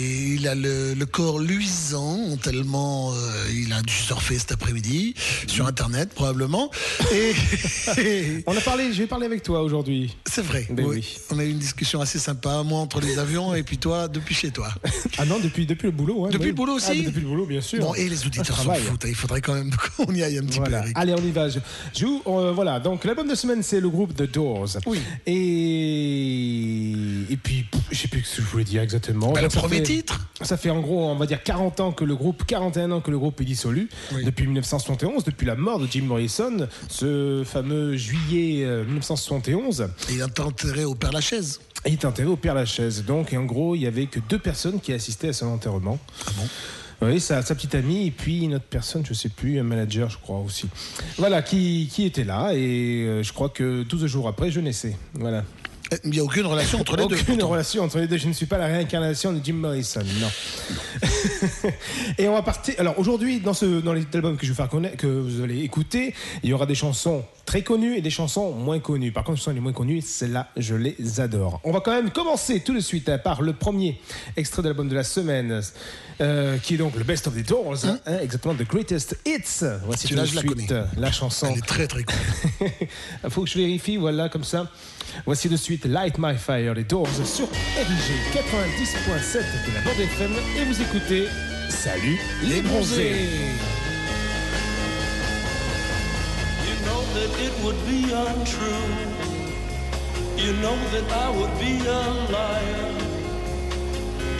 Et il a le, le corps luisant, tellement euh, il a dû surfer cet après-midi, sur Internet probablement. Et, et On a parlé, je vais parler avec toi aujourd'hui. c'est vrai, Ben oui. oui. On a eu une discussion assez sympa, moi entre les avions et puis toi depuis chez toi. Ah non, depuis, depuis le boulot. hein, Depuis oui. le boulot aussi Ah, Depuis le boulot, bien sûr. Bon, et les auditeurs Ah, je s'en foutent, hein, il faudrait quand même qu'on y aille un petit Voilà. peu, Eric. Allez, on y va. Je, je vous- euh, voilà. Donc, l'album de semaine, c'est le groupe The Doors. Oui. Et, et puis, pff, je sais plus ce que je voulais dire exactement. Bah, le premier fait- titre Ça fait en gros, on va dire 40 ans que le groupe, 41 ans que le groupe est dissolu. Oui. Depuis 1971, depuis la mort de Jim Morrison, ce fameux juillet euh, 1971. Et il est enterré au Père Lachaise. Il est enterré au Père Lachaise. Donc, et en gros, il y avait que deux personnes qui assistaient à son enterrement. Ah bon? Oui, sa, sa petite amie et puis une autre personne, je sais plus, un manager, je crois aussi. Voilà, qui, qui était là et euh, je crois que 12 jours après, je naissais. Voilà. Eh, Il n'y a aucune relation entre les deux. Aucune pourtant. relation entre les deux. Je ne suis pas la réincarnation de Jim Morrison, non. et on va partir. Alors aujourd'hui, dans ce dans les albums que je vais faire connaître, que vous allez écouter, il y aura des chansons très connues et des chansons moins connues. Par contre, les chansons les moins connues, celles-là, je les adore. On va quand même commencer tout de suite hein, par le premier extrait de l'album de la semaine, euh, qui est donc le Best of the Doors, hein, hein, exactement The Greatest Hits. Voici tout Celui-là, de je la suite connais. la chanson. Elle est très très cool. Il faut que je vérifie, voilà, comme ça. Voici de suite Light My Fire, les Doors sur RIG 90.7 de la bande FM. Et vous écoutez Salut les bronzés. You know that it would be untrue. You know that I would be a liar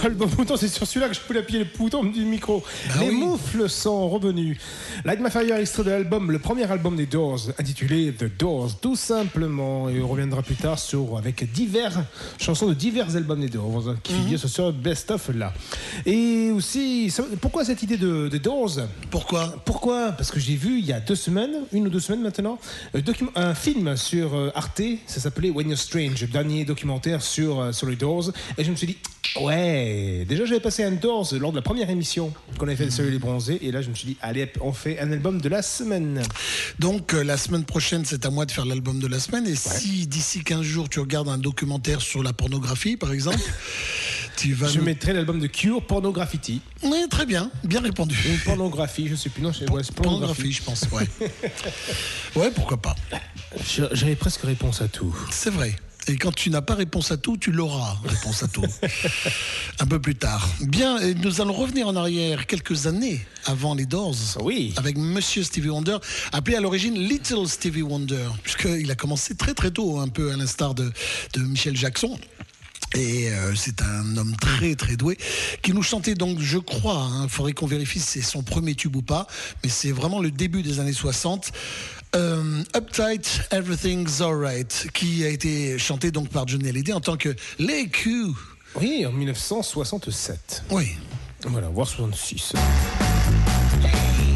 pas le bon bouton, c'est sur celui-là que je peux appuyer le bouton du micro. Bah les oui. moufles sont revenus. Light My Fire, extrait de l'album, le premier album des Doors, intitulé The Doors, tout simplement. Et on reviendra plus tard sur, avec divers chansons de divers albums des Doors, qui Mhm. figurent sur ce best-of là. Et aussi, pourquoi cette idée de, de Doors? Pourquoi? Pourquoi? Parce que j'ai vu il y a deux semaines, une ou deux semaines maintenant, un, docu- un film sur euh, Arte, ça s'appelait When You're Strange, le dernier documentaire sur, euh, sur les Doors. Et je me suis dit, ouais, déjà j'avais passé un Doors lors de la première émission qu'on avait fait de Salut les Bronzés. Et là je me suis dit, allez, on fait un album de la semaine. Donc euh, la semaine prochaine, c'est à moi de faire l'album de la semaine. Et si d'ici 15 jours, tu regardes un documentaire sur la pornographie, par exemple, tu vas... Je nous- mettrai l'album de Cure, Pornograffiti. Oui, très bien, bien répondu. Une pornographie, je sais plus, non, je sais ouais, c'est Pornographie, je pense, ouais. ouais, pourquoi pas. J'avais presque réponse à tout. C'est vrai. Et quand tu n'as pas réponse à tout, tu l'auras, réponse à tout. Un peu plus tard. Bien, et nous allons revenir en arrière quelques années avant les Doors. Oui. Avec Monsieur Stevie Wonder, appelé à l'origine Little Stevie Wonder, puisqu'il a commencé très très tôt, un peu à l'instar de, de Michel Jackson. Et euh, c'est un homme très très doué qui nous chantait donc, je crois, il faudrait qu'on vérifie si c'est son premier tube ou pas, mais c'est vraiment le début des années 60. Euh, Uptight, Everything's Alright, qui a été chanté donc par Johnny Hallyday en tant que Les Q. Oui, en 1967. Oui. Voilà, voire 66. Everything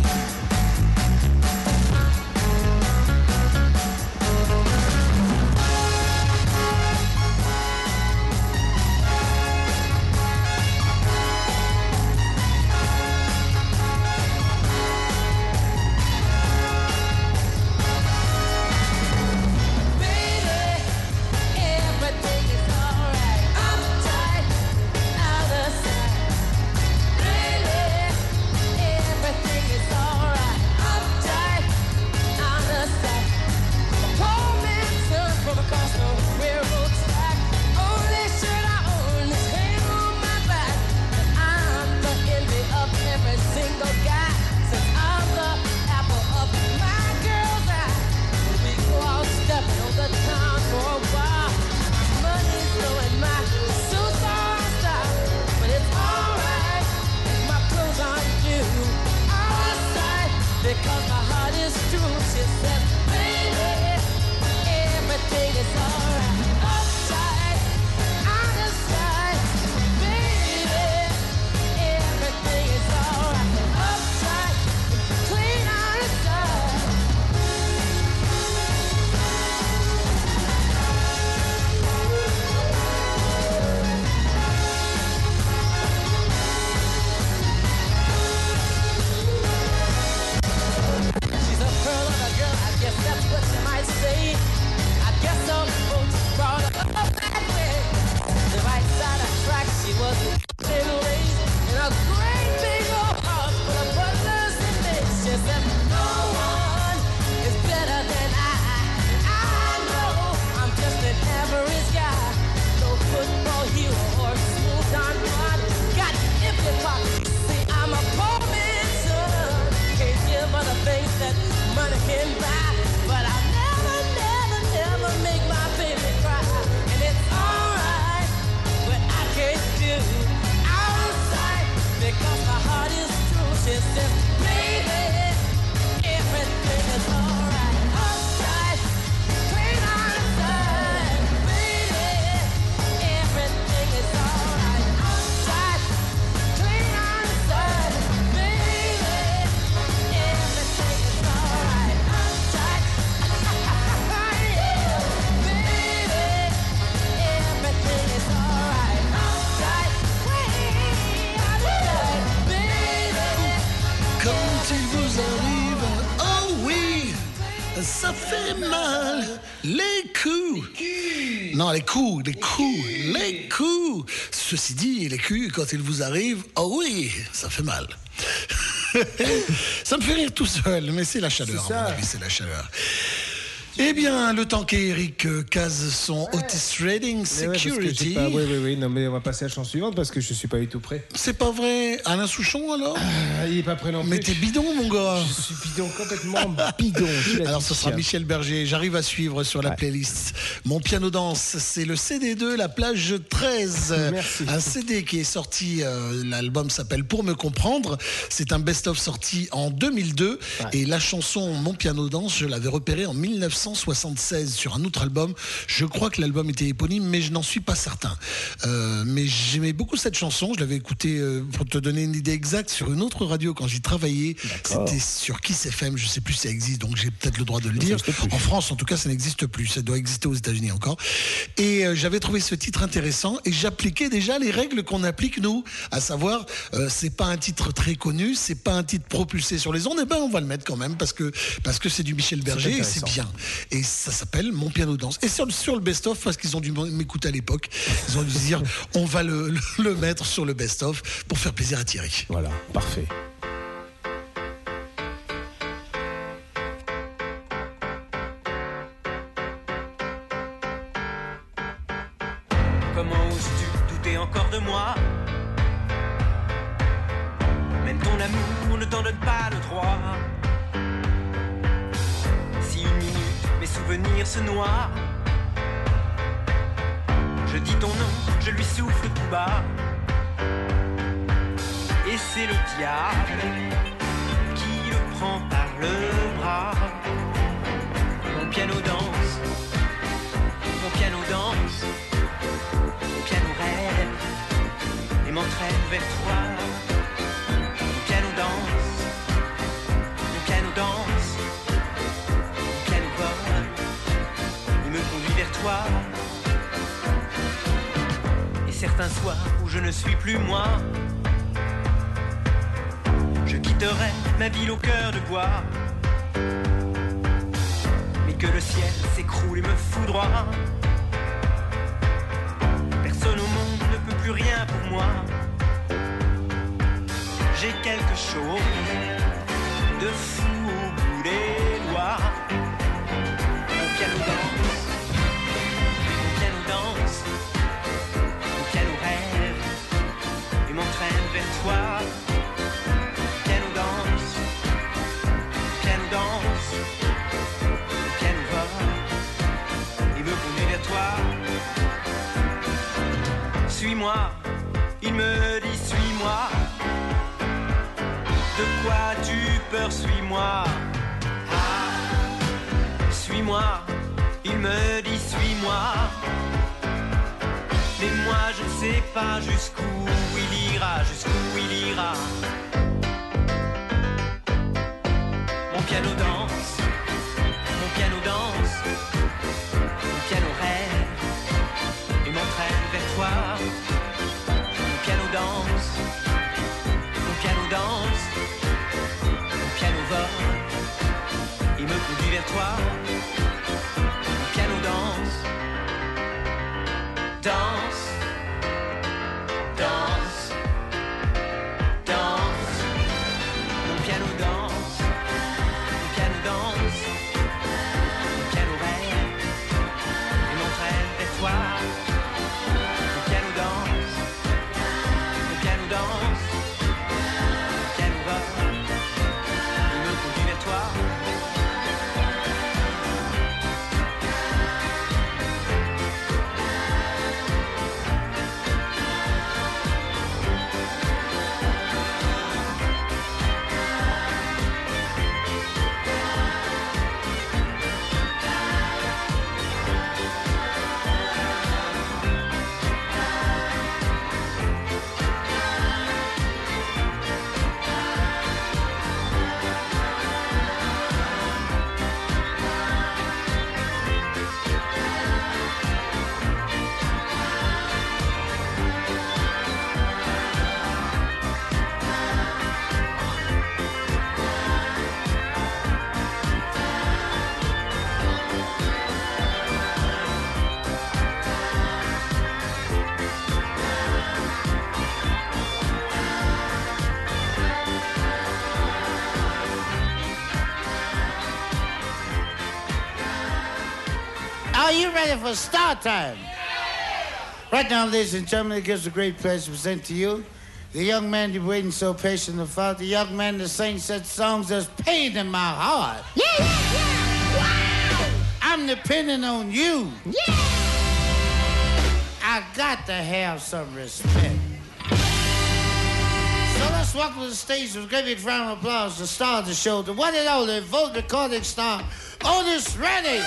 quand ils vous arrivent, oh oui, ça fait mal. ça me fait rire tout seul, mais c'est la chaleur. C'est à mon ça. avis, c'est la chaleur. Eh bien, le temps qu'Eric case son Otis ouais, j'ai Security. pas- Oui, oui, oui. Non, mais on va passer à la chanson suivante parce que je suis pas du tout prêt. C'est pas vrai. Alain Souchon, alors? Ah, il est pas prêt non plus. Mais t'es bidon, mon gars. Je suis bidon, complètement bidon. Alors ce sera. Michel Berger, j'arrive à suivre sur la Ouais. playlist. Mon piano danse, c'est le CD2, la plage 13. Merci. Un CD qui est sorti, euh, l'album s'appelle Pour me comprendre. C'est un best-of sorti en 2002. Et la chanson Mon piano danse, je l'avais repérée en 1976 sur un autre album. Je crois que l'album était éponyme, mais je n'en suis pas certain. Euh, mais j'aimais beaucoup cette chanson. Je l'avais écoutée, euh, pour te donner une idée exacte, sur une autre radio quand j'y travaillais. C'était sur Kiss FM, je sais plus si ça existe, donc j'ai peut-être le droit de le dire. En France, en tout cas, ça n'existe plus. Ça doit exister aux États-Unis encore. Et euh, j'avais trouvé ce titre intéressant et j'appliquais déjà les règles qu'on applique nous, à savoir, c'est pas un titre très connu, c'est pas un titre propulsé sur les ondes. Et ben, on va le mettre quand même parce que parce que c'est du Michel Berger et c'est bien. Et ça s'appelle Mon piano danse. Et sur, le- best-of, parce qu'ils ont dû m'écouter à l'époque, ils ont dû dire, on va le mettre sur le best-of pour faire plaisir à Thierry. Voilà, parfait. Je dis ton nom, je lui souffle tout bas. Et c'est le diable qui le prend par le bras. Mon piano danse, mon piano danse. Mon piano rêve et m'entraîne vers toi. Et certains soirs où je ne suis plus moi, je quitterai ma ville au cœur de bois. Mais que le ciel s'écroule et me foudroie. Personne au monde ne peut plus rien pour moi. J'ai quelque chose de fou au bout des doigts. Suis-moi, il me dit suis-moi. De quoi tu peur, suis-moi? Ah, suis-moi, il me dit suis-moi. Mais moi je ne sais pas jusqu'où il ira, jusqu'où il ira. Mon piano danse, toi. For start time? Right now, ladies and gentlemen, it gives a great pleasure to present to you the young man you've waiting so patiently for, the young man that sings such songs that's pain in my heart. Yeah, yeah, yeah. Wow. I'm depending on you. Yeah. I got to have some respect. So let's welcome to the stage with a great big round of applause the star of the show, the one and only vote recording star, Otis Redding.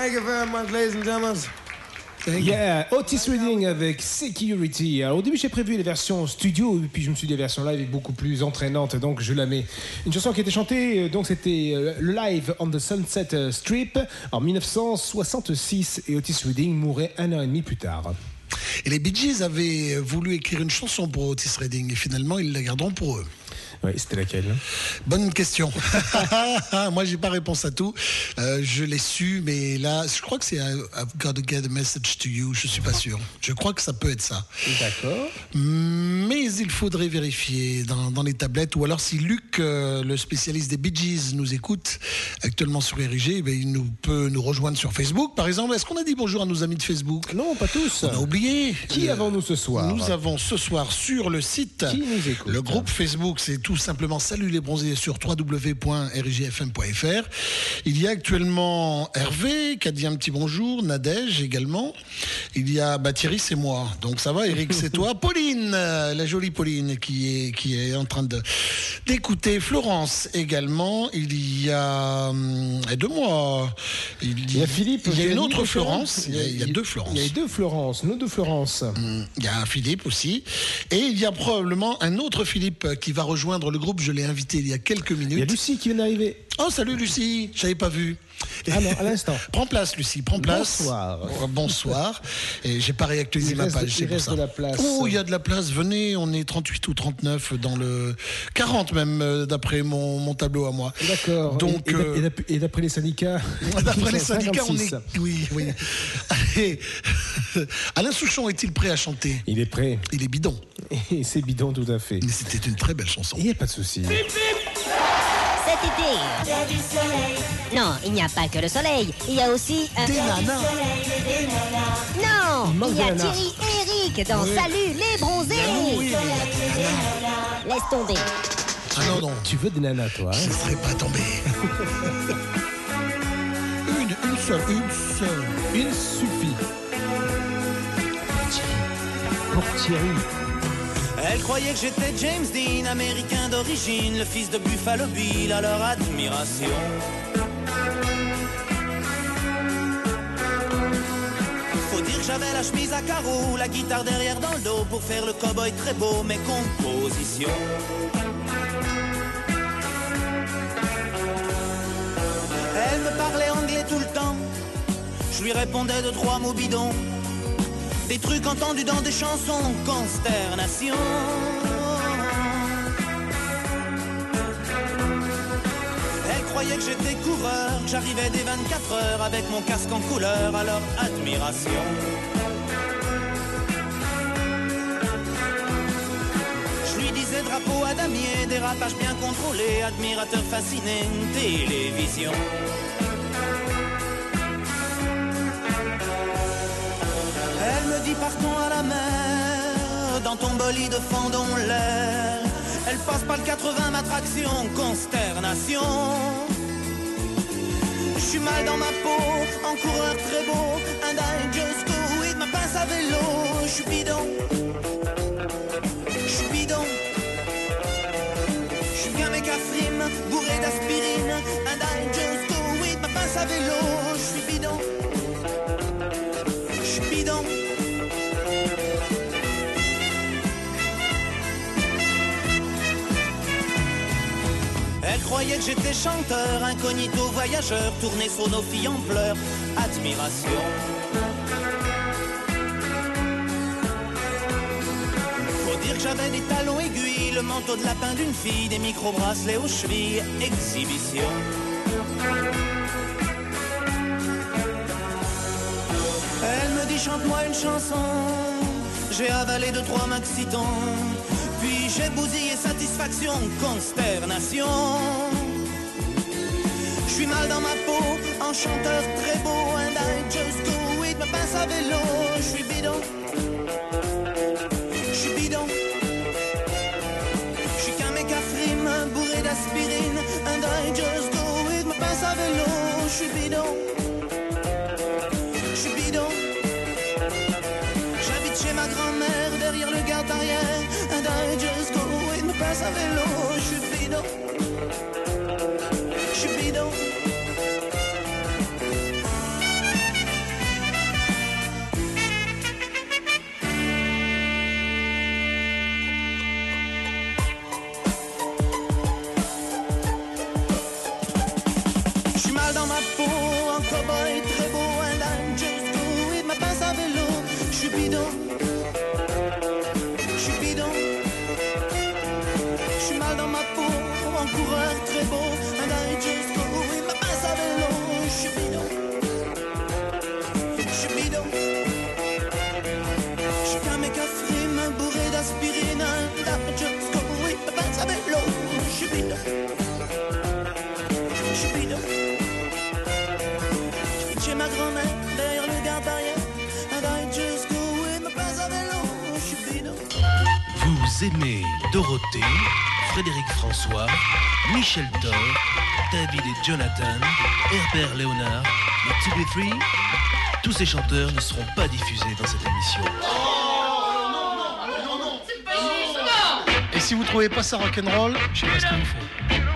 Thank you very much, ladies and gentlemen. Yeah, Otis Reading avec Security. Alors, au début, j'ai prévu les versions studio, et puis je me suis dit, la version live est beaucoup plus entraînante, donc je la mets. Une chanson qui était chantée, euh, donc c'était euh, live on the Sunset euh, Strip en 1966, et Otis Reading mourait un an et demi plus tard. Et les Bee Gees avaient voulu écrire une chanson pour Otis Redding et finalement ils la garderont pour eux. Oui, c'était laquelle hein Bonne question. Moi, j'ai pas réponse à tout. Euh, je l'ai su, mais là, je crois que c'est I- I've got to get a message to you. Je suis pas sûr. Je crois que ça peut être ça. D'accord. Mais il faudrait vérifier dans, dans les tablettes. Ou alors, si Luc, euh, le spécialiste des Bee Gees, nous écoute actuellement sur RIG, eh bien, il nous, peut nous rejoindre sur Facebook, par exemple. Est-ce qu'on a dit bonjour à nos amis de Facebook Non, pas tous. On a oublié. Qui Euh, avons-nous ce soir Nous avons ce soir sur le site Qui nous écoute le groupe Facebook, c'est tout simplement Salut les bronzés sur www.rigfm.fr. Il y a actuellement Hervé qui a dit un petit bonjour, Nadège également. Il y a bah, Thierry, c'est moi. Donc ça va, Eric, c'est toi. Pauline, euh, la jolie Pauline qui est, qui est en train de d'écouter. Florence également. Il y a hum, et de moi. Il y a Philippe. Il y a une autre. Florence. Il y a, il y a deux Florence. Il y a deux Florence, nos deux Florence. Il y a Philippe aussi. Et il y a probablement un autre Philippe qui va rejoindre le groupe. Je l'ai invité il y a quelques minutes. Il y a Lucie qui vient d'arriver. Oh, salut Lucie, je n'avais pas vu. Ah non, à l'instant. Prends place, Lucie, prends place. Bonsoir. Oh, bonsoir. Et j'ai pas réactualisé Il ma page. il c'est pour reste ça. de la place. Oh, il y a de la place. Venez, on est 38 ou 39 dans le 40 même, euh, d'après mon, mon tableau à moi. D'accord. Donc, Et- et d'ap- euh, et d'ap- et d'après les syndicats D'après les syndicats, on 56. est. Oui, oui. Allez. Alain Souchon est-il prêt à chanter? Il est prêt. Il est bidon. Et c'est bidon tout à fait. Mais c'était une très belle chanson. Il n'y a pas de souci. Cet été. Non, il n'y a pas que le soleil. Il y a aussi. euh, Des nanas. Non, il y a. Thierry et Eric dans Salut les bronzés. Oui, mais- Laisse tomber. Ah non, non. Tu veux des nanas, toi Je hein ne serais pas tombé. une, seule, une seule. Une suffit. Elle croyait que j'étais James Dean, américain d'origine, le fils de Buffalo Bill, à leur admiration. Faut dire que j'avais la chemise à carreaux, la guitare derrière dans le dos pour faire le cowboy très beau, mes compositions. Elle me parlait anglais tout le temps, je lui répondais de trois mots bidons. Des trucs entendus dans des chansons, consternation. Elle croyait que j'étais coureur, j'arrivais des 24 heures avec mon casque en couleur, leur admiration. Je lui disais drapeau à damier, dérapage bien contrôlé, admirateur fasciné, télévision. Partons à la mer, dans ton bolide fendons l'air. Elle passe pas le 80 ma traction, consternation. Je suis mal dans ma peau, en coureur très beau, I just go with ma pince à vélo. Je suis bidon, je suis bidon. Je suis mec à frime, bourré d'aspirine, I just go with ma pince à vélo. Je suis Elle croyait que j'étais chanteur, incognito voyageur, tourné sur nos filles en pleurs, admiration. Faut dire que j'avais des talons aiguilles, le manteau de lapin d'une fille, des micro-bracelets aux chevilles, exhibition. Elle me dit chante-moi une chanson. J'ai avalé deux trois maxitons. J'ai bousillé satisfaction, consternation. Je suis mal dans ma peau, en chanteur très beau. And I just go with ma pince à vélo. Je suis bidon. Aimez Dorothée, Frédéric François, Michel Thor, David et Jonathan, Herbert Léonard, les 2B3 Tous ces chanteurs ne seront pas diffusés dans cette émission. Et si vous trouvez pas ça rock'n'roll, je sais pas ce qu'il vous faut.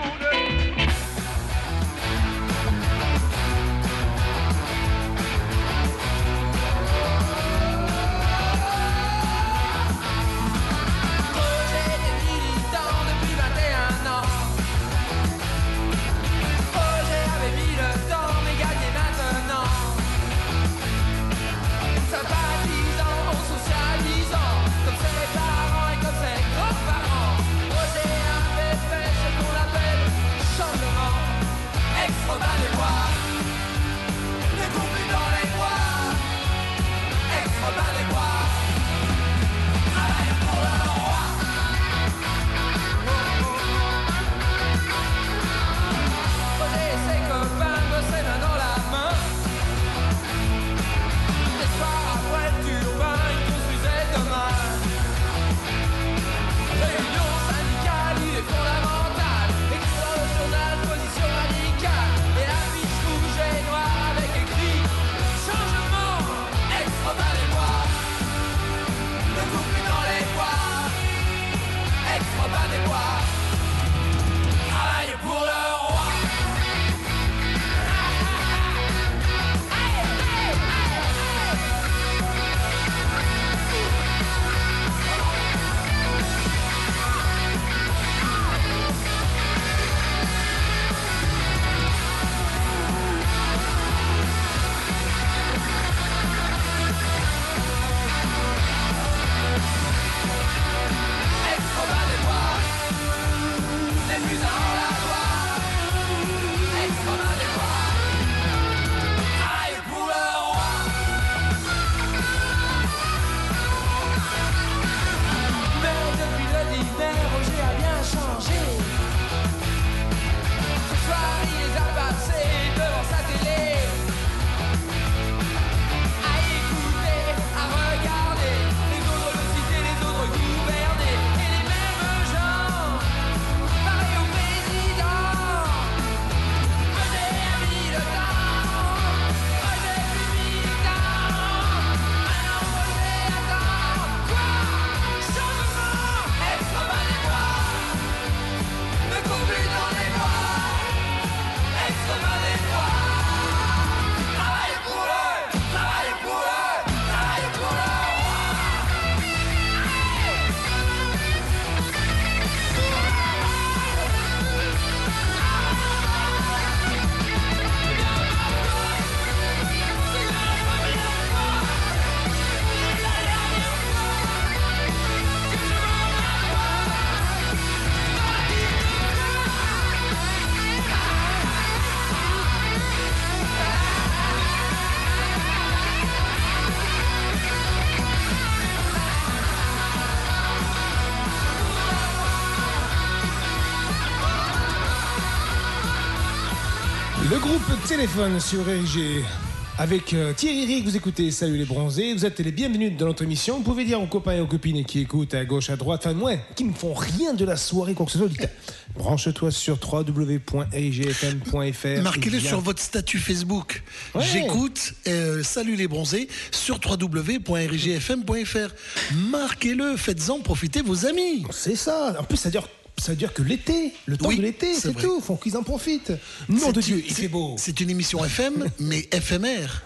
Le groupe Téléphone sur RG. Avec euh, Thierry Rick, vous écoutez Salut les bronzés, vous êtes les bienvenus dans notre émission. Vous pouvez dire aux copains et aux copines qui écoutent à gauche, à droite, enfin ouais, qui ne font rien de la soirée, quoi que ce soit, branche-toi sur www.rigfm.fr. Marquez-le sur votre statut Facebook. Ouais. J'écoute euh, Salut les bronzés sur www.rigfm.fr. Marquez-le, faites-en profiter vos amis. C'est ça. En plus, ça dure, ça dure que l'été, le temps Oui, de l'été, c'est tout. Faut qu'ils en profitent. Nom de Dieu, il fait beau. C'est une émission FM, mais éphémère.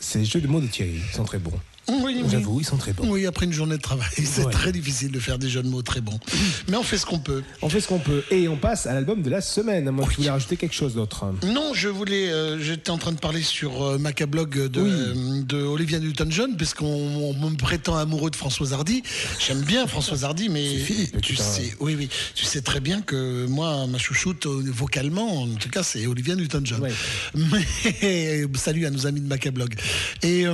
C'est les jeux de mots de Thierry, ils sont très bons. Oui, oui. J'avoue, ils sont très bons. Oui, après une journée de travail, c'est Ouais. très difficile de faire des jeux de mots très bons. Mais on fait ce qu'on peut. On fait ce qu'on peut et on passe à l'album de la semaine. Moi, je voulais rajouter quelque chose d'autre. Non, je voulais. euh, J'étais en train de parler sur euh, Macablog de, Oui. euh, de Olivia Newton-John, puisqu'on on me prétend amoureux de Françoise Hardy. J'aime bien Françoise Hardy, mais Philippe, tu sais, oui, oui, tu sais très bien que moi, ma chouchoute euh, vocalement, en tout cas, c'est Olivia Newton-John. Ouais. Mais salut à nos amis de Macablog. Et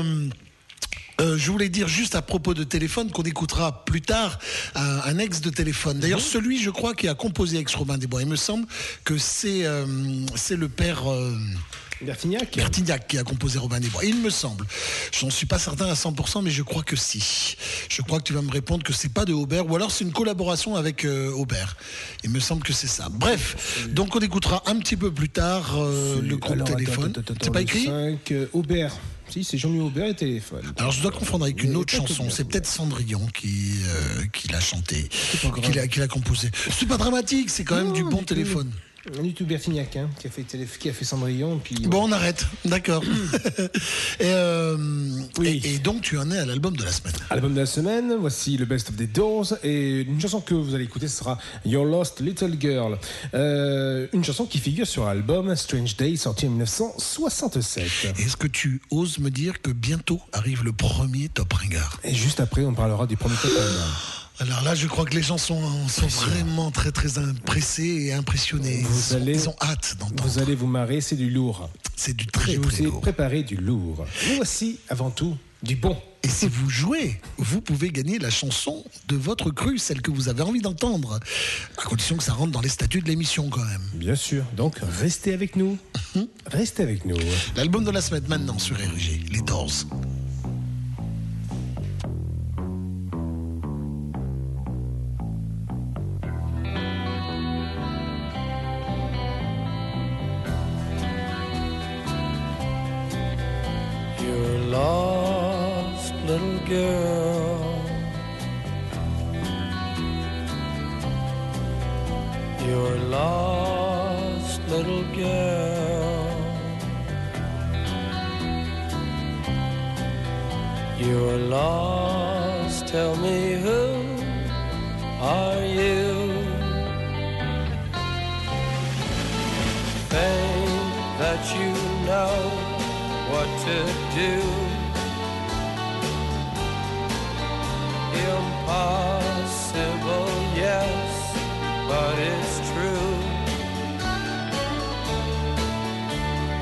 euh, je voulais dire juste à propos de téléphone qu'on écoutera plus tard un, un ex de téléphone. D'ailleurs, celui, je crois, qui a composé ex Robin des Bois. Il me semble que c'est euh, c'est le père. euh, Bertignac Bertignac qui a composé Robin des Bois. Il me semble. Je n'en suis pas certain à 100%, mais je crois que si. Je crois que tu vas me répondre que c'est pas de Aubert, ou alors c'est une collaboration avec Aubert. Il me semble que c'est ça. Bref, donc on écoutera un petit peu plus tard le groupe téléphone. C'est pas écrit 5, Aubert. Si, c'est Jean-Louis Aubert et téléphone. alors je dois confondre avec une autre chanson. C'est peut-être Cendrillon qui, euh, qui l'a chanté, pas grave. qui l'a, qui l'a composé. C'est pas dramatique, c'est quand même Non, du bon téléphone. Du tout Bertignac, hein, qui a fait, télé- qui a fait Cendrillon. Puis, Bon, on arrête, d'accord. et, euh, Oui. et, et donc tu en es à l'album de la semaine. Album de la semaine, voici le Best of the Doors et une chanson que vous allez écouter ce sera Your Lost Little Girl. Euh, une chanson qui figure sur l'album Strange Day sorti en 1967. Est-ce que tu oses me dire que bientôt arrive le premier Top Ringard? Et juste après, on parlera du premier top album. Alors là, je crois que les gens sont, sont vraiment très très pressés et impressionnés. Vous ils, sont- allez- ils ont hâte d'entendre. Vous allez vous marrer, c'est du lourd. C'est du très Je vous très ai lourd. préparé du lourd. Mais voici, avant tout, du bon. Et si vous jouez, vous pouvez gagner la chanson de votre cru, celle que vous avez envie d'entendre. À condition que ça rentre dans les statuts de l'émission quand même. Bien sûr. Donc, restez avec nous. Restez avec nous. L'album de la semaine maintenant sur RG, les Doors. Lost, little girl. You're lost, little girl. You're lost, tell me who are you? Think that you know what to do. Impossible, yes, but it's true.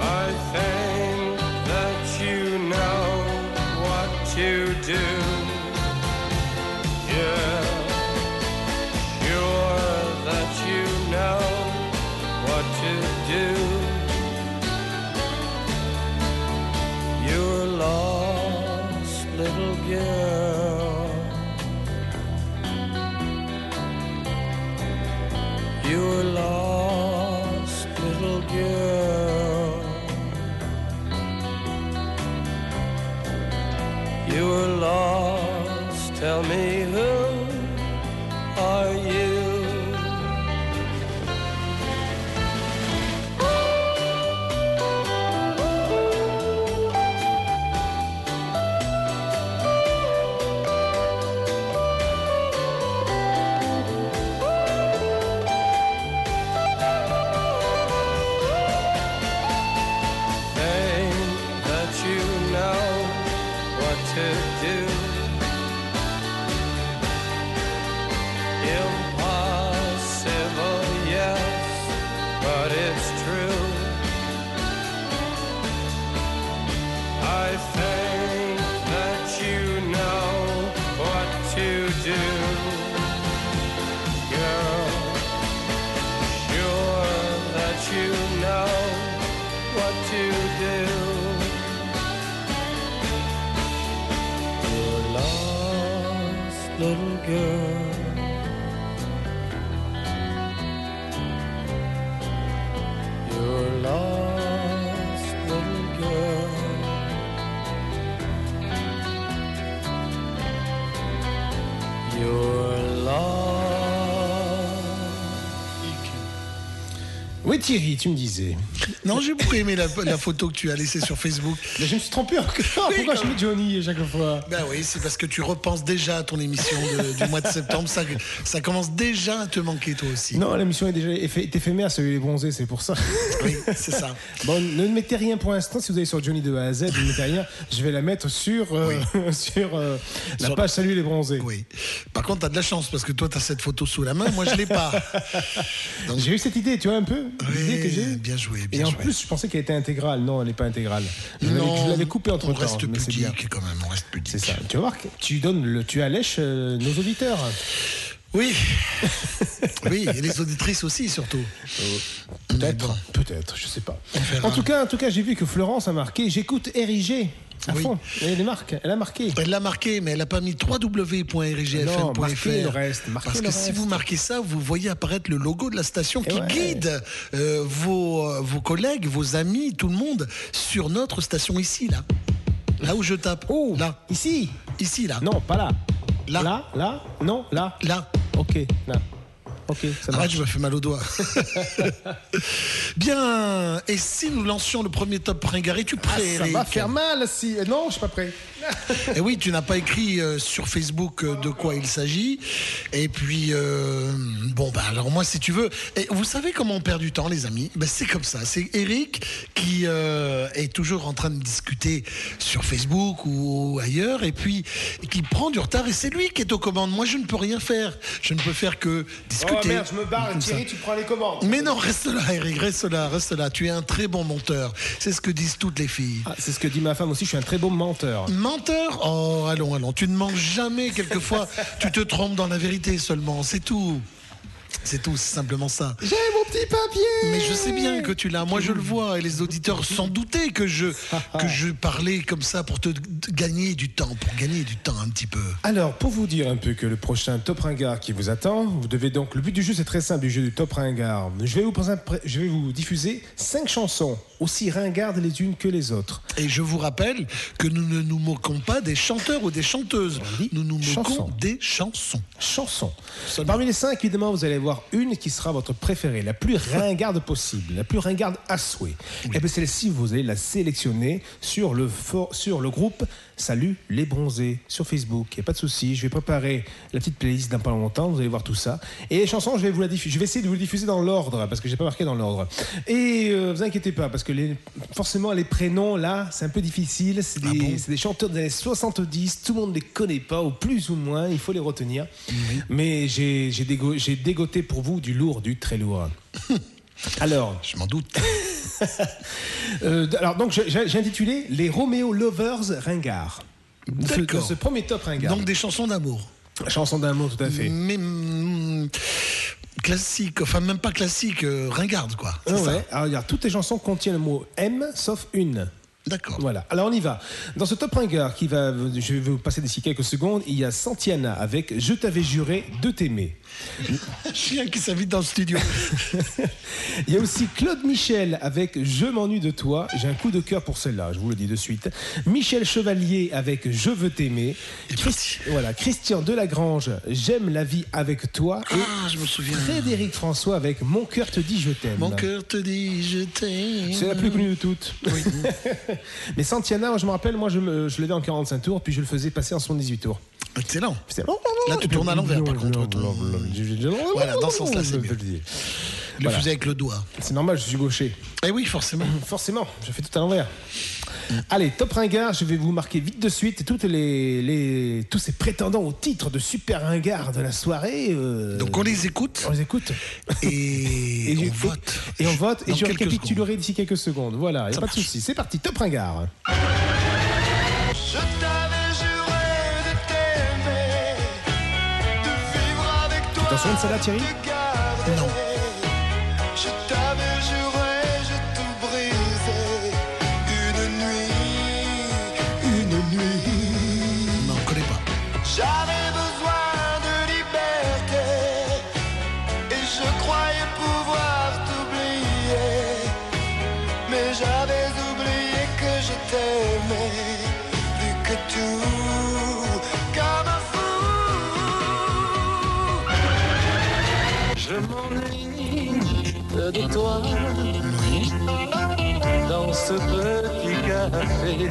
I think Tell me who are you? Thierry, tu me disais. Non, j'ai beaucoup aimé la, la photo que tu as laissée sur Facebook. Mais je me suis trompé encore. Oui, Pourquoi je mets Johnny à chaque fois? Ben oui, c'est parce que tu repenses déjà à ton émission de- du mois de septembre. Ça, ça commence déjà à te manquer toi aussi. Non, l'émission est déjà est éphémère, celui les bronzés, c'est pour ça. Oui, c'est ça. Bon, ne mettez rien pour l'instant. Si vous allez sur Johnny de A à Z, ne mettez rien. Je vais la mettre sur, euh, sur euh, la Sur- page Salut les bronzés. Oui. Par contre, t'as de la chance parce que toi, t'as cette photo sous la main. Moi, je l'ai pas. Donc, J'ai eu cette idée, tu vois un peu l'idée que bien joué, Et en joué. plus, je pensais qu'elle était intégrale. Non, elle n'est pas intégrale. Je l'avais- coupée entre on temps. reste c'est bien. pudique quand même, on reste pudique. C'est ça. Tu vas voir tu donnes le, tu allèches euh, nos auditeurs. Oui. oui, et les auditrices aussi, surtout. Peut-être, bon. peut-être, je sais pas. En tout cas, en tout cas, j'ai vu que Florence a marqué. J'écoute RIG à Oui. fond. Elle marque, elle a marqué. Elle l'a marqué, mais elle n'a pas mis Non, www.rgfm.fr. le reste, Parce que le si reste. vous marquez ça, vous voyez apparaître le logo de la station Et qui ouais. guide euh, vos, euh, vos collègues, vos amis, tout le monde sur notre station ici, là. Là où je tape. Oh, Là. ici. Ici, là. Non, pas là. Là. Là, là, non, là. Là. Ok, là. Ok, ça Arrête, marche. je me fais mal au doigt. Bien, et si nous lancions le premier top ringard, es-tu Ah, prêt, ça va Eric faire mal si. euh, Non, je suis pas prêt. Et oui, tu n'as pas écrit euh, sur Facebook euh, de quoi il s'agit. Et puis, euh, bon, bah alors moi, si tu veux, et vous savez comment on perd du temps, les amis? Ben, C'est comme ça. C'est Eric qui euh, est toujours en train de discuter sur Facebook ou ailleurs, et puis qui prend du retard. Et c'est lui qui est aux commandes. Moi, je ne peux rien faire. Je ne peux faire que discuter. Oh merde, je me barre. Comme ça. Thierry, tu prends les commandes. Mais non, reste là, Eric, reste là, reste là. Tu es un très bon monteur. C'est ce que disent toutes les filles. Ah, c'est ce que dit ma femme aussi. Je suis un très bon menteur. Menteur? Oh, allons, allons. Tu ne mens jamais, quelquefois. tu te trompes dans la vérité seulement, c'est tout. C'est tout, c'est simplement ça. J'ai mon petit papier. Mais je sais bien que tu l'as. Moi, je le vois. Et les auditeurs s'en doutaient que je, que je parlais comme ça pour te gagner du temps, pour gagner du temps un petit peu. Alors, pour vous dire un peu que le prochain Top Ringard qui vous attend, vous devez donc. Le but du jeu, c'est très simple, du jeu du Top Ringard. Je vais vous, présenter- je vais vous diffuser cinq chansons, aussi ringardes les unes que les autres. Et je vous rappelle que nous ne nous moquons pas des chanteurs ou des chanteuses. Nous nous moquons chansons. des chansons. Chansons. Seulement. Parmi les cinq, évidemment, vous allez voir une qui sera votre préférée, la plus ringarde possible, la plus ringarde à souhait. Et bien celle-ci, vous allez la sélectionner sur le, for- sur le groupe Salut les bronzés sur Facebook. Il n'y a pas de souci, je vais préparer la petite playlist dans pas longtemps, vous allez voir tout ça. Et les chansons, je vais, vous la diffuser, je vais essayer de vous les diffuser dans l'ordre, parce que j'ai pas marqué dans l'ordre. Et euh, vous inquiétez pas, parce que les, forcément, les prénoms, là, c'est un peu difficile. C'est des, bon c'est des chanteurs des années 70, tout le monde ne les connaît pas, ou plus ou moins, il faut les retenir. Mais j'ai j'ai dégo- j'ai dégoté pour vous du lourd, du très lourd. Alors, Je m'en doute. euh, alors donc j'ai intitulé Les Romeo Lovers Ringard. De ce, D'accord. ce premier top Ringard. Donc des chansons d'amour. Chanson d'un mot, tout à fait. Mais mm, classique, enfin même pas classique, euh, ringarde quoi. Ah ça. ouais. Alors, regarde, toutes les chansons contiennent le mot M sauf une. D'accord. Voilà. Alors on y va. Dans ce top ringard qui va, je vais vous passer d'ici quelques secondes, il y a Santiana avec Je t'avais juré de t'aimer. Chien qui s'invite dans le studio. Il y a aussi Claude Michel avec Je m'ennuie de toi. J'ai un coup de cœur pour celle-là, je vous le dis de suite. Michel Chevalier avec Je veux t'aimer. Voilà, Christian Delagrange, J'aime la vie avec toi. Et Ah, je me souviens. Frédéric François avec Mon cœur te dit je t'aime. Mon cœur te dit je t'aime. C'est la plus connue de toutes. Mais Santiana, moi, je me rappelle, moi je, me- je l'avais en 45 tours, puis je le faisais passer en 78 tours. Excellent. Là, tu tournes à l'envers, par contre. Voilà, dans ce sens-là, c'est mieux. Le Voilà. faisais avec le doigt. C'est normal, je suis gaucher. Eh oui, forcément. Forcément, je fais tout à l'envers. Allez, top ringard, je vais vous marquer vite de suite toutes les, les, tous ces prétendants au titre de super ringard de la soirée. euh, Donc on les écoute on les écoute. et, Et on vote. Et on vote, et je récapitulerai d'ici quelques secondes. Voilà, il n'y a pas de souci. C'est parti, top ringard. Je t'avais juré de t'aimer, de vivre avec toi. Tu t'en souviens de celle-là, Thierry. Non. De toi dans ce petit café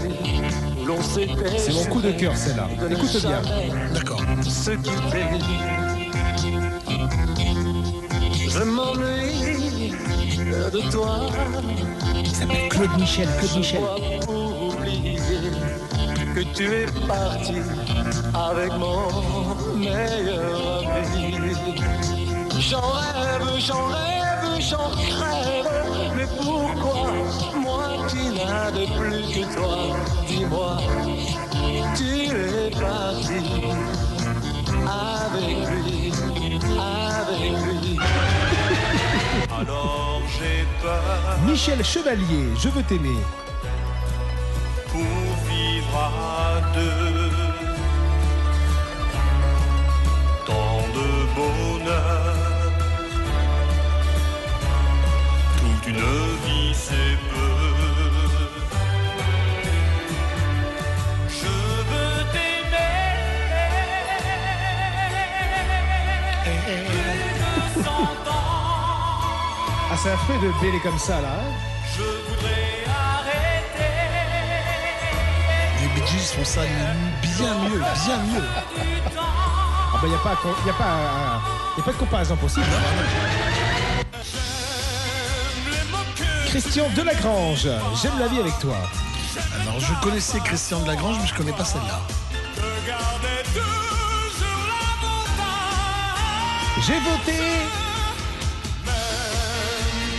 où l'on s'était C'est mon coup de cœur, celle-là. Écoute bien. D'accord. se quitter. Je m'ennuie de toi. Il s'appelle Claude Michel. Claude Michel. Que tu es parti avec mon meilleur ami. J'en rêve, j'en rêve, j'en crève. Mais pourquoi moi qui n'avais plus que toi Dis-moi, tu es parti avec lui, avec lui. Alors j'ai peur Michel Chevalier, je veux t'aimer. pour vivre à deux. Tant de bonheur, une vie c'est peu. Je veux t'aimer. Plus de cent ans, Ah, c'est un fait de bêler comme ça, là. hein je voudrais arrêter. Les Bee Gees font ça bien mieux, bien mieux. Ah, bah, y a pas, y a pas, y a pas de comparaison possible. hein. Christian Delagrange, j'aime la vie avec toi. Alors, je connaissais Christian de Lagrange, mais je connais pas celle-là. J'ai voté.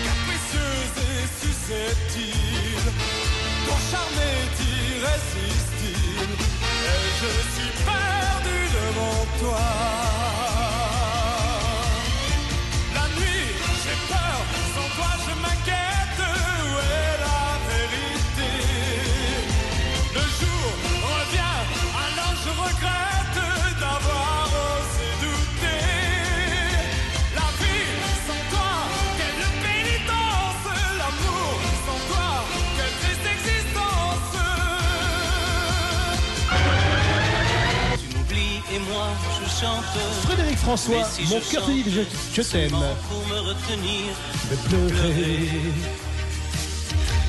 capricieuse et susceptible, ton charme est irrésistible, et je suis perdu devant toi. Frédéric François, si mon cœur te dit que je, je t'aime. pour me retenir De pleurer.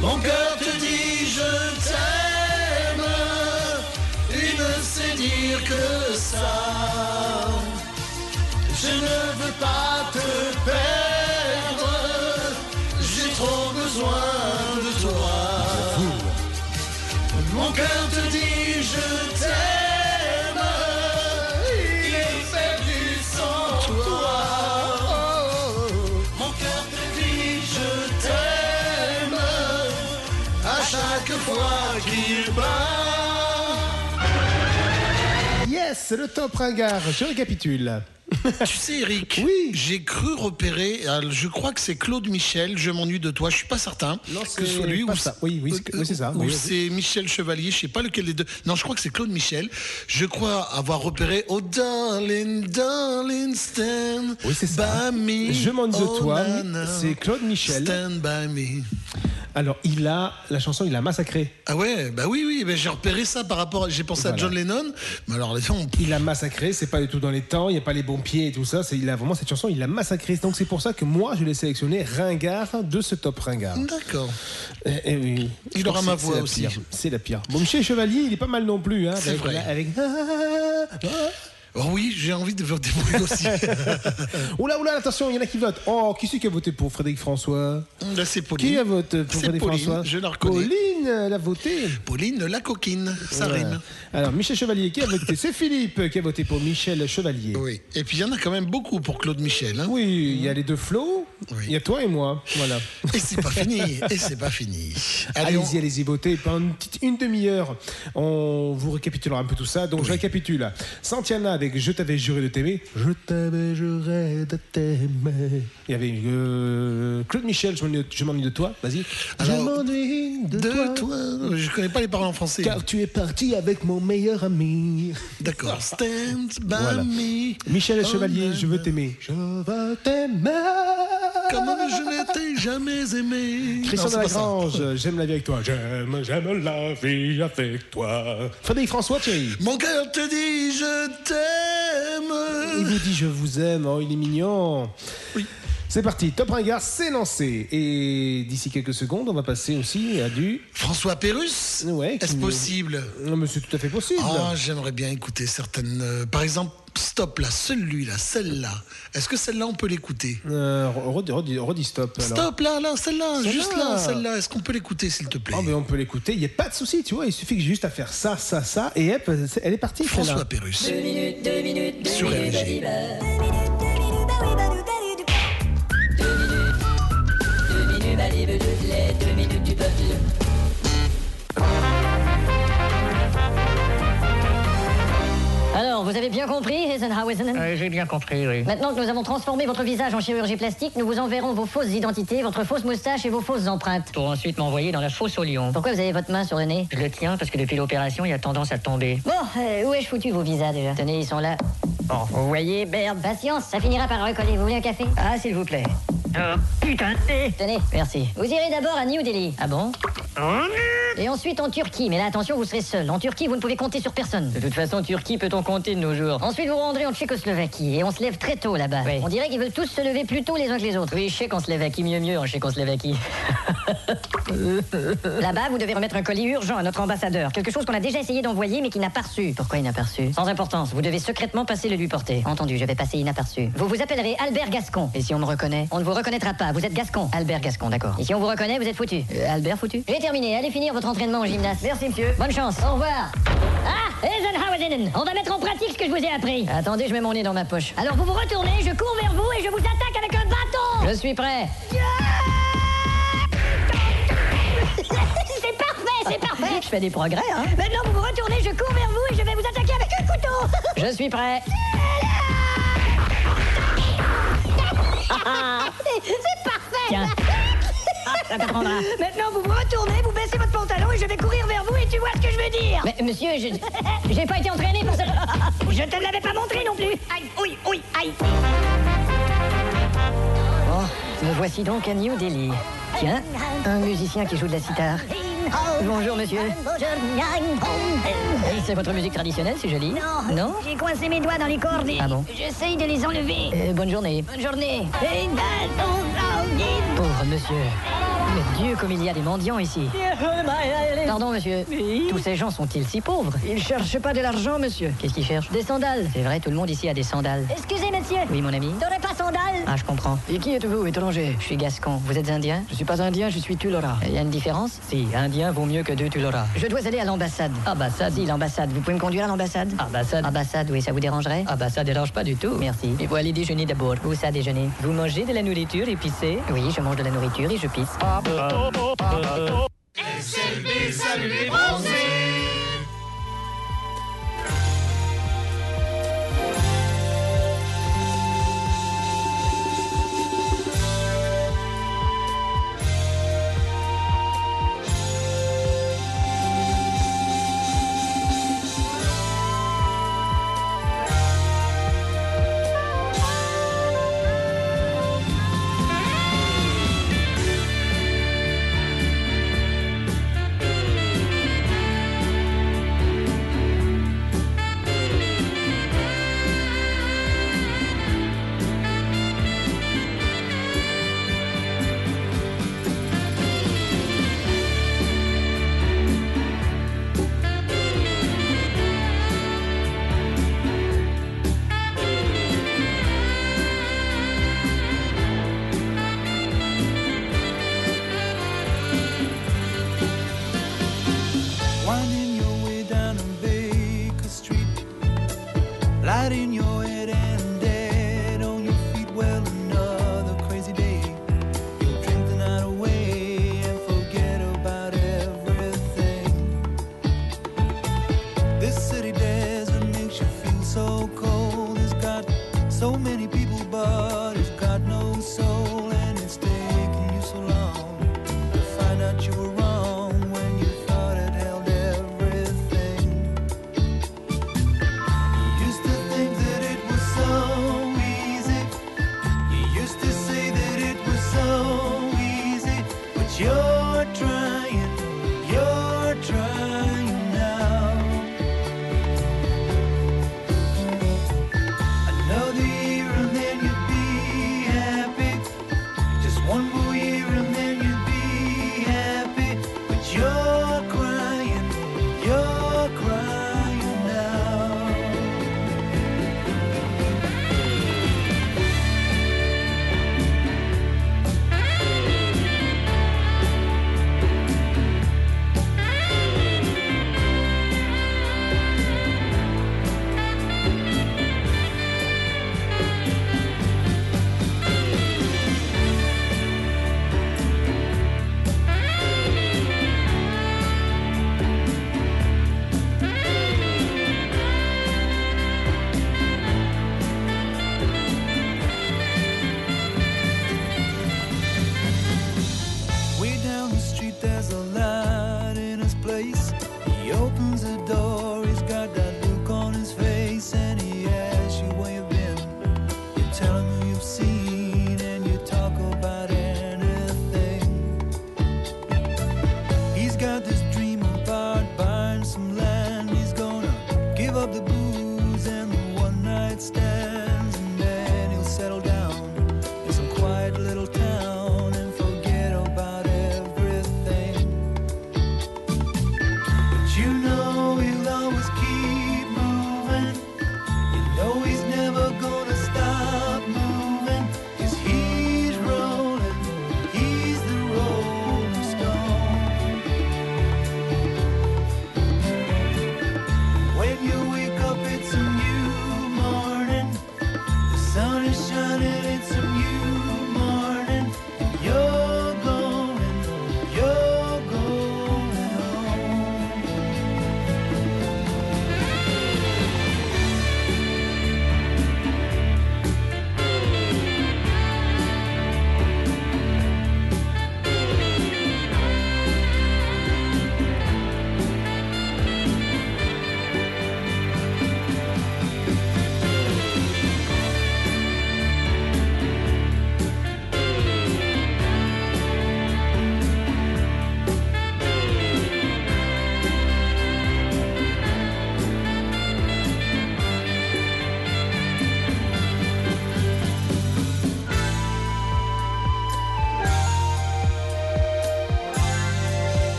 Mon cœur te dit je t'aime, il ne sait dire que ça. Je ne veux pas te perdre, j'ai trop besoin de toi. Mon cœur te dit Yes, le top ringard. Je récapitule. Tu sais, Eric, Oui. j'ai cru repérer, euh, je crois que c'est Claude Michel, je m'ennuie de toi, je suis pas certain Non, que ce soit lui ou ça. Oui, oui, c'est- oui, ça. Ou Oui, c'est Michel Chevalier, je sais pas lequel des deux. Non, je crois que c'est Claude Michel. Je crois avoir repéré Oh darling, darling, stand Oui, c'est ça. by me. Je m'ennuie de Oh, toi. C'est Claude Michel. Stand by me. Alors, il a, la chanson, il a massacré. Ah ouais, bah oui, oui, bah j'ai repéré ça par rapport, j'ai pensé Voilà. à John Lennon, mais alors les gens, Il a massacré, c'est pas du tout dans les temps, il n'y a pas les bons pieds et tout ça. C'est, il a vraiment cette chanson, il a massacré. Donc c'est pour ça que moi, je l'ai sélectionné ringard de ce top ringard. d'accord. Eh, eh oui. Il aura ma voix la aussi. C'est la pire. Bon, Chevalier, il est pas mal non plus. Hein, C'est avec, vrai. avec- Oh oui, j'ai envie de faire des bruits aussi. Oula, oula, attention, il y en a qui votent. Oh, qui c'est qui a voté pour Frédéric François Là, c'est Pauline. Qui a voté pour Frédéric Pauline, François je la reconnais. Pauline, elle a voté. Pauline la coquine, ça Voilà. rime. Alors, Michel Chevalier, qui a voté? C'est Philippe qui a voté pour Michel Chevalier. Oui. Et puis il y en a quand même beaucoup pour Claude Michel. hein. Oui, il y a les deux flots, Oui. il y a toi et moi. Voilà. Et c'est pas fini. Et c'est pas fini. Allez, Allez-y, on- allez-y, votez. Pendant une petite une demi-heure, on vous récapitulera un peu tout ça. Donc, je récapitule. Santiana avec Je t'avais juré de t'aimer. Je t'avais juré de t'aimer. Il y avait euh, Claude Michel, je m'ennuie- de toi. Vas-y. Je m'ennuie de, de toi. toi. Je connais pas les paroles en français. Car tu es parti avec mon meilleur ami. D'accord. Stand by Voilà. me. Michel Oh, Chevalier, je veux nana. t'aimer. Je veux t'aimer. Comme je ne t'ai jamais aimé. Christian Non, ça. Delagrange, j'aime la vie avec toi. J'aime, j'aime la vie avec toi. Frédéric François, Thierry. Mon cœur te dit je Il t'aime. vous dit je vous aime, oh, il est mignon. Oui. C'est parti, Top Ringard, c'est lancé. Et d'ici quelques secondes, on va passer aussi à du. François Pérus Ouais, Est-ce nous- possible Non, mais c'est tout à fait possible. Ah, j'aimerais bien écouter certaines. euh, par exemple, Stop là, celui-là, celle-là. Est-ce que celle-là on peut l'écouter Euh, redis, redis- redis stop. alors. Stop là, là, celle-là, juste là, celle-là. Est-ce qu'on peut l'écouter s'il te plaît Ah, mais on peut l'écouter, il n'y a pas de souci, tu vois. Il suffit juste à faire ça, ça, ça, et hop, elle est partie. François Pérus. Deux minutes, deux minutes, deux Sur minutes, Thank you. Alors, vous avez bien compris, Eisenhower J'ai bien compris, oui. Maintenant que nous avons transformé votre visage en chirurgie plastique, nous vous enverrons vos fausses identités, votre fausse moustache et vos fausses empreintes. Pour ensuite m'envoyer dans la fosse au lion. Pourquoi vous avez votre main sur le nez? Je le tiens parce que depuis l'opération, il a tendance à tomber. Bon, euh, où ai-je foutu vos visas déjà Tenez, ils sont là. Bon, vous voyez, merde. Patience, ça finira par recoller. Vous voulez un café? Ah, s'il vous plaît. Oh, putain. eh. Tenez, merci. Vous irez d'abord à New Delhi. Ah bon? Et ensuite en Turquie. Mais là, attention, vous serez seul. En Turquie, vous ne pouvez compter sur personne. De toute façon, Turquie peut-on compter de nos jours Ensuite, vous vous rendrez en Tchécoslovaquie. Et on se lève très tôt là-bas. Oui. On dirait qu'ils veulent tous se lever plus tôt les uns que les autres. Oui, Tchécoslovaquie, mieux mieux en Tchécoslovaquie. Là-bas, vous devez remettre un colis urgent à notre ambassadeur. Quelque chose qu'on a déjà essayé d'envoyer, mais qui n'a pas reçu. Pourquoi il n'a pas reçu? Sans importance, vous devez secrètement passer le lui porter. Entendu, je vais passer inaperçu. Vous vous appellerez Albert Gascon. Et si on me reconnaît? On ne vous reconnaîtra pas, vous êtes Gascon. Albert Gascon, d'accord. Et si on vous reconnaît, vous êtes foutu. Euh, Albert foutu? J'ai terminé, allez finir votre entraînement au gymnase. Merci, monsieur. Bonne chance, au revoir. Ah, Eisenhower, on va mettre en pratique ce que je vous ai appris? Attendez, je mets mon nez dans ma poche. Alors vous vous retournez, je cours vers vous et je vous attaque avec un bâton. Je suis prêt. C'est parfait, c'est parfait. Je fais des progrès, hein Maintenant vous vous retournez, je cours vers vous et je vais vous attaquer avec un couteau. Je suis prêt. C'est parfait. Tiens. Ça t'apprendra. Maintenant vous vous retournez, vous baissez votre pantalon et je vais courir vers vous et tu vois ce que je veux dire. Mais monsieur, je... J'ai pas été entraîné pour ça. Je te l'avais pas montré non plus. Aïe, oui, oui, aïe. Bon, me voici donc à New Delhi. Tiens, un musicien qui joue de la sitar. Bonjour, monsieur. C'est votre musique traditionnelle, c'est joli Non, Non J'ai coincé mes doigts dans les cordes. et Ah bon J'essaye de les enlever. Euh, Bonne journée. Bonne journée. Pauvre monsieur. Mais Dieu, comme il y a des mendiants ici. Pardon, monsieur. Tous ces gens sont-ils si pauvres Ils cherchent pas de l'argent, monsieur. Qu'est-ce qu'ils cherchent Des sandales. C'est vrai, tout le monde ici a des sandales. Excusez, monsieur. Oui, mon ami T'aurais pas sandales Ah, je comprends. Et qui êtes-vous, étranger Je suis gascon. Vous êtes indien Je suis pas indien, je suis Tulora. Il y a une différence Si, indien vaut mieux que deux Tulora. Je dois aller à l'ambassade. Ambassade Si, l'ambassade. Vous pouvez me conduire à l'ambassade? Ambassade. Ambassade, oui, ça vous dérangerait? Ah bah ça dérange pas du tout. Merci. Il faut aller déjeuner d'abord. Où ça, déjeuner? Vous mangez de la nourriture épicée? Oui, je mange de la nourriture et je pisse. SLB, salut les bronzés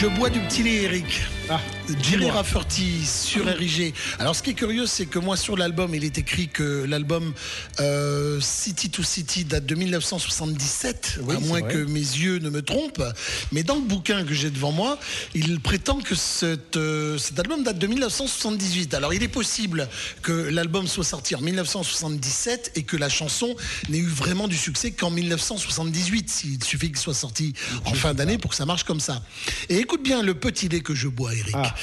Je bois du petit lait, Eric. Ah, Jerry. Rafferty sur RIG. Alors, ce qui est curieux, c'est que moi, sur l'album, il est écrit que l'album euh, City to City date de 1977, Oui, à moins vrai. que mes yeux ne me trompent. Mais dans le bouquin que j'ai devant moi, il prétend que cette, euh, cet album date de 1978. Alors, il est possible que l'album soit sorti en 1977 et que la chanson n'ait eu vraiment du succès qu'en 1978. Il suffit qu'il soit sorti en fin d'année pour que ça marche comme ça. Et écoute bien le petit lait que je bois, Eric. Ah,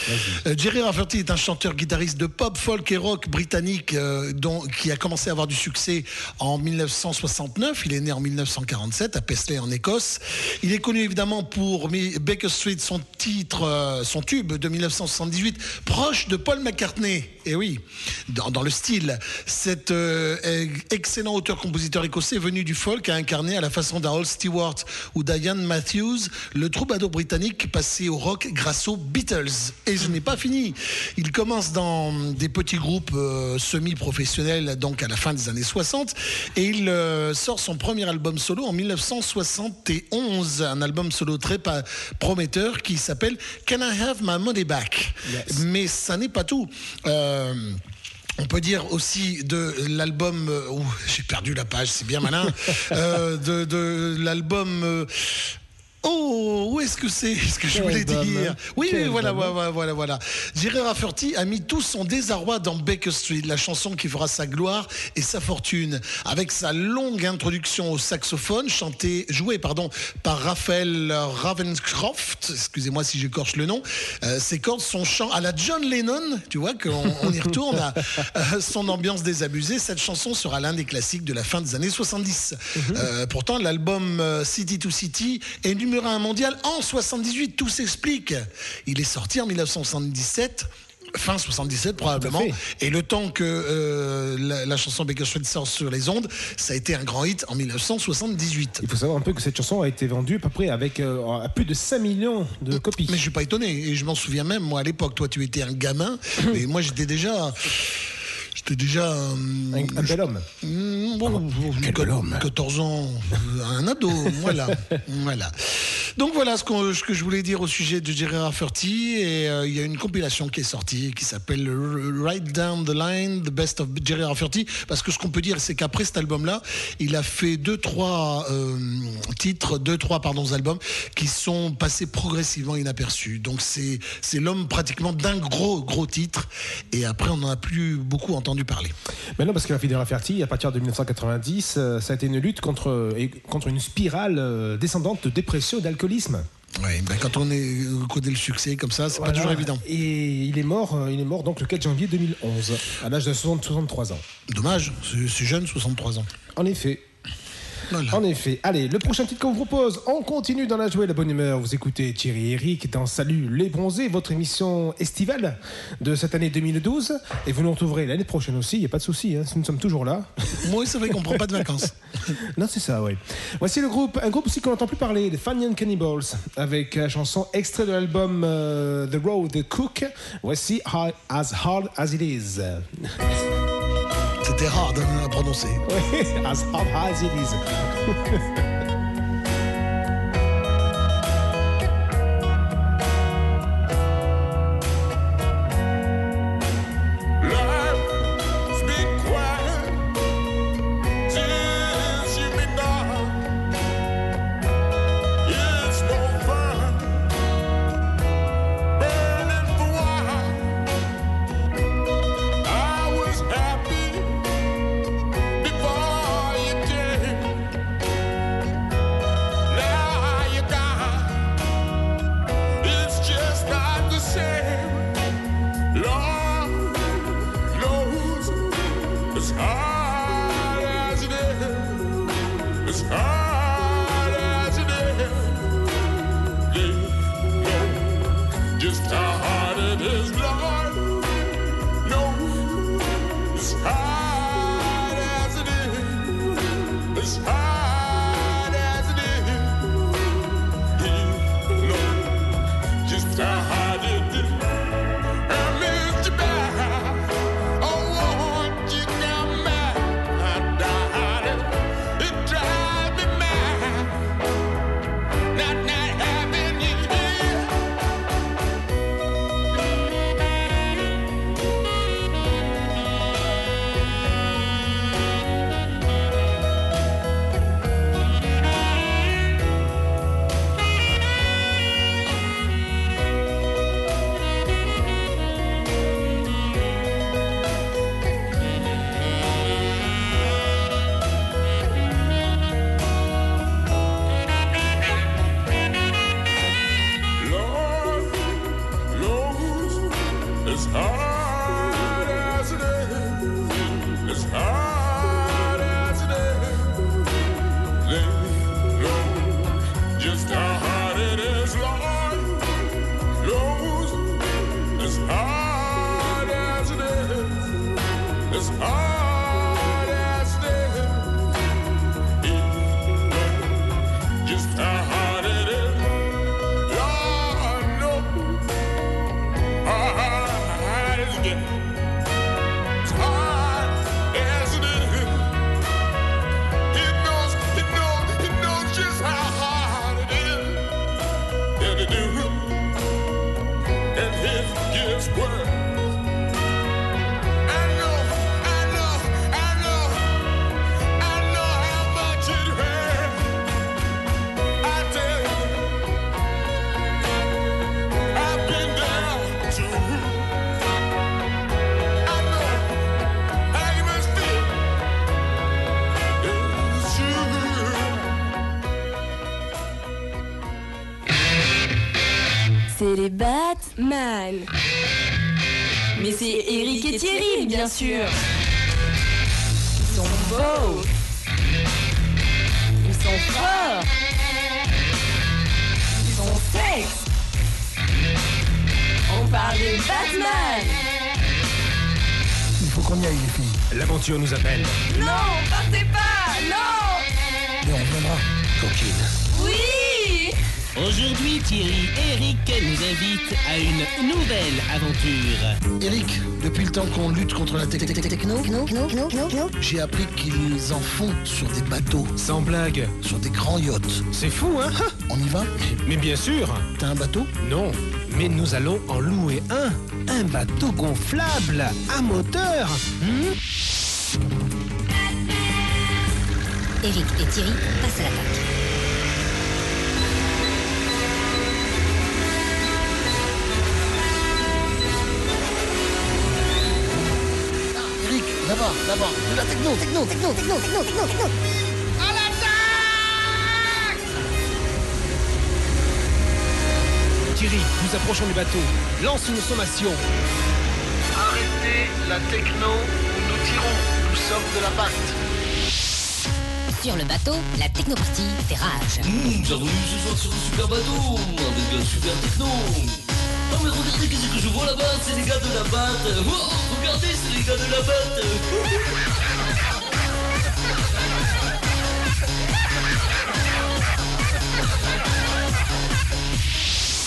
Jerry Rafferty est un chanteur-guitariste de pop, folk et rock britannique euh, qui a commencé à avoir du succès en 1969. Il est né en 1947 à Paisley en Écosse. Il est connu évidemment pour Baker Street, son titre, euh, son tube de 1978, proche de Paul McCartney. Et oui, dans, le style. Cet euh, excellent auteur-compositeur écossais venu du folk a incarné à la façon d'Harold Stewart ou Diane Matthews le troubadour britannique passé au rock grâce aux Beatles. Et je n'ai pas fini. Il commence dans des petits groupes euh, semi-professionnels, donc à la fin des années 60, et il euh, sort son premier album solo en 1971, un album solo très prometteur qui s'appelle Can I Have My Money Back? Mais ça n'est pas tout. Euh, on peut dire aussi de l'album. J'ai perdu la page, c'est bien malin. De de l'album. Oh, où est-ce que c'est ce que je voulais dire hein Oui, Quel oui, voilà, album. voilà, voilà, voilà. Jerry Rafferty a mis tout son désarroi dans Baker Street, la chanson qui fera sa gloire et sa fortune, avec sa longue introduction au saxophone, chantée, jouée, pardon, par Raphaël Ravencroft. Excusez-moi si j'écorche le nom. Euh, ses cordes sont chant à la John Lennon, tu vois qu'on on y retourne à euh, son ambiance désabusée. Cette chanson sera l'un des classiques de la fin des années 70. Euh, pourtant, l'album City to City est numéro un mondial en 78. Tout s'explique. Il est sorti en 1977 fin 77 probablement. Et le temps que euh, la, la chanson Baker sorte sur les ondes, ça a été un grand hit en 1978. Il faut savoir un peu que cette chanson a été vendue à peu près avec euh, à plus de 5 millions de copies. Mais je suis pas étonné. Et je m'en souviens même, moi à l'époque, toi tu étais un gamin, et moi j'étais déjà. J'étais déjà. Un, un bel homme. Mm, bon, quel bel homme. 14 ans, euh, un ado, voilà. voilà. Donc voilà ce, ce que je voulais dire au sujet de Jerry Rafferty. Et euh, il y a une compilation qui est sortie qui s'appelle Right Down the Line, The Best of Jerry Rafferty. Parce que ce qu'on peut dire, c'est qu'après cet album-là, il a fait deux, trois euh, titres, deux, trois pardon, albums qui sont passés progressivement inaperçus. Donc c'est c'est l'homme pratiquement d'un gros, gros titre. Et après, on n'en a plus beaucoup entendu parler. Mais non, parce que la Fidel Rafferty, à partir de 1990, euh, ça a été une lutte contre, contre une spirale euh, descendante de dépression et d'alcoolisme. Ouais, ben quand on est connaît le succès comme ça, c'est Voilà. pas toujours évident. Et il est mort, euh, il est mort donc le 4 janvier 2011, à l'âge de 60 63 ans. Dommage, c'est jeune, 63 ans. En effet. En effet. Allez, le prochain titre qu'on vous propose, on continue dans la joie et la bonne humeur. Vous écoutez Thierry et Eric dans Salut les bronzés, votre émission estivale de cette année 2012. Et vous nous retrouverez l'année prochaine aussi, il n'y a pas de souci, hein, nous sommes toujours là. Moi, c'est vrai qu'on prend pas de vacances. non, c'est ça, oui. Voici le groupe, un groupe aussi qu'on n'entend plus parler, les Fanian Cannibals, avec la chanson extrait de l'album euh, The Road Cook. Voici As Hard As It Is. C'était rare à prononcer. as hard as Batman. Mais c'est Eric et Thierry, bien sûr. Ils sont beaux. Ils sont forts. Ils sont sexe. On parle de Batman. qu'on y aille, les filles. L'aventure nous appelle. Non, partez pas Non Et on reviendra. Coquine. Oui Aujourd'hui, Thierry et Eric nous invitent à une nouvelle aventure. Eric, depuis le temps qu'on lutte contre la tech- tech- tech- techno, No, no, no, no, no. j'ai appris qu'ils en font sur des bateaux, Sans blague. sur des grands yachts. C'est fou, hein? On y va? Mais bien sûr. T'as un bateau? Non, mais nous allons en louer un. Un bateau gonflable à moteur. Hmm? Eric et Thierry passent à l'attaque. Là-bas, là-bas, de la techno, techno, techno, techno, techno, techno, techno. Thierry, nous approchons du bateau. Lance une sommation. Arrêtez la techno ou nous tirons. Nous sommes de la batte. Sur le bateau, la technopartie fait rage. bienvenue ce soir sur un super bateau, avec un super techno. Oh mais regardez qu'est-ce que je vois là-bas, c'est les gars de la batte. Oh, regardez, c'est les gars de la batte.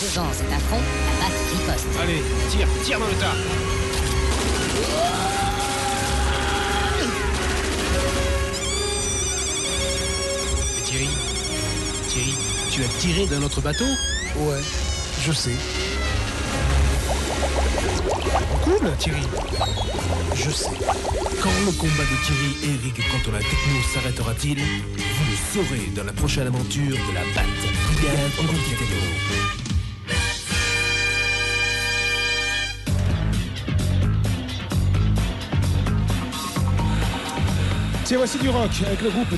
Faisant cet affront, la batte riposte. Allez, tire, tire dans le tas. Mais Thierry, Thierry, tu as tiré d'un autre bateau? Ouais, je sais, Thierry? je sais. Quand le combat de Thierry et Eric contre la techno s'arrêtera-t-il Vous le saurez dans la prochaine aventure de la batte. Brigade voici du rock avec le groupe.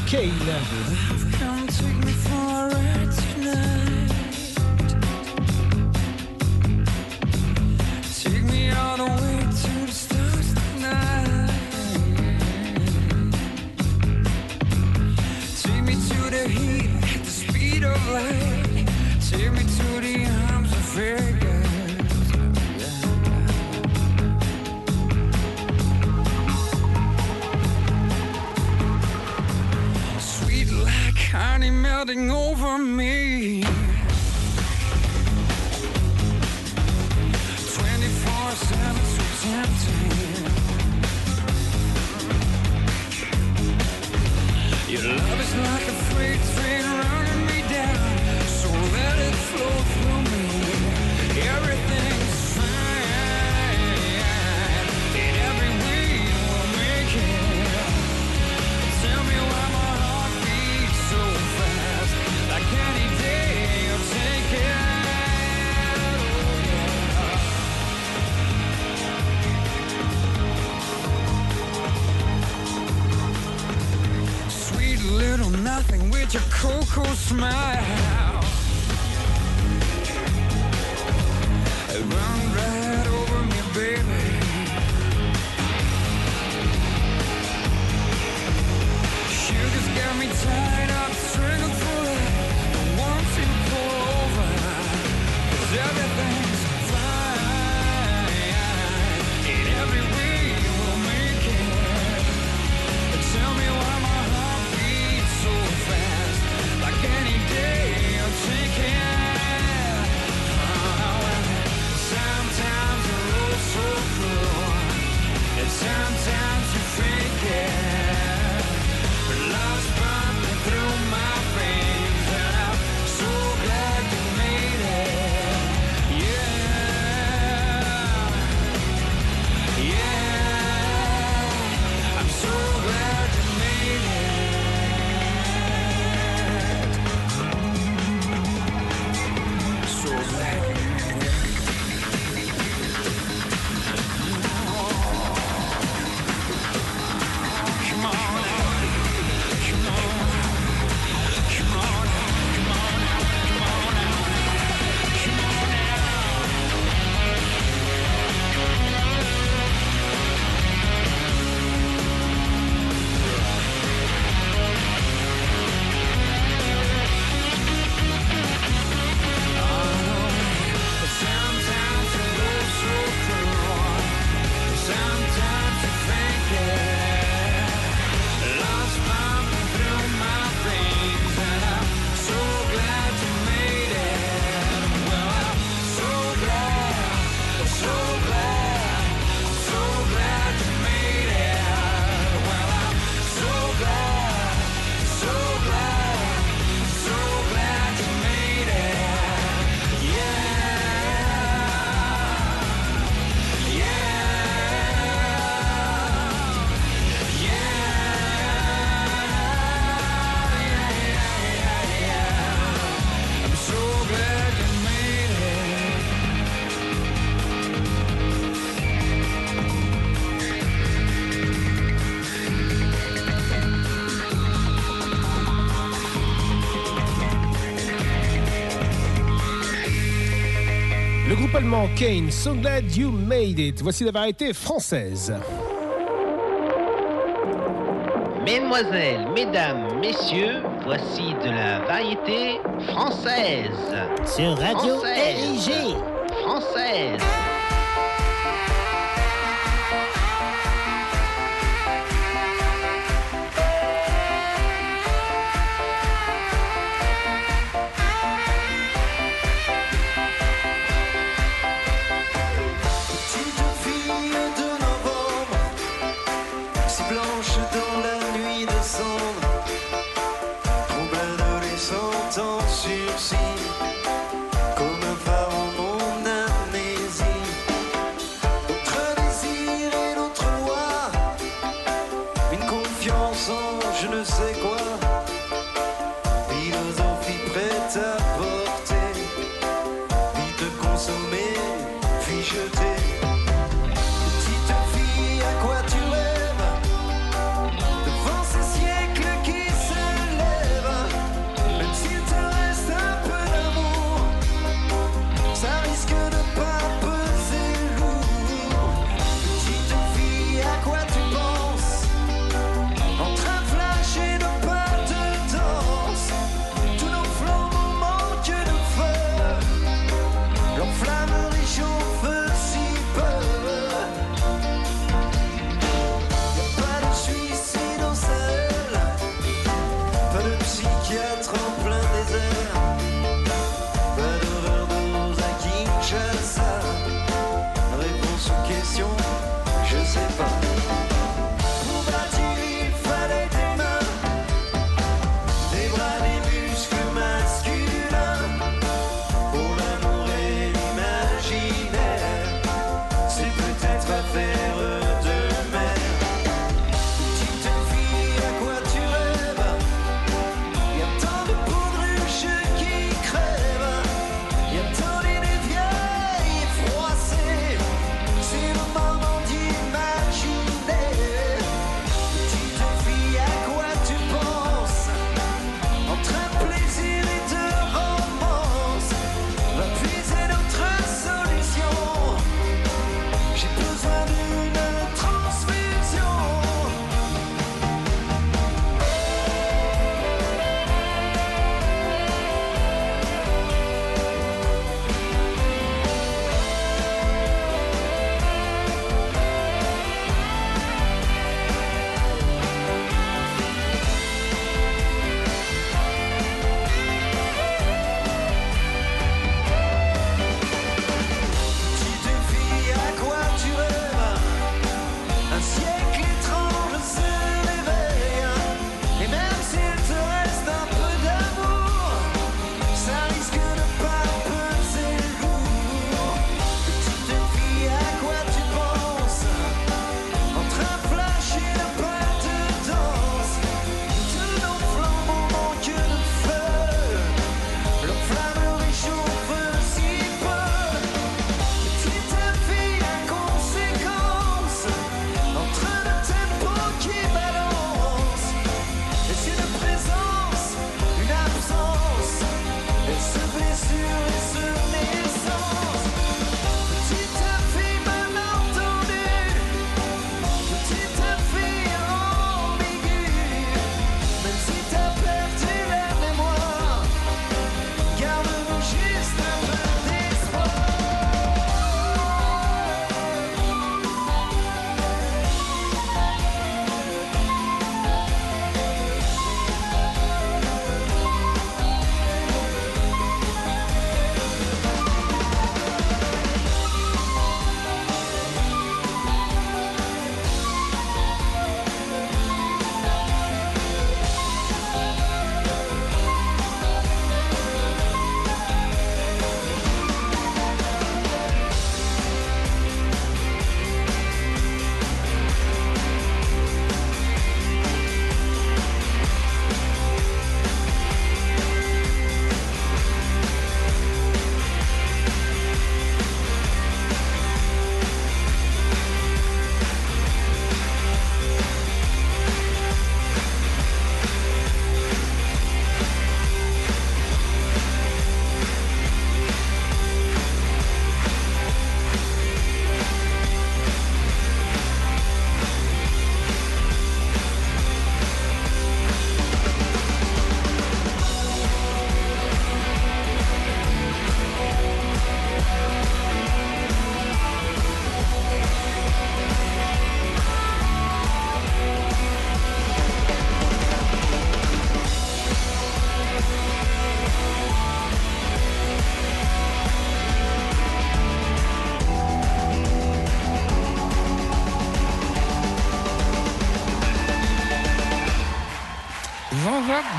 Kane, So Glad You Made It. Voici la variété française. Mesdemoiselles, mesdames, messieurs, voici de la variété française. Sur Radio Française. Française.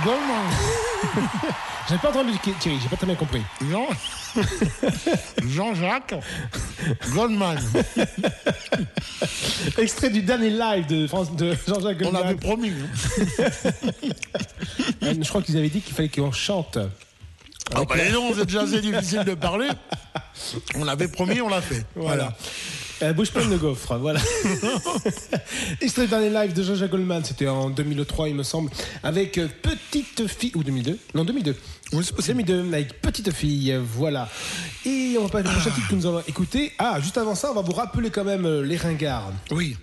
Goldman. J'ai pas entendu Thierry, j'ai pas très bien compris. Non. Jean-Jacques Goldman. Extrait du dernier live de, France, de Jean-Jacques On Goldman. avait promis. Euh, Je crois qu'ils avaient dit qu'il fallait qu'on chante. Ah bah dis donc, c'est déjà assez difficile de parler. On avait promis, on l'a fait. Voilà. Euh, bouge pleine de gaufres, voilà. Extrait du dernier live de Jean-Jacques Goldman, c'était en 2003 il me semble, avec euh, Petite Fille, ou 2002 Non 2002. Oui, c'est possible. 2002, avec Petite Fille, voilà. Et on va passer au prochain titre que nous allons écouter. Ah, juste avant ça, on va vous rappeler quand même euh, les ringards. Oui.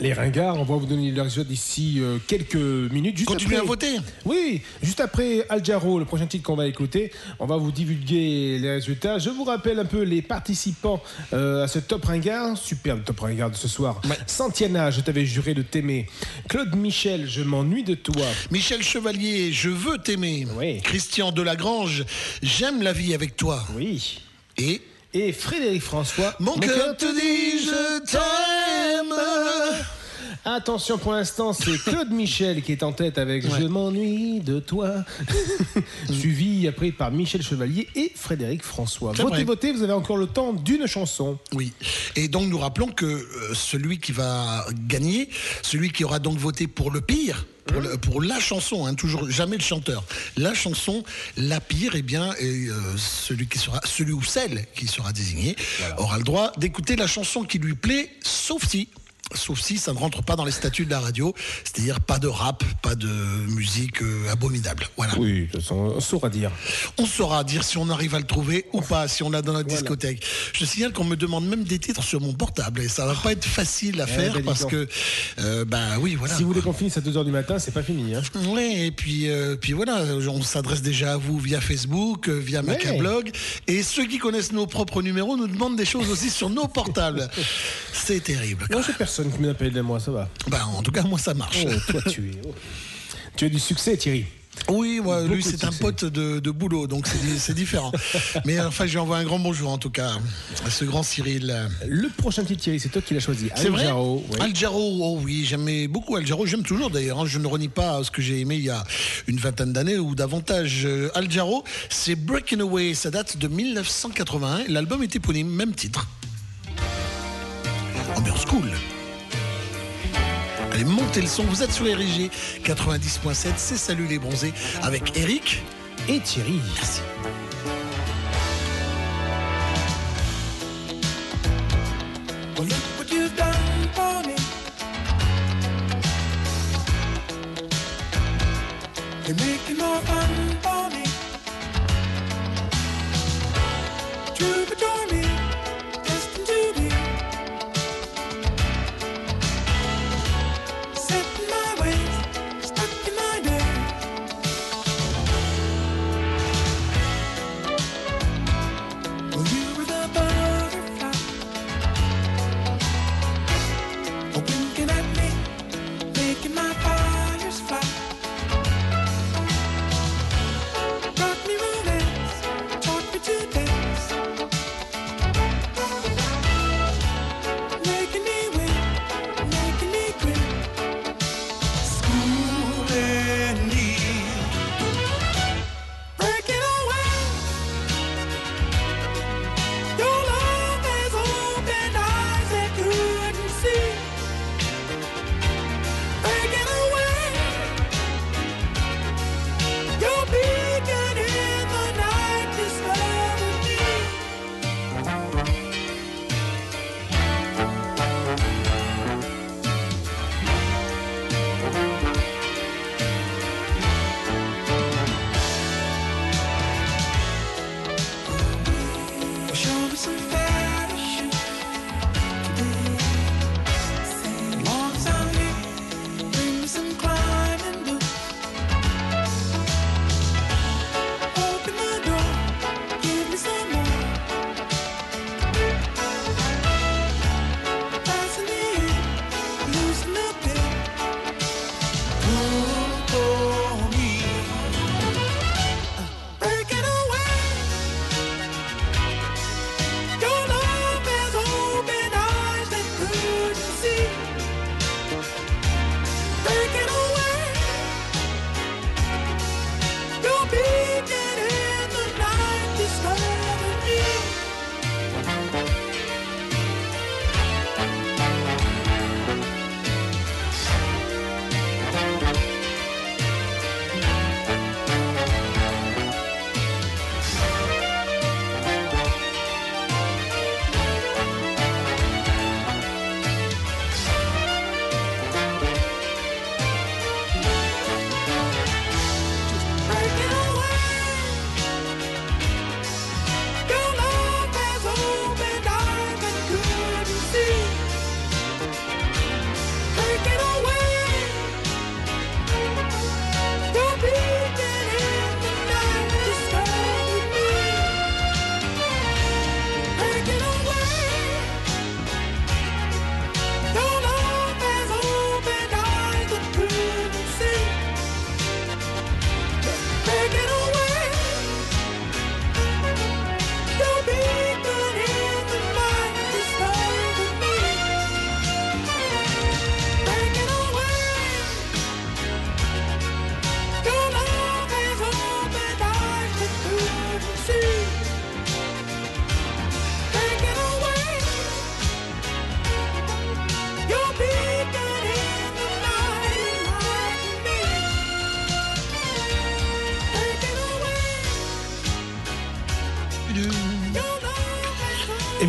Les ringards, on va vous donner le résultat d'ici euh, quelques minutes. Juste Continuez après- à voter. Oui, juste après Al Jarreau, le prochain titre qu'on va écouter, on va vous divulguer les résultats. Je vous rappelle un peu les participants euh, à ce top ringard, superbe top ringard de ce soir. Santiana, je t'avais juré de t'aimer. Claude Michel, je m'ennuie de toi. Michel Chevalier, je veux t'aimer. Oui. Christian Delagrange, j'aime la vie avec toi. Oui. Et Et Frédéric François, mon cœur te dit je t'aime. Attention, pour l'instant, c'est Claude Michel qui est en tête avec Je m'ennuie de toi. Suivi après par Michel Chevalier et Frédéric François. Votez, vrai. votez, vous avez encore le temps d'une chanson. Oui. Et donc nous rappelons que euh, celui qui va gagner, celui qui aura donc voté pour le pire, pour, le- pour la chanson, hein, toujours jamais le chanteur, la chanson la pire, eh bien et, euh, celui qui sera, celui ou celle qui sera désigné aura le droit d'écouter la chanson qui lui plaît, sauf si. Sauf si ça ne rentre pas dans les statuts de la radio, c'est-à-dire pas de rap, pas de musique euh, abominable. Voilà. Oui, on saura dire. On saura dire si on arrive à le trouver ou pas, si on l'a dans notre discothèque. Je signale qu'on me demande même des titres sur mon portable et ça va pas être facile à Eh faire ben, parce que, euh, bah oui, voilà. Si vous voulez qu'on finisse à 2h du matin, c'est pas fini. Hein. Oui, et puis, euh, puis voilà, on s'adresse déjà à vous via Facebook, euh, via Macablog. Et ceux qui connaissent nos propres numéros nous demandent des choses aussi sur nos portables. C'est terrible. Personne qui m'appelle de moi, ça va. Bah, en tout cas, moi, ça marche. Oh, toi, tu es. oh. Tu as du succès, Thierry. Oui, ouais, lui, Beaucoup c'est un pote de, de boulot, donc c'est di- c'est différent. Mais enfin, je lui envoie un grand bonjour, en tout cas, à ce grand Cyril. Le prochain titre, Thierry, c'est toi qui l'as choisi. C'est vrai Jarreau, ouais. Al oh oui, j'aimais beaucoup Al j'aime toujours d'ailleurs, hein, je ne renie pas ce que j'ai aimé il y a une vingtaine d'années ou davantage. Euh, Al c'est Breaking Away, ça date de 1981, l'album est éponyme, même titre. Ambiance cool. Allez, montez le son, vous êtes sur RG 90.7, c'est Salut les bronzés avec Eric et Thierry. Merci.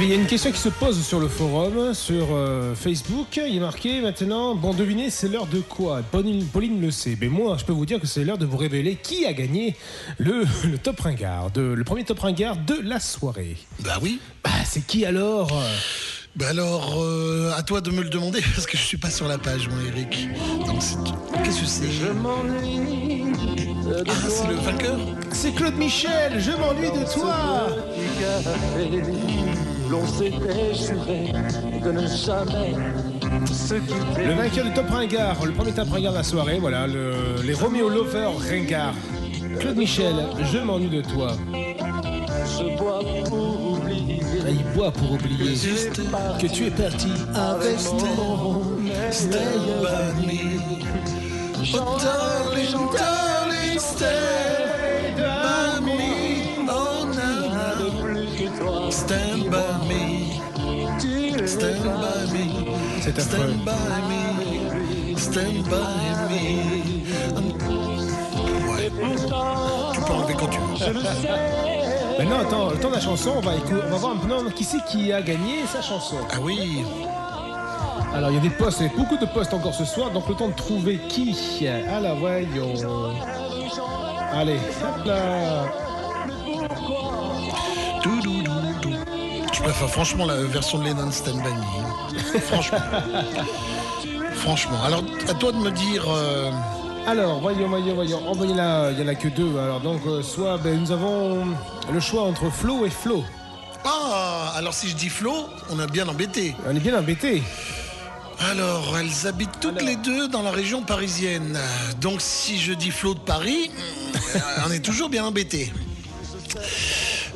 Il y a une question qui se pose sur le forum, sur euh, Facebook. Il est marqué maintenant, bon, devinez, c'est l'heure de quoi? Pauline, Pauline le sait. Mais moi, je peux vous dire que c'est l'heure de vous révéler qui a gagné le, le top ringard, de, le premier top ringard de la soirée. Bah oui. Bah, c'est qui alors? Bah alors, euh, à toi de me le demander parce que je suis pas sur la page, moi, Eric. Donc, c'est- qu'est-ce que c'est? Ah, c'est le vainqueur? C'est Claude Michel, je m'ennuie de toi L'on s'était juré de ne jamais se quitter. Le vainqueur du top ringard, le premier top ringard de la soirée, voilà, le- les Romeo Lover ringard. Claude Michel, je m'ennuie de toi. Je bois pour oublier. Ah, il boit pour oublier que tu es parti avec mon Stand by me. Oh, darling, darling, C'est affreux. Stand by me. Stand by me. Ouais. Tu peux enlever quand tu veux. Maintenant, attends, le temps de la chanson, on va, écou- on va voir maintenant qui c'est qui a gagné sa chanson? Ah oui. Alors, il y a des postes, il y a beaucoup de postes encore ce soir, donc le temps de trouver qui. Alors, voyons. Allez, hop là. Préfère franchement la version de Lennon Me. Franchement. franchement. Alors, à toi de me dire. euh, Alors, voyons, voyons, voyons. Oh, ben, il y en a, en a que deux. Alors, donc, euh, soit ben, nous avons le choix entre Flo et Flo. Ah, alors si je dis Flo, on est bien embêté. On est bien embêté. Alors, elles habitent toutes les deux dans la région parisienne. Donc, si je dis Flo de Paris, euh, on est toujours bien embêté.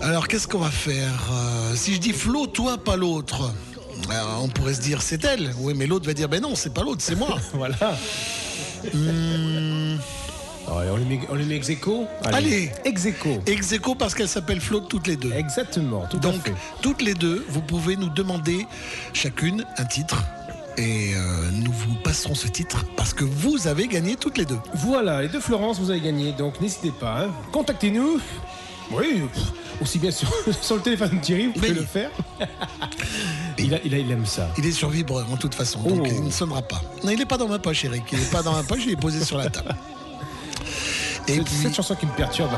Alors, qu'est-ce qu'on va faire Euh, Si je dis Flo, toi, pas l'autre. Alors, on pourrait se dire c'est elle. Oui, mais l'autre va dire ben non, c'est pas l'autre, c'est moi. voilà. Hmm, on les met, on les met ex aequo Allez. Ex aequo. Ex aequo parce qu'elles s'appellent Flo toutes les deux. Exactement, tout à Donc, fait. toutes les deux, vous pouvez nous demander chacune un titre. Et euh, nous vous passerons ce titre parce que vous avez gagné toutes les deux. Voilà, les deux Florence, vous avez gagné, donc n'hésitez pas. hein. Contactez-nous. Oui, aussi bien sur, sur le téléphone de Thierry, vous pouvez le faire. il, a- il a- il aime ça. Il est sur vibreur en toute façon, donc Oh. il ne sonnera pas. Non, il n'est pas dans ma poche, Eric. Il n'est pas dans ma poche, il est posé sur la table. Et C'est puis, cette chanson qui me perturbe.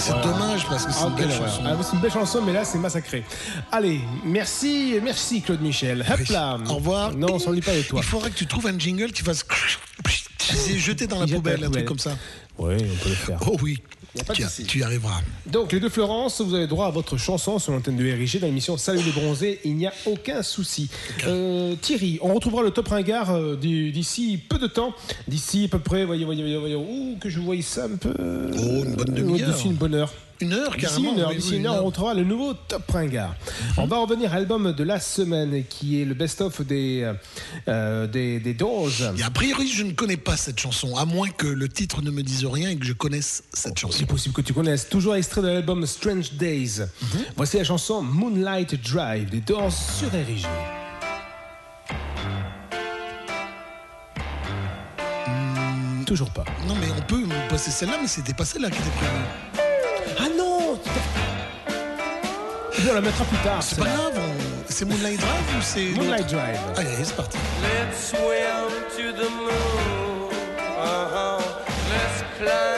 C'est dommage parce que c'est Ah, une belle chanson. Ah, c'est une belle chanson, mais là, c'est massacré. Allez, merci, merci Claude Michel. Hop là. Au revoir. Non, on s'ennuie pas de toi. Il faudrait que tu trouves un jingle, tu fasses. C'est jeté dans la poubelle, un truc comme ça. Oui, on peut le faire. Oh oui, Y a pas de tu, y arriveras. Donc, les deux Florence, vous avez droit à votre chanson sur l'antenne de RIG dans l'émission Salut les bronzés. Il n'y a aucun souci. Euh, Thierry, on retrouvera le top ringard euh, d'ici peu de temps. D'ici à peu près, voyez, voyez, voyez, voyez. Ouh, que je voyais ça un peu. Oh, une bonne Euh, demi-heure. D'ici une bonne heure. Une heure, D'ici carrément. une heure, oui, d'ici oui, une heure, on retrouvera le nouveau Top Ringard. On va revenir à l'album de la semaine, qui est le best-of des, euh, des, des. Et a priori, je ne connais pas cette chanson, à moins que le titre ne me dise rien et que je connaisse Oh, cette chanson. C'est possible que tu connaisses. Toujours extrait de l'album Strange Days. Mhm. Voici la chanson Moonlight Drive des Doors sur RIG. Toujours pas. Non, mais on peut passer celle-là, mais c'était pas celle-là qui était prévue. Ah non On la mettra plus tard. C'est pas grave, on- c'est Moonlight Drive ou c'est. Moonlight Drive. Allez, c'est parti. Let's swim to the moon. Uh-huh. Let's climb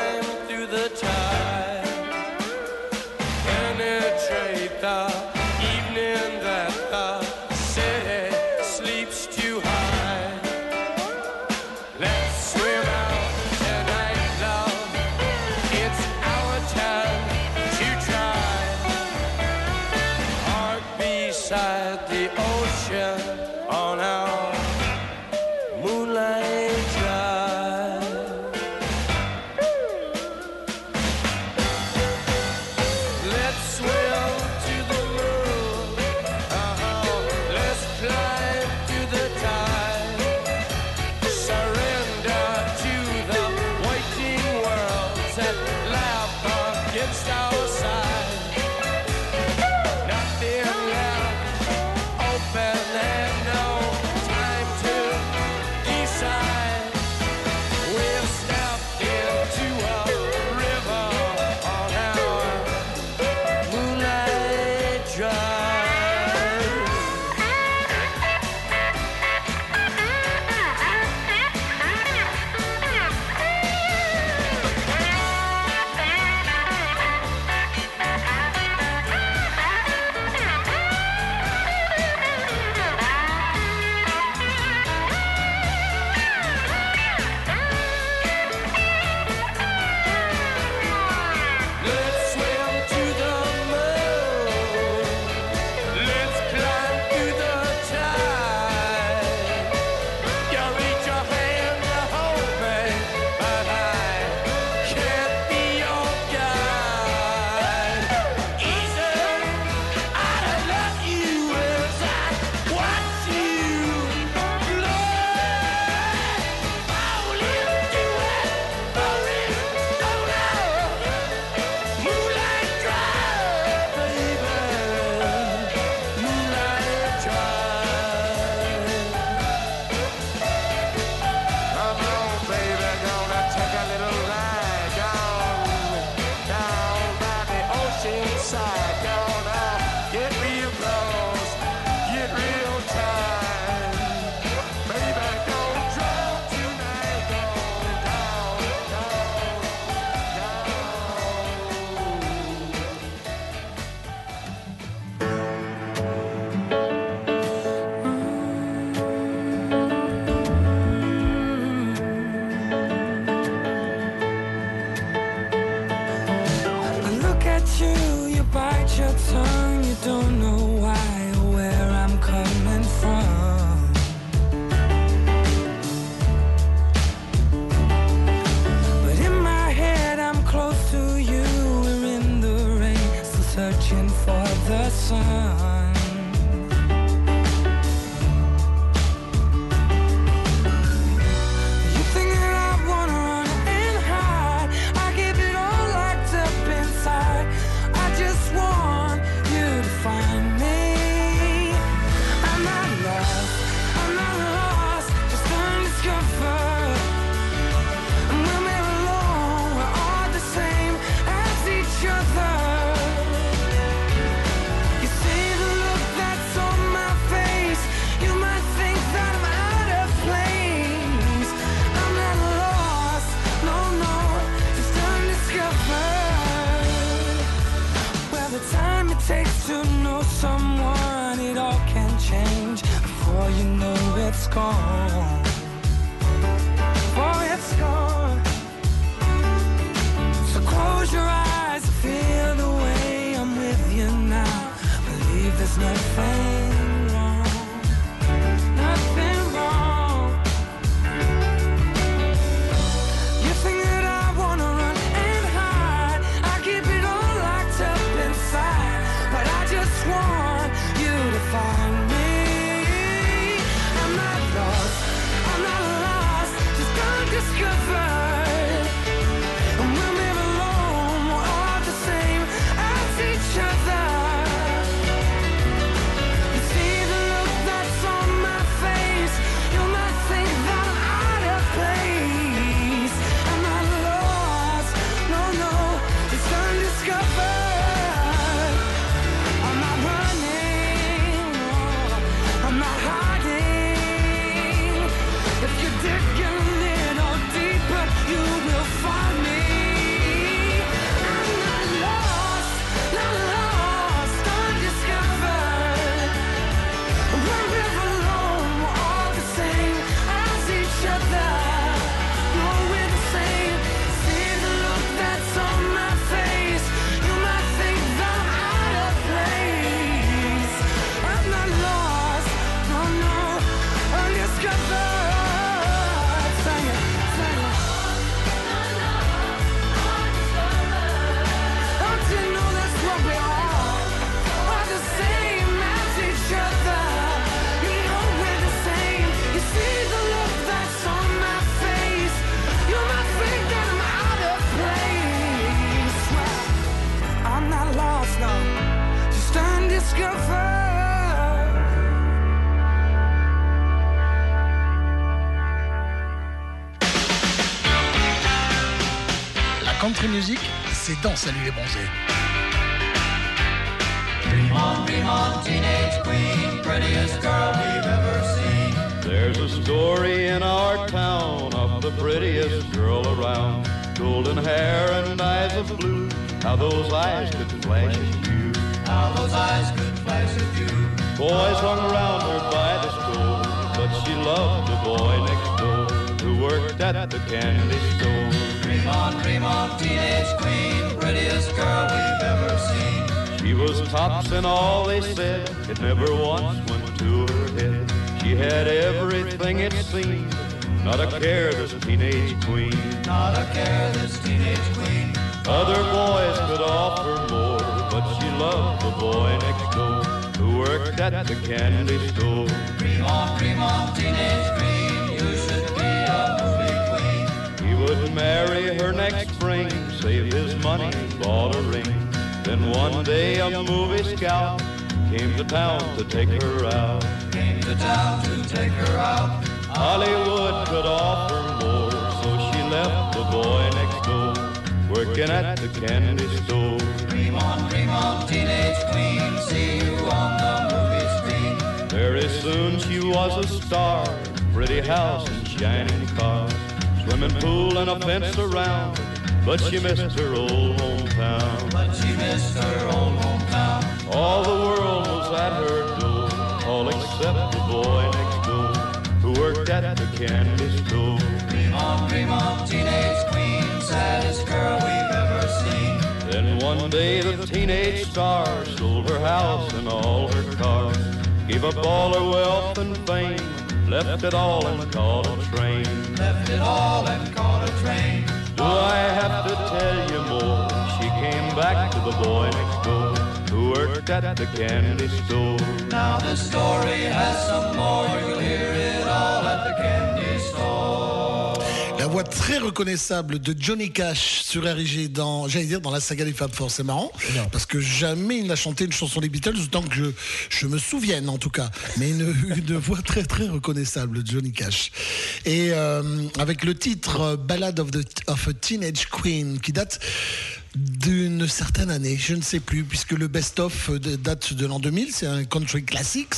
country music, c'est dans Salut les bronzés. Dream on, dream on, teenage queen, prettiest girl we've ever seen. There's a story in our town of the prettiest girl around. Golden hair and eyes of blue. How those eyes could flash at you. How those eyes could flash at you. Boys hung around her by the store, but she loved the boy next door who worked at the candy tops in all they said. It never once went to her head. She had everything it seemed. Not a care, this teenage queen. Not a care, this teenage queen. Other boys could offer more, but she loved the boy next door who worked at the candy store. Dream on, dream on, teenage queen, you should be a movie queen. He would marry her next spring, save his money, bought a ring. Then one day a movie scout came to town to take her out. Came to town to take her out. Hollywood could offer more, so she left the boy next door, working at the candy store. Dream on, dream on, teenage queen, see you on the movie screen. Very soon she was a star, pretty house and shining car, swimming pool and a fence around. But she missed her old hometown. But she missed her old hometown. All the world was at her door, all except the boy next door who worked at the candy store. Dream on, dream on, teenage queen, saddest girl we've ever seen. Then one day the teenage star sold her house and all her cars, gave up all her wealth and fame, left it all and caught a train. Left it all and caught a train. Do I have to tell you more? She came back to the boy next door who worked at the candy store. Now the story has some more. You'll hear it voix très reconnaissable de Johnny Cash sur RG dans, j'allais dire, dans la saga des Fab Four. C'est marrant. Parce que jamais il n'a chanté une chanson des Beatles, autant que je, je me souvienne en tout cas. Mais une, une voix très très reconnaissable de Johnny Cash. Et euh, avec le titre euh, Ballad of, the, of a Teenage Queen qui date d'une certaine année, je ne sais plus, puisque le best-of date de l'an 2000, c'est un country classics,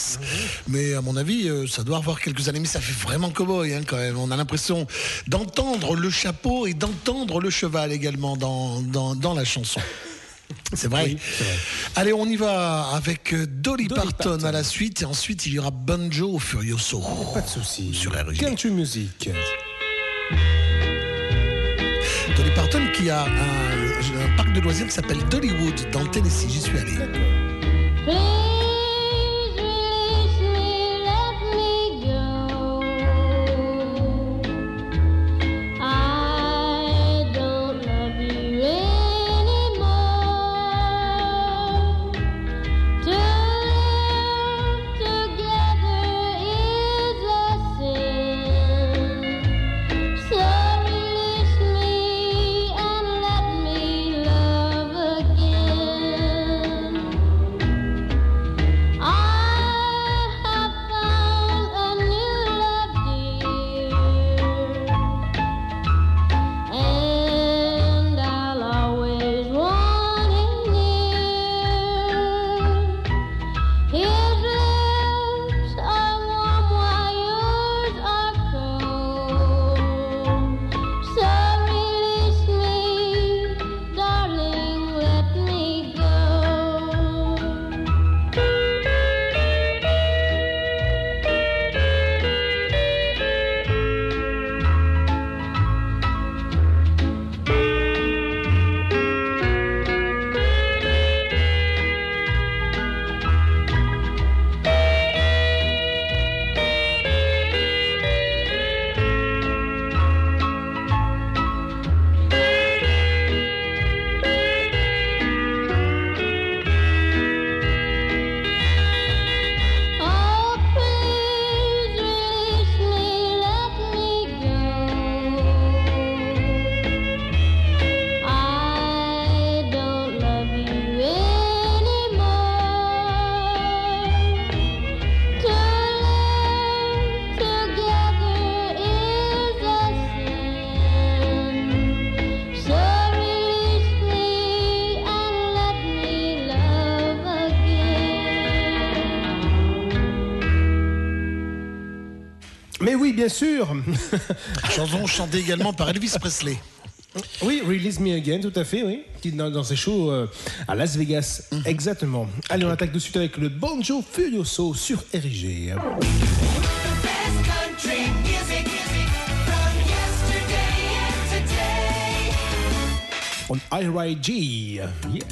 mais à mon avis, euh, ça doit avoir quelques années, mais ça fait vraiment cowboy hein, quand même. On a l'impression d'entendre le chapeau et d'entendre le cheval également dans, dans, dans la chanson. C'est vrai. Allez, on y va avec euh, Dolly, Parton, à la suite, et ensuite il y aura Banjo Furioso. Pas de souci. Sur RG. Country music. Dolly Parton qui a un, de loisirs qui s'appelle Dollywood dans le Tennessee. J'y suis allé. Sûr. Chanson chantée également par Elvis Presley. Oui, Release Me Again, tout à fait, oui. Qui dans, dans ses shows euh, à Las Vegas. Mhm. Exactement. Allez, on attaque de suite avec le Banjo Furioso sur today. On IRIG. Yeah.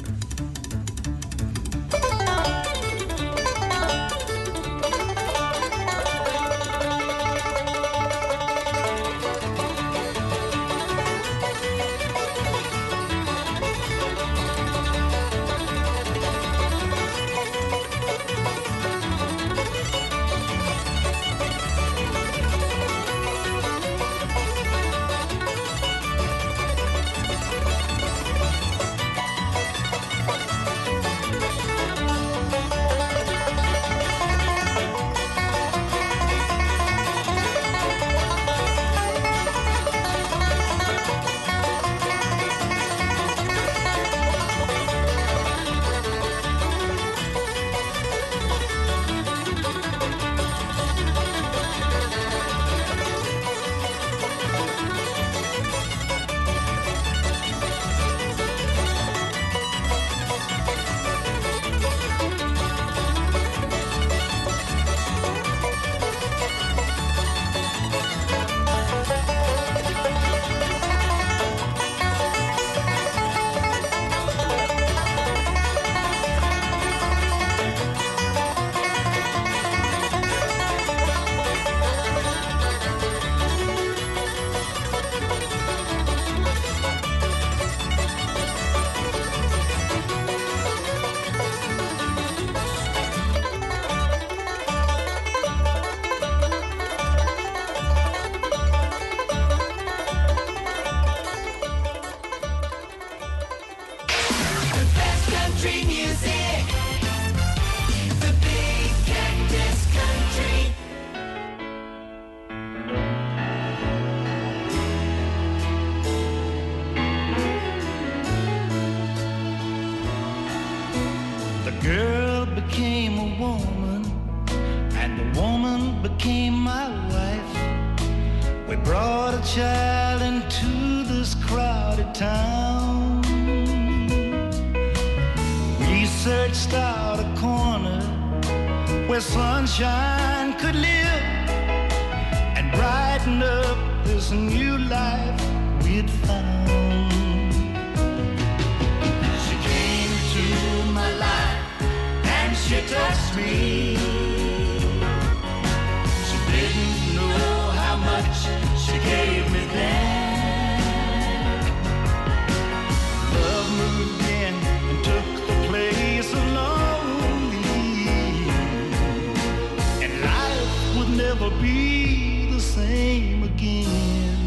The same again.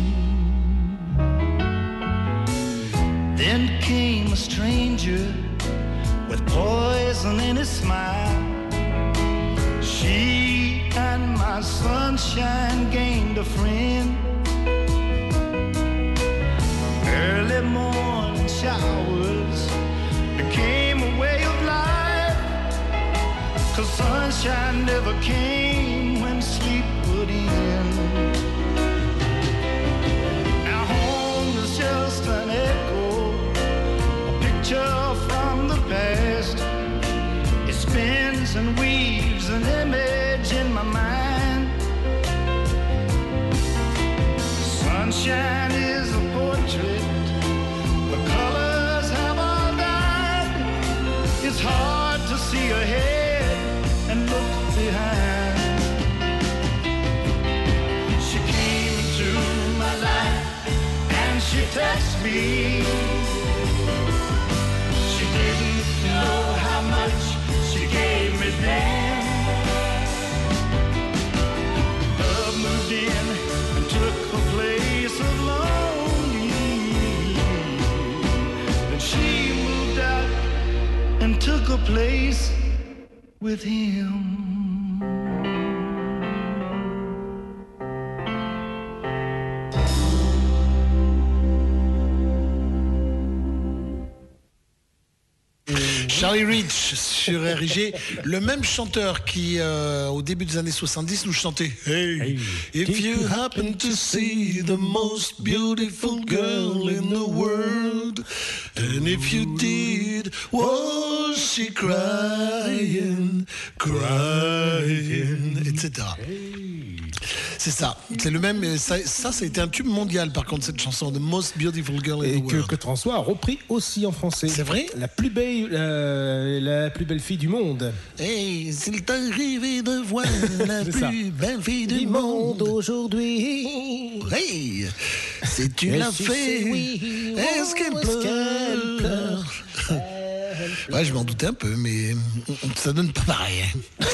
Then came a stranger with poison in his smile. She and my sunshine gained a friend. Early morning showers became a way of life. Cause sunshine never came Is a portrait, colors have all died. It's hard to see ahead and look behind. She came into my life and she touched me. Place with him. Charlie Rich sur RG, le même chanteur qui, euh, au début des années 70, nous chantait. Hey, if you happen to see the most beautiful girl in the world, and if you did, was she crying, crying, etc. C'est ça, c'est le même. Ça, ça, ça a été un tube mondial par contre, cette chanson, The Most Beautiful Girl in Et the que, World. que François a repris aussi en français. C'est vrai La plus belle, la, la plus belle fille du monde. Hey, s'il t'arrivait de voir la ça. plus belle fille du monde aujourd'hui. Hey, si tu l'as fait, oui, est-ce qu'elle oh, est-ce qu'elle pleure Ouais, je m'en doutais un peu, mais ça donne pas pareil. hein.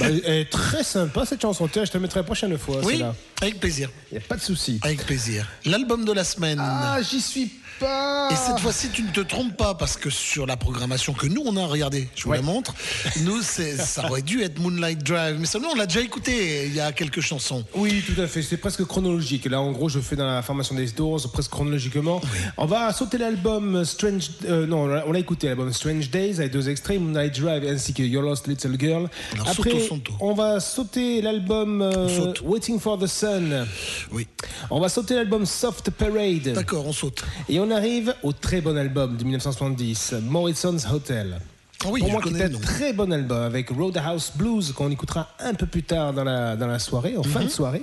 Bah, elle est très sympa cette chanson. Tiens, je te la mettrai la prochaine fois. Oui, avec plaisir. Y a pas de souci. Avec plaisir. L'album de la semaine. Ah, j'y suis pas. Et cette fois-ci, tu ne te trompes pas parce que sur la programmation que nous on a regardé, je vous la montre. Nous, ça aurait dû être Moonlight Drive, mais seulement on l'a déjà écouté. Il y a quelques chansons. Oui, tout à fait. C'est presque chronologique. Là, en gros, je fais dans la formation des Doors, presque chronologiquement. On va sauter l'album Strange. euh, non, on l'a écouté, l'album Strange Days, avec deux extraits, Moonlight Drive ainsi que Your Lost Little Girl. Alors, Après, sauto, sauto. on va sauter l'album euh. Waiting for the Sun. Oui. On va sauter l'album Soft Parade. D'accord, on saute. Et on arrive au très bon album de 1970, Morrison's Hotel. Ah oui, Pour moi, qui est un très bon album avec Roadhouse Blues qu'on écoutera un peu plus tard dans la, dans la soirée, en fin Mhm. de soirée.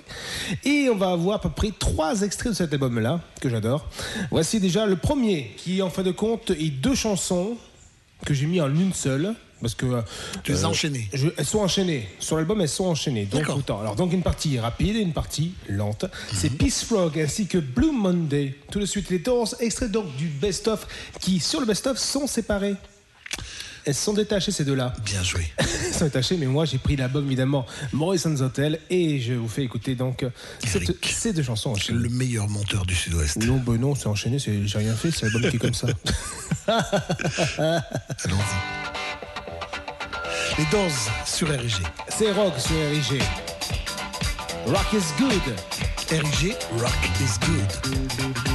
Et on va avoir à peu près trois extraits de cet album-là, que j'adore. Voici déjà le premier, qui en fin de compte est deux chansons que j'ai mis en une seule parce que euh, les as euh, enchaînées. Elles sont enchaînées sur l'album, elles sont enchaînées. Donc autant. Alors donc une partie rapide et une partie lente. C'est mhm. Peace Frog ainsi que Blue Monday. Tout de suite les Doors, extraits donc du best of qui sur le best of sont séparés. Elles sont détachées ces deux-là. Bien joué. Elles sont détachées, mais moi j'ai pris l'album évidemment Morrison's Hotel et je vous fais écouter donc euh, ces deux chansons enchaînées. Le meilleur monteur du Sud-Ouest. Non, ben non, c'est enchaîné, j'ai rien fait, c'est l'album qui est comme ça. Allons-y les doses sur RG. C'est Rock sur RG. Rock is good. RG, Rock is good.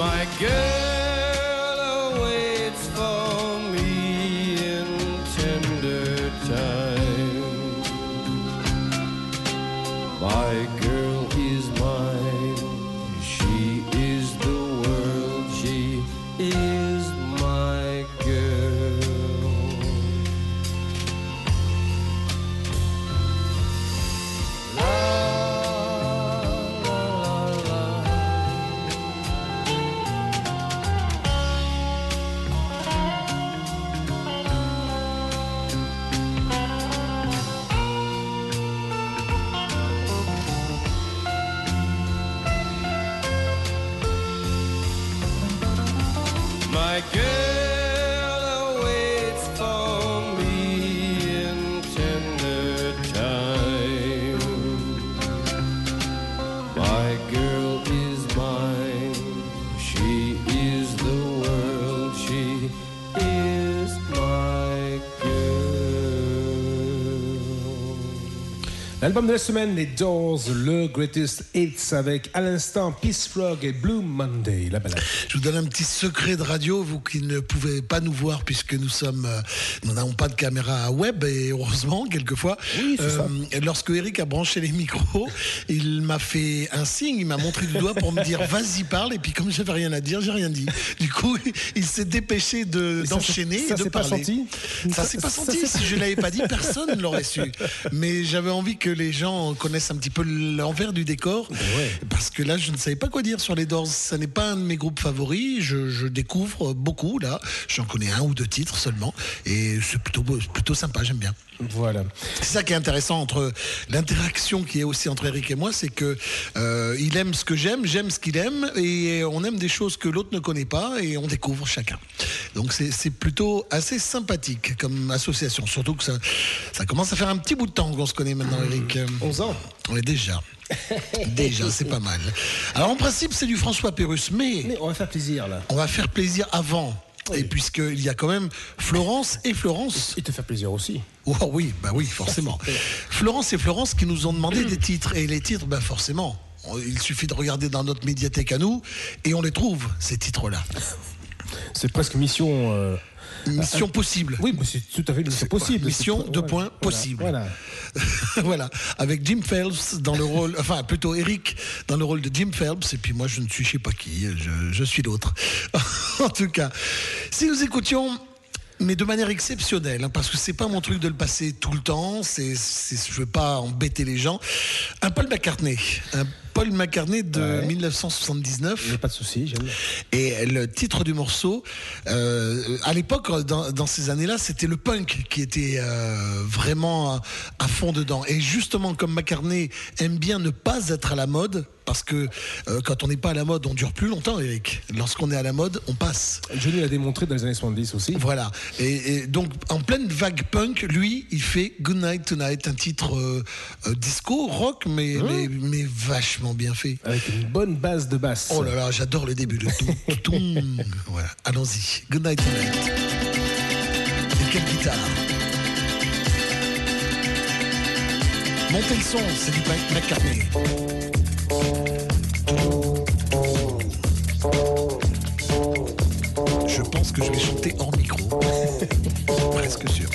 my girl. L'album de la semaine, les Doors, le Greatest Hits avec à l'instant Peace Frog et Blue Monday, la balade. Je vous donne un petit secret de radio, vous qui ne pouvez pas nous voir puisque nous sommes, euh, nous n'avons pas de caméra web et heureusement quelquefois. Euh, lorsque Eric a branché les micros, il m'a fait un signe, il m'a montré du doigt pour me dire vas-y parle et puis comme j'avais rien à dire, j'ai rien dit. Du coup, il s'est dépêché de d'enchaîner ça et de s'est pas parler. senti Ça s'est pas senti. Si je l'avais pas dit, personne ne l'aurait su. Mais j'avais envie que les gens connaissent un petit peu l'envers du décor. Parce que là, je ne savais pas quoi dire sur les Doors. Ça n'est pas un de mes groupes favoris. Je, je découvre beaucoup, là. J'en connais un ou deux titres seulement. Et c'est plutôt, plutôt sympa, j'aime bien. Voilà. C'est ça qui est intéressant entre l'interaction qui est aussi entre Eric et moi, c'est que euh, il aime ce que j'aime, j'aime ce qu'il aime, et on aime des choses que l'autre ne connaît pas, et on découvre chacun. Donc c'est c'est plutôt assez sympathique comme association, surtout que ça, ça commence à faire un petit bout de temps qu'on se connaît maintenant, Eric. 11 ans. Oui, déjà. Déjà, c'est pas mal. Alors en principe, c'est du François Pérus, mais, Mais on va faire plaisir là. on va faire plaisir avant. Et puisqu'il y a quand même Florence et Florence. Et te faire plaisir aussi. Oh oui, bah oui, forcément. Florence et Florence qui nous ont demandé des titres. Et les titres, bah forcément. Il suffit de regarder dans notre médiathèque à nous et on les trouve, ces titres-là. C'est presque mission. euh, Mission ah, possible. Oui, mais c'est tout à fait possible. Mission, voilà, points, possible. Voilà. voilà, avec Jim Phelps dans le rôle, enfin plutôt Eric dans le rôle de Jim Phelps, et puis moi je ne suis je sais pas qui, je, je suis l'autre. en tout cas, si nous écoutions, mais de manière exceptionnelle, hein, parce que c'est pas mon truc de le passer tout le temps, c'est, je veux pas embêter les gens, un Paul McCartney, un Paul McCartney de 1979. N'y a pas de souci, j'aime. Et le titre du morceau, euh, à l'époque, dans, dans ces années-là, c'était le punk qui était euh, vraiment à, à fond dedans. Et justement, comme McCartney aime bien ne pas être à la mode, parce que euh, quand on n'est pas à la mode, on dure plus longtemps, Eric. Lorsqu'on est à la mode, on passe. Johnny l'a démontré dans les années 70 aussi. Voilà. Et, et donc, en pleine vague punk, lui, il fait Good Night Tonight, un titre euh, euh, disco, rock, mais, mais, mais vachement bien fait. Avec une bonne base de basse. Oh là là, j'adore le début. Le voilà, allons-y. Good night tonight. Et quelle guitare Montez le son, c'est du McCartney. Je pense que je vais chanter hors micro. Presque sûr.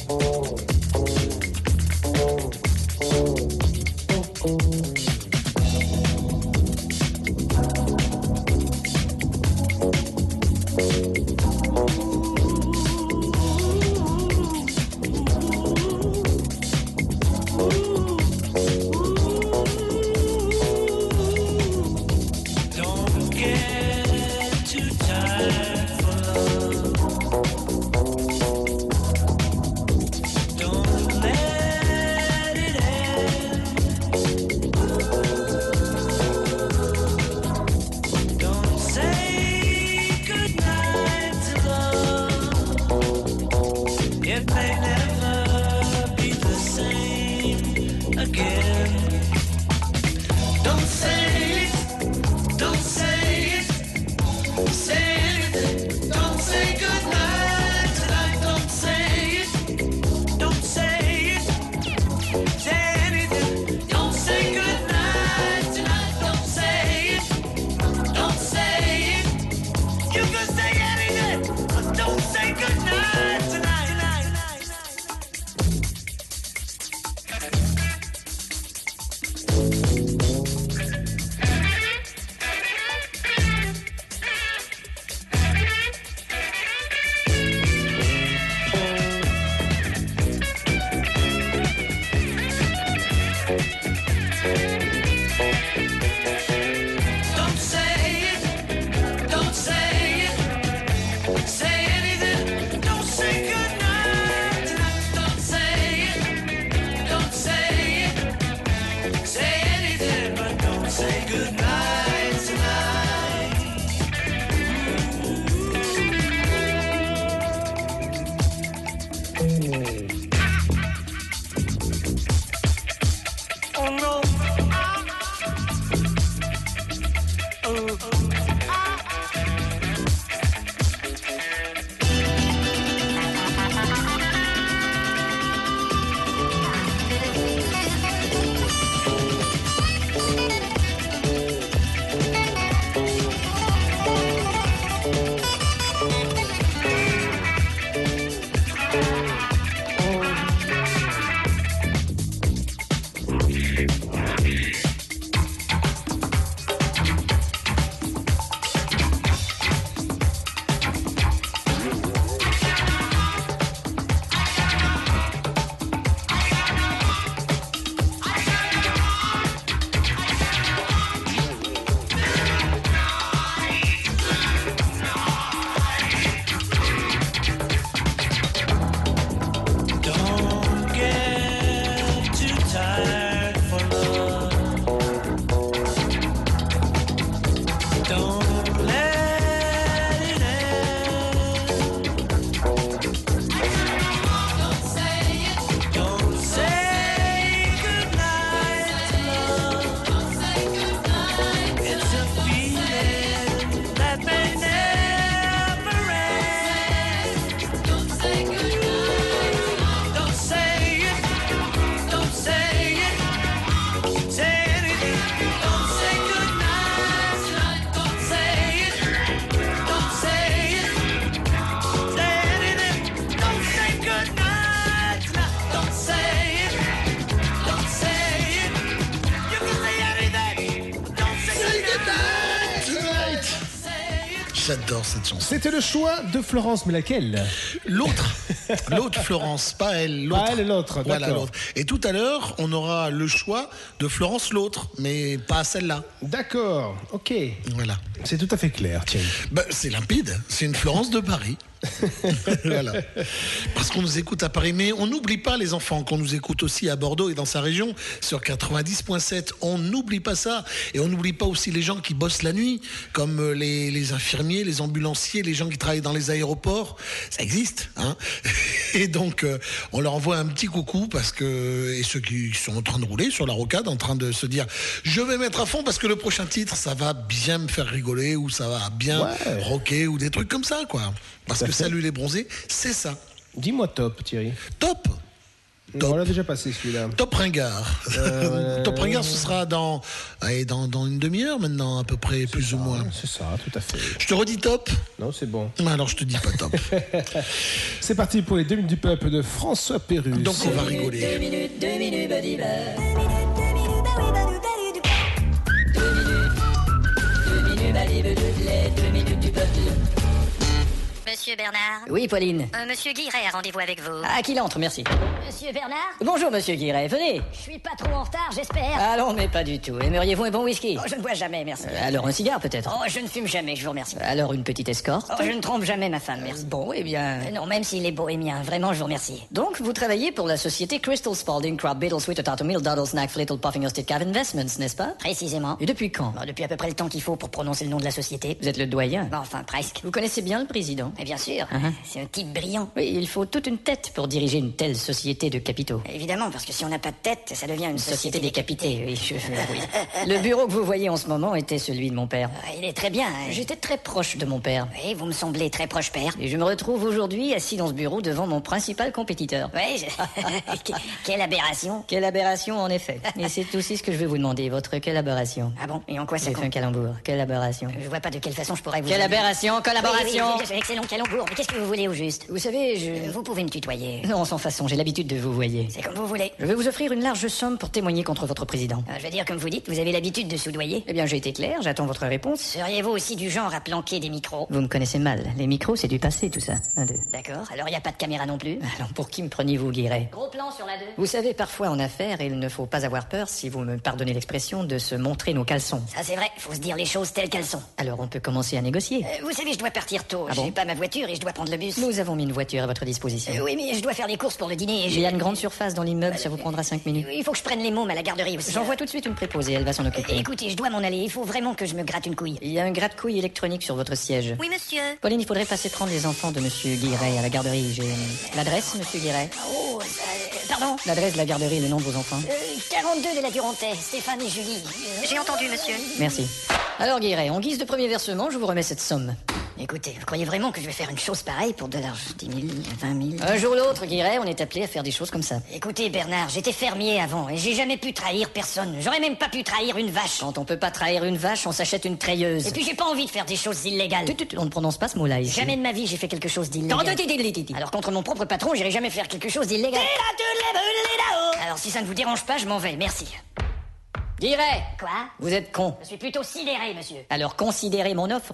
J'adore cette chanson. C'était le choix de Florence, mais laquelle? L'autre. L'autre Florence, pas elle, l'autre. Pas elle, l'autre, Voilà d'accord. l'autre. Et tout à l'heure, on aura le choix de Florence l'autre, mais pas celle-là. D'accord, ok. Voilà. C'est tout à fait clair, Thierry. Bah, c'est limpide, c'est une Florence de Paris. voilà. Parce qu'on nous écoute à Paris, mais on n'oublie pas les enfants qu'on nous écoute aussi à Bordeaux et dans sa région sur 90.7. On n'oublie pas ça. Et on n'oublie pas aussi les gens qui bossent la nuit, comme euh, les, les infirmiers, les ambulanciers, les gens qui travaillent dans les aéroports. Ça existe. Hein et donc, euh, on leur envoie un petit coucou parce que, et ceux qui sont en train de rouler sur la rocade, en train de se dire, je vais mettre à fond parce que le prochain titre, ça va bien me faire rigoler ou ça va bien Ouais. rocker ou des trucs comme ça, quoi. Parce que fait. Salut les bronzés, c'est ça. Dis-moi top, Thierry. Top Non, on l'a déjà passé celui-là. Top Ringard. Euh, Top Ringard, ce sera dans, allez, dans, dans une demi-heure maintenant, à peu près, plus ou moins. C'est ça, tout à fait. Je te redis top Non, c'est bon. Alors je te dis pas top. C'est parti pour les deux minutes du peuple de François Pérus. Donc on va rigoler. Deux minutes, deux minutes, buddy bud. Deux minutes, minutes peuple. Monsieur Bernard Oui, Pauline. Euh, Monsieur Guiret a rendez-vous avec vous. Ah, qu'il entre, merci. Monsieur Bernard Bonjour, monsieur Guiret, venez. Je suis pas trop en retard, j'espère. Ah non, mais pas du tout. Aimeriez-vous un bon whisky? Oh, je ne bois jamais, merci. Euh, Alors un cigare, peut-être Oh, je ne fume jamais, je vous remercie. Alors une petite escorte? Oh, je ne trompe jamais ma femme, merci. Bon, eh bien... Euh, non, même s'il est bohémien, vraiment, je vous remercie. Donc, vous travaillez pour la société Crystal Spalding Crab Beetle Sweet Potato Meal Doddle Snack Little Puffing Hosted Cave Investments, n'est-ce pas? Précisément. Et depuis quand? Depuis à peu près le temps qu'il faut pour prononcer le nom de la société. Vous êtes le doyen. Enfin, presque. Vous connaissez bien le président? Mais bien sûr, Uh-huh. c'est un type brillant. Oui, il faut toute une tête pour diriger une telle société de capitaux. Évidemment, parce que si on n'a pas de tête, ça devient une Société société décapitée, oui, je- oui. Le bureau que vous voyez en ce moment était celui de mon père. Ah, Il est très bien. hein. J'étais très proche de mon père. Oui, vous me semblez très proche père. Et je me retrouve aujourd'hui assis dans ce bureau devant mon principal compétiteur. Oui, je- Que- quelle aberration. Quelle aberration, en effet. Et c'est aussi ce que je vais vous demander, votre collaboration. Ah bon Et en quoi ça fait un calembour. Collaboration. Je vois pas de quelle façon je pourrais vous... Quelle aider. aberration, collaboration Oui, oui, oui, excellent calembour. Mais qu'est-ce que vous voulez au juste? Vous savez, je... Vous pouvez me tutoyer. Non, sans façon, j'ai l'habitude de vous voyer. C'est comme vous voulez. Je vais vous offrir une large somme pour témoigner contre votre président. Euh, Je veux dire, comme vous dites, vous avez l'habitude de soudoyer. Eh bien, j'ai été clair, j'attends votre réponse. Seriez-vous aussi du genre à planquer des micros? Vous me connaissez mal. Les micros, c'est du passé, tout ça. Un, deux. D'accord. Alors, il n'y a pas de caméra non plus? Alors, pour qui me preniez-vous, Guiret Gros plan sur la 2. Vous savez, parfois en affaires, il ne faut pas avoir peur, si vous me pardonnez l'expression, de se montrer nos caleçons. Ça, c'est vrai. Faut se dire les choses telles qu'elles sont. Alors, on peut commencer à négocier. Euh, vous savez, je dois partir tôt. Ah bon? Pas ma voiture et je dois prendre le bus. Nous avons mis une voiture à votre disposition. Euh, oui, mais je dois faire des courses pour le dîner. et Il y a une grande surface dans l'immeuble, ça vous prendra 5 minutes. Il faut que je prenne les mômes à la garderie aussi. J'envoie tout de suite une préposée, elle va s'en Euh, occuper. Écoutez, je dois m'en aller. Il faut vraiment que je me gratte une couille. Il y a un gratte-couille électronique sur votre siège. Oui, monsieur. Pauline, il faudrait passer prendre les enfants de Monsieur Guiret à la garderie. J'ai l'adresse, Monsieur Guiret. Oh, euh, pardon L'adresse de la garderie, le nom de vos enfants. Euh, 42 de la Durantais, Stéphane et Julie. Euh, J'ai entendu, monsieur. Merci. Alors Guiret, en guise de premier versement, je vous remets cette somme. Écoutez, vous croyez vraiment que je vais faire une chose pareille pour de l'argent 10 000, 20 000 Un jour ou l'autre, Guiret, on est appelé à faire des choses comme ça. Écoutez, Bernard, j'étais fermier avant et j'ai jamais pu trahir personne. J'aurais même pas pu trahir une vache. Quand on peut pas trahir une vache, on s'achète une treilleuse. Et puis j'ai pas envie de faire des choses illégales. On ne prononce pas ce mot-là ici. Jamais de ma vie j'ai fait quelque chose d'illégal. Alors contre mon propre patron, j'irai jamais faire quelque chose d'illégal. Alors si ça ne vous dérange pas, je m'en vais, merci. Guiret Quoi? Vous êtes con. Je suis plutôt sidéré, monsieur. Alors considérez mon offre.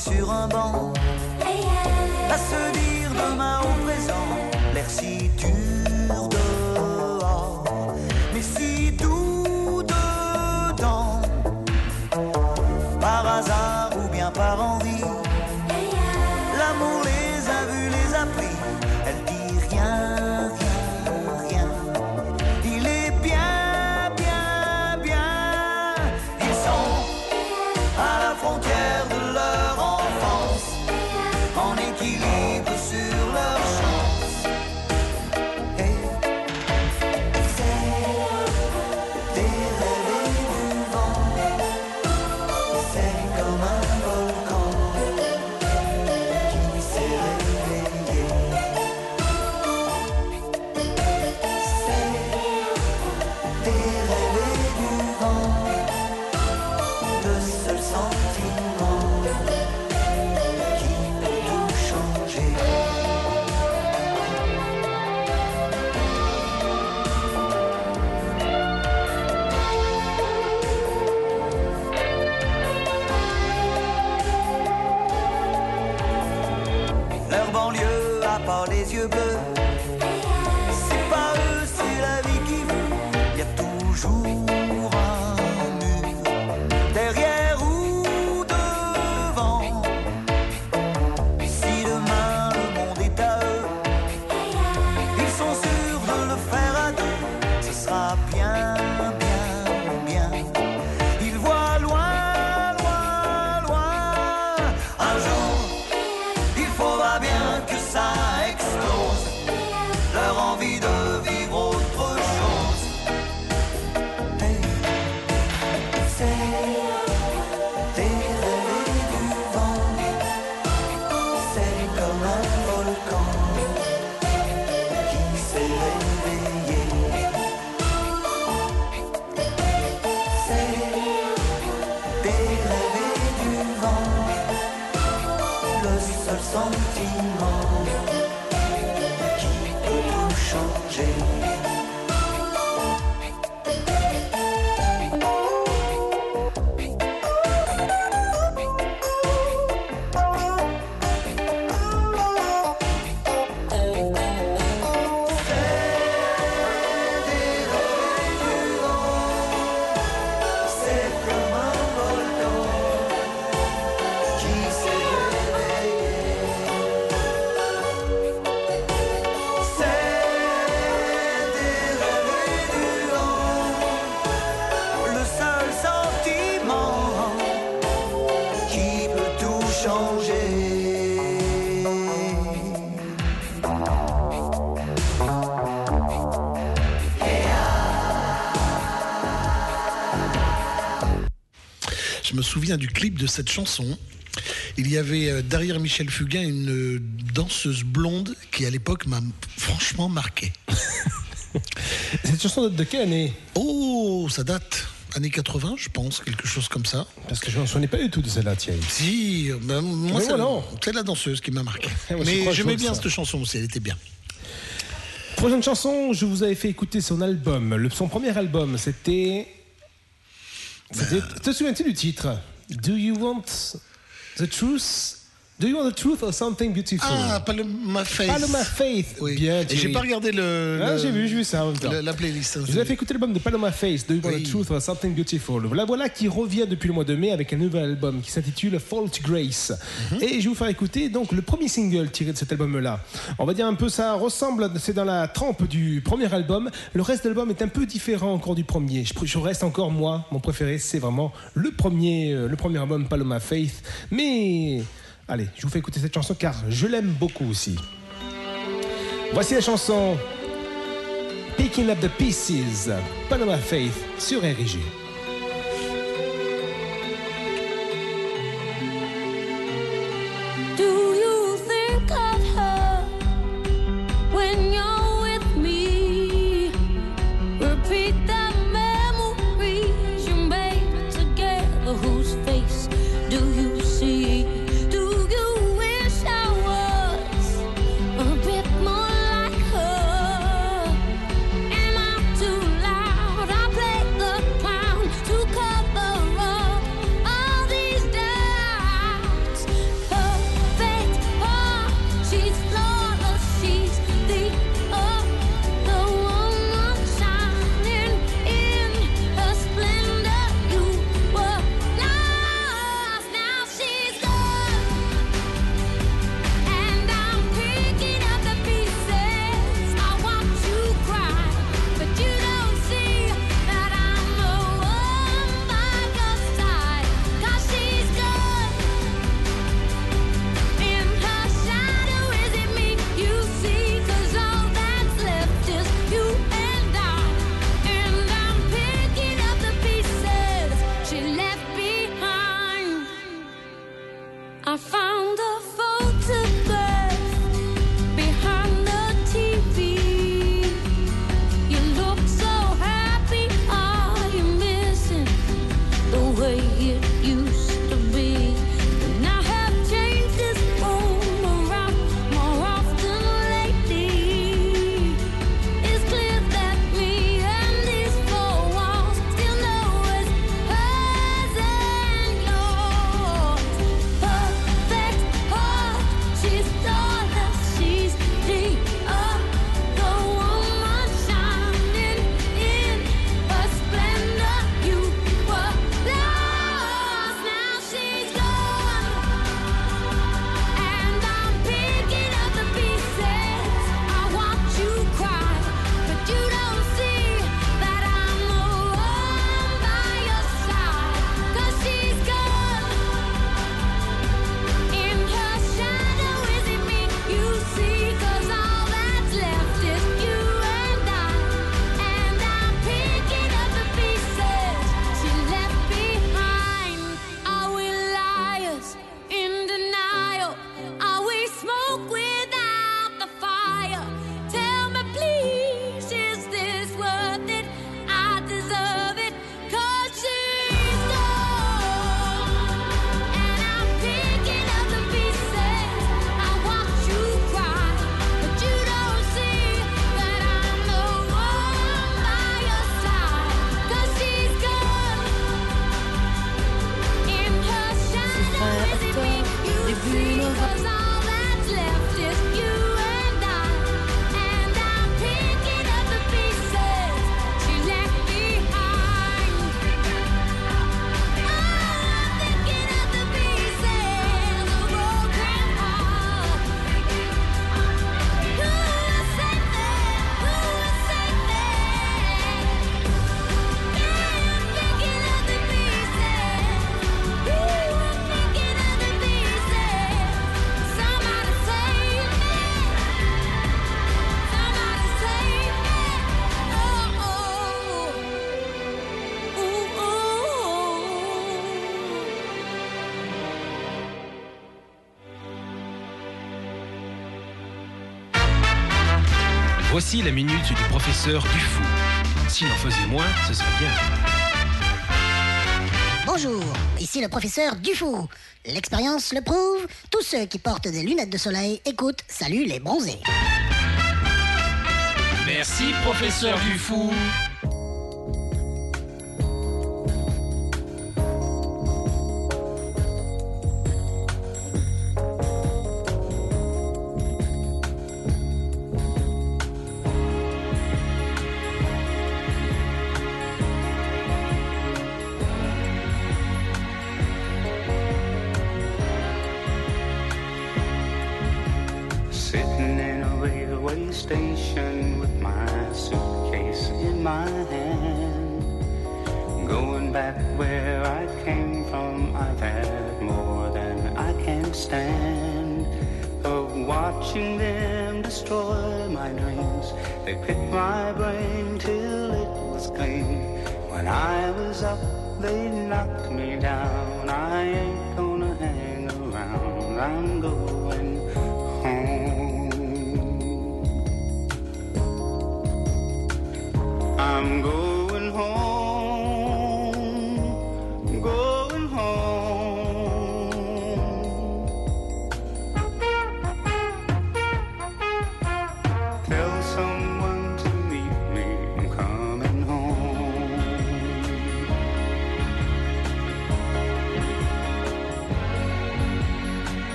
sur un banc, me souviens du clip de cette chanson. Il y avait euh, derrière Michel Fugain une euh, danseuse blonde qui à l'époque m'a franchement marqué. Cette chanson date de quelle année? Oh, ça date. Années 80, je pense, quelque chose comme ça. Parce que je ne me souvenais pas du tout de celle-là, Thierry. Si, ben, moi, c'est la danseuse qui m'a marqué. Moi, Mais j'aimais bien cette chanson aussi, elle était bien. Prochaine chanson, je vous avais fait écouter son album. Le- son premier album, c'était. Te souviens-tu du titre? Do you want the truth? Do you want the truth or something beautiful? Ah, Paloma Faith. Paloma Faith. Oui. Bien, Et j'ai Thierry. pas regardé le. Ah, le- j'ai vu, j'ai vu ça en même temps. le- la playlist. hein. Je vous avais fait écouter l'album de Paloma Face, Do You Want Oui. the Truth or Something Beautiful. Voilà, voilà qui revient depuis le mois de mai avec un nouvel album qui s'intitule Fall to Grace. Mhm. Et je vais vous faire écouter donc le premier single tiré de cet album-là. On va dire un peu ça ressemble, c'est dans la trempe du premier album. Le reste de l'album est un peu différent encore du premier. Je, je reste encore moi, mon préféré, c'est vraiment le premier, euh, le premier album Paloma Faith. Mais allez, je vous fais écouter cette chanson car je l'aime beaucoup aussi. Voici la chanson Picking Up the Pieces, Panama Faith sur RG. Voici la minute du professeur Dufou. S'il en faisait moins, ce serait bien. Bonjour, ici le professeur Dufou. L'expérience le prouve, tous ceux qui portent des lunettes de soleil écoutent Salut les bronzés. Merci, professeur Dufou.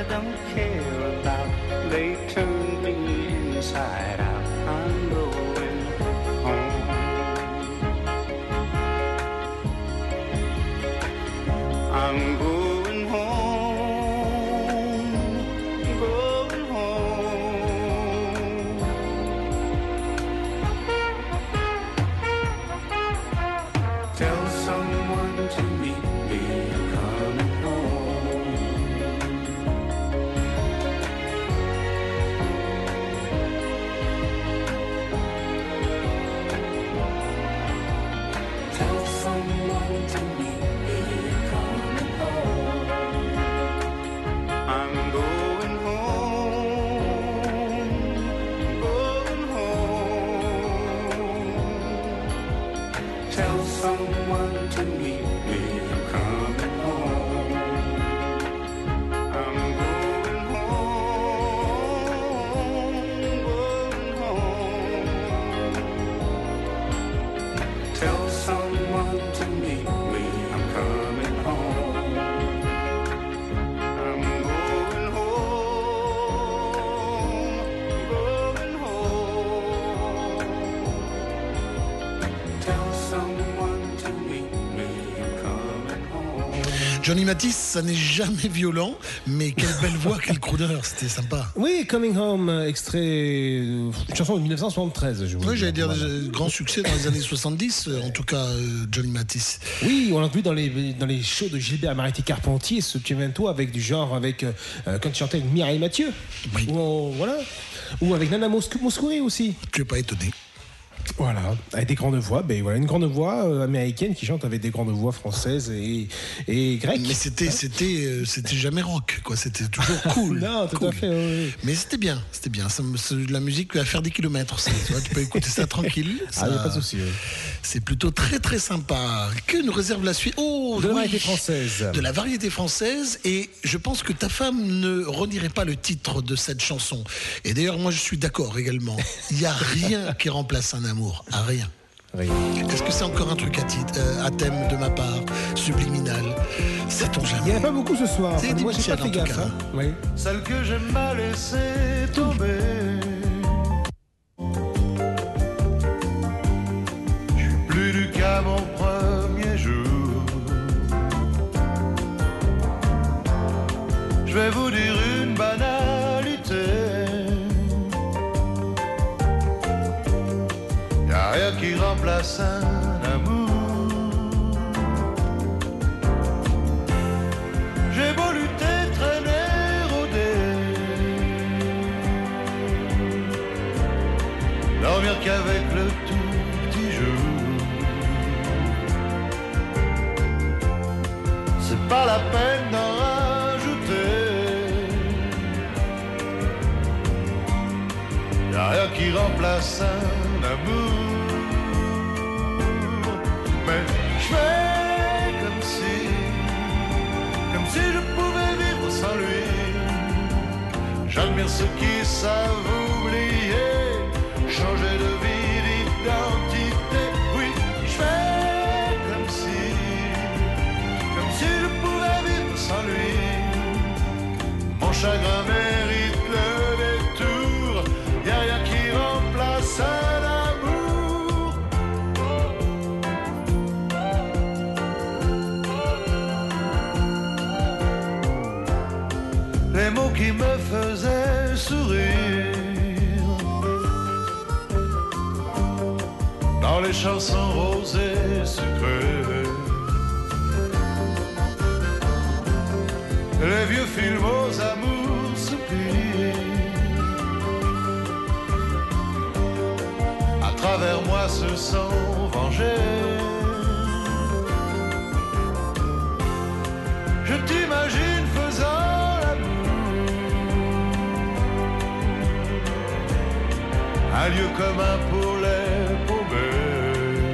I don't care about. They Johnny Matisse, ça n'est jamais violent, mais quelle belle voix, quel crooner, c'était sympa. Oui, Coming Home, extrait. euh, une chanson de 1973, je vous Oui, j'allais dire Voilà. euh, grand succès dans les années 70, euh, en tout cas Johnny Matisse. Oui, on l'a vu dans les, dans les shows de Gilbert Mariti Carpentier, ce Cemento avec du genre, avec euh, quand il chantait avec Mireille Mathieu. Ou, on- voilà. Ou avec Nana Mouskouri aussi. Tu n'es pas étonné. Voilà, avec des grandes voix, ben voilà, une grande voix euh, américaine qui chante avec des grandes voix françaises et, et grecques. Mais c'était, c'était, euh, c'était jamais rock, quoi. C'était toujours cool. Non, tout à fait, oui. Mais c'était bien, c'était bien. Ça me- c'est de la musique à faire des kilomètres. ça, tu, vois, tu peux écouter ça tranquille. Ah, y a Ça- pas de souci. oui. C'est plutôt très très sympa. Que nous réserve la suite? Oh, De la variété française. De la variété française. Et je pense que ta femme ne renierait pas le titre de cette chanson. Et d'ailleurs, moi, je suis d'accord également. Il n'y a rien qui remplace un amour. À rien. Est-ce que c'est encore un truc à, titre, euh, à thème de ma part, subliminal? Sait-on Il jamais? N'y en a pas beaucoup ce soir. C'est Enfin, moi, j'ai pas en fait tout gaffe. cas. hein? Oui. Celle que j'aime pas laisser tomber. J'ai beau lutter, traîner, rôder, dormir qu'avec le tout petit jour. C'est pas la peine d'en rajouter. Y'a rien qui remplace un amour. Je fais comme si, comme si je pouvais vivre sans lui. J'admire ceux qui savent oublier, changer de vie, d'identité. Oui, je fais comme si, comme si je pouvais vivre sans lui. Mon chagrin mérite qui me faisaient sourire. Dans les chansons roses et. Les vieux films aux amours soupirs. À travers moi se sont vengés. Je t'imagine Un lieu commun pour les paumés.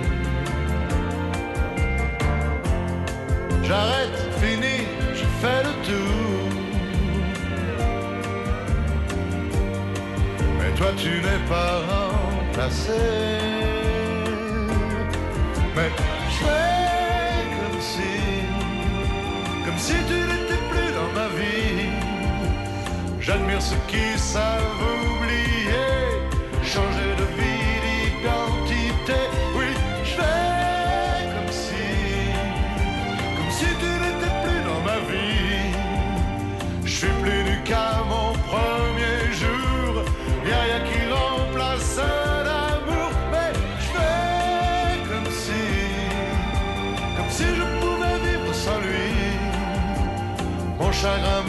J'arrête, fini, je fais le tour. Mais toi tu n'es pas remplacé. Mais je fais comme si, comme si tu n'étais plus dans ma vie. J'admire ceux qui savent oublier, changer de vie, d'identité. Oui, je fais comme si, comme si tu n'étais plus dans ma vie. Je suis plus nu qu'à mon premier jour. Y'a rien qui remplace un amour. Mais je fais comme si, comme si je pouvais vivre sans lui. Mon chagrin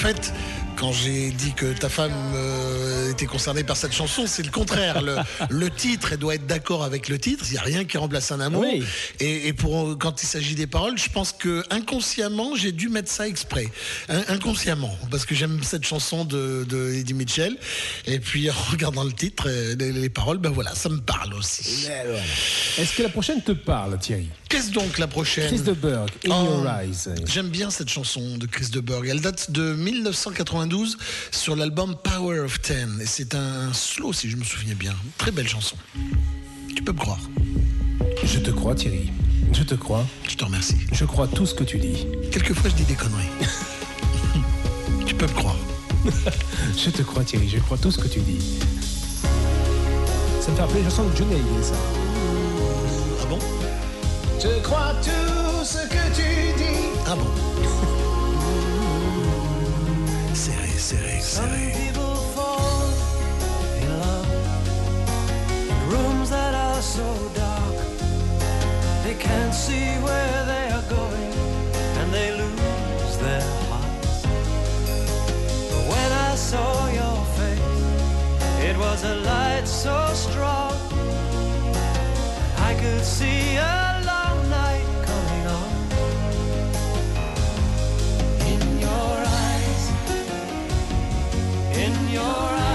fait, quand j'ai dit que ta femme concernée par cette chanson, c'est le contraire. Le, le titre, elle doit être d'accord avec le titre. Il n'y a rien qui remplace un amour. Oui. Et, et pour quand il s'agit des paroles, je pense que inconsciemment, j'ai dû mettre ça exprès. In- inconsciemment, parce que j'aime cette chanson de, de Eddie Mitchell. Et puis en regardant le titre, euh, les, les paroles, ben voilà, ça me parle aussi. Est-ce que la prochaine te parle, Thierry? Qu'est-ce donc la prochaine? Chris de Burgh, In Oh, Your Eyes. J'aime bien cette chanson de Chris de Burgh. Elle date de 1992 sur l'album Power of Ten. Et c'est un slow, si je me souviens bien. Très belle chanson. Tu peux me croire. Je te crois, Thierry. Je te crois. Je te remercie. Je crois tout ce que tu dis. Quelquefois, je dis des conneries. tu peux me croire. Je te crois, Thierry. Je crois tout ce que tu dis. Ça me fait rappeler une chanson de Johnny Hallyday, ça. Ah bon? Je crois tout ce que tu dis. Ah bon? Serré, serré, serré. Rooms that are so dark. They can't see where they are going and they lose their hearts. But when I saw your face, it was a light so strong. I could see a long night coming on. In your eyes, in your eyes.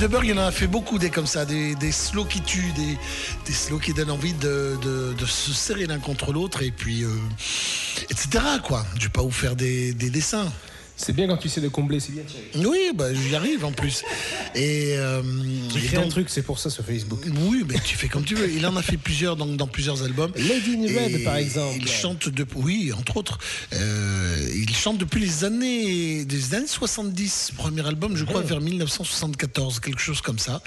De Burgh, il en a fait beaucoup des comme ça, des, des slows qui tuent, des, des slows qui donnent envie de, de- de se serrer l'un contre l'autre et puis euh, etc. quoi. Je vais pas vous faire des, des dessins. C'est bien quand tu sais le combler, c'est bien Thierry. Oui, bah, j'y arrive en plus. Et, euh, un truc, c'est pour ça sur Facebook. Oui, mais tu fais comme tu veux. Il en a fait plusieurs dans, dans plusieurs albums. Lady in Red, par exemple. Il chante depuis, oui, entre autres. Euh, il chante depuis les années, des années 70. Premier album, je crois, vers 1974, quelque chose comme ça.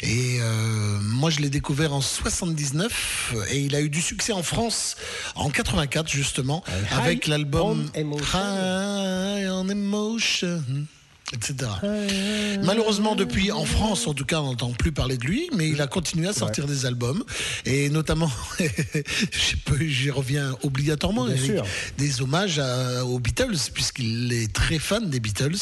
Et euh, moi, je l'ai découvert en 79. Et il a eu du succès en France en 84, justement, avec l'album. High on Emotion. Etc. Malheureusement, depuis, en France, en tout cas, on n'entend plus parler de lui, mais il a continué à sortir des albums, et notamment, je peux- j'y reviens obligatoirement, Bien Eric, sûr. des hommages à- aux Beatles, puisqu'il est très fan des Beatles,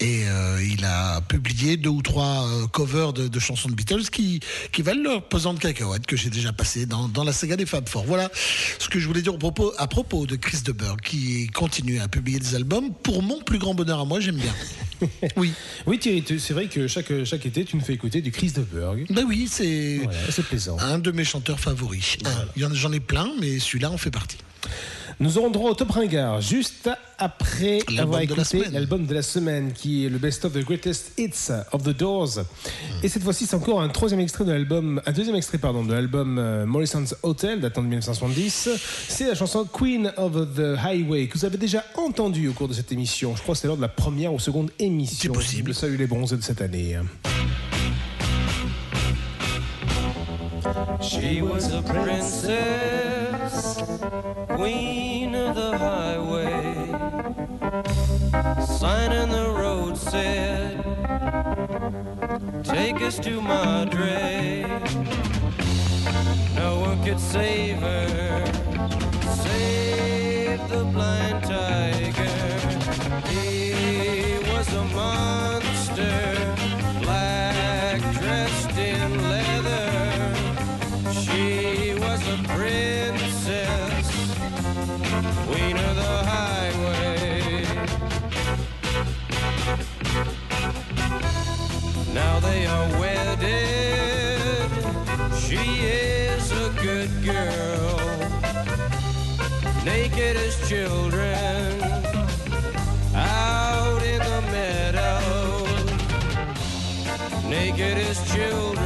et euh, il a publié deux ou trois euh, covers de, de chansons de Beatles qui, qui valent leur pesant de cacahuètes, que j'ai déjà passé dans, dans la saga des Fab Four. Voilà ce que je voulais dire au propos, à propos de Chris de Burgh, qui continue à publier des albums. Pour mon plus grand bonheur à moi, j'aime bien. Oui. Oui Thierry, c'est vrai que chaque, chaque été, tu nous fais écouter du Chris de Burgh. Ben oui, c'est Voilà, plaisant. un de mes chanteurs favoris. J'en ai plein, mais celui-là en fait partie. Nous aurons droit au top ringard juste après avoir écouté l'album de la semaine qui est le best of the greatest hits of the Doors. Et cette fois-ci, c'est encore un troisième extrait de l'album, un deuxième extrait pardon de l'album euh, Morrison's Hotel datant de 1970. C'est la chanson Queen of the Highway que vous avez déjà entendu au cours de cette émission. Je crois que c'est lors de la première ou seconde émission. C'est possible. Salut les bronzés de cette année. She was a princess, queen of the highway. Sign in the road said, Take us to Madre. No one could save her, save the blind tiger. wedded. She is a good girl, naked as children, out in the meadow, naked as children.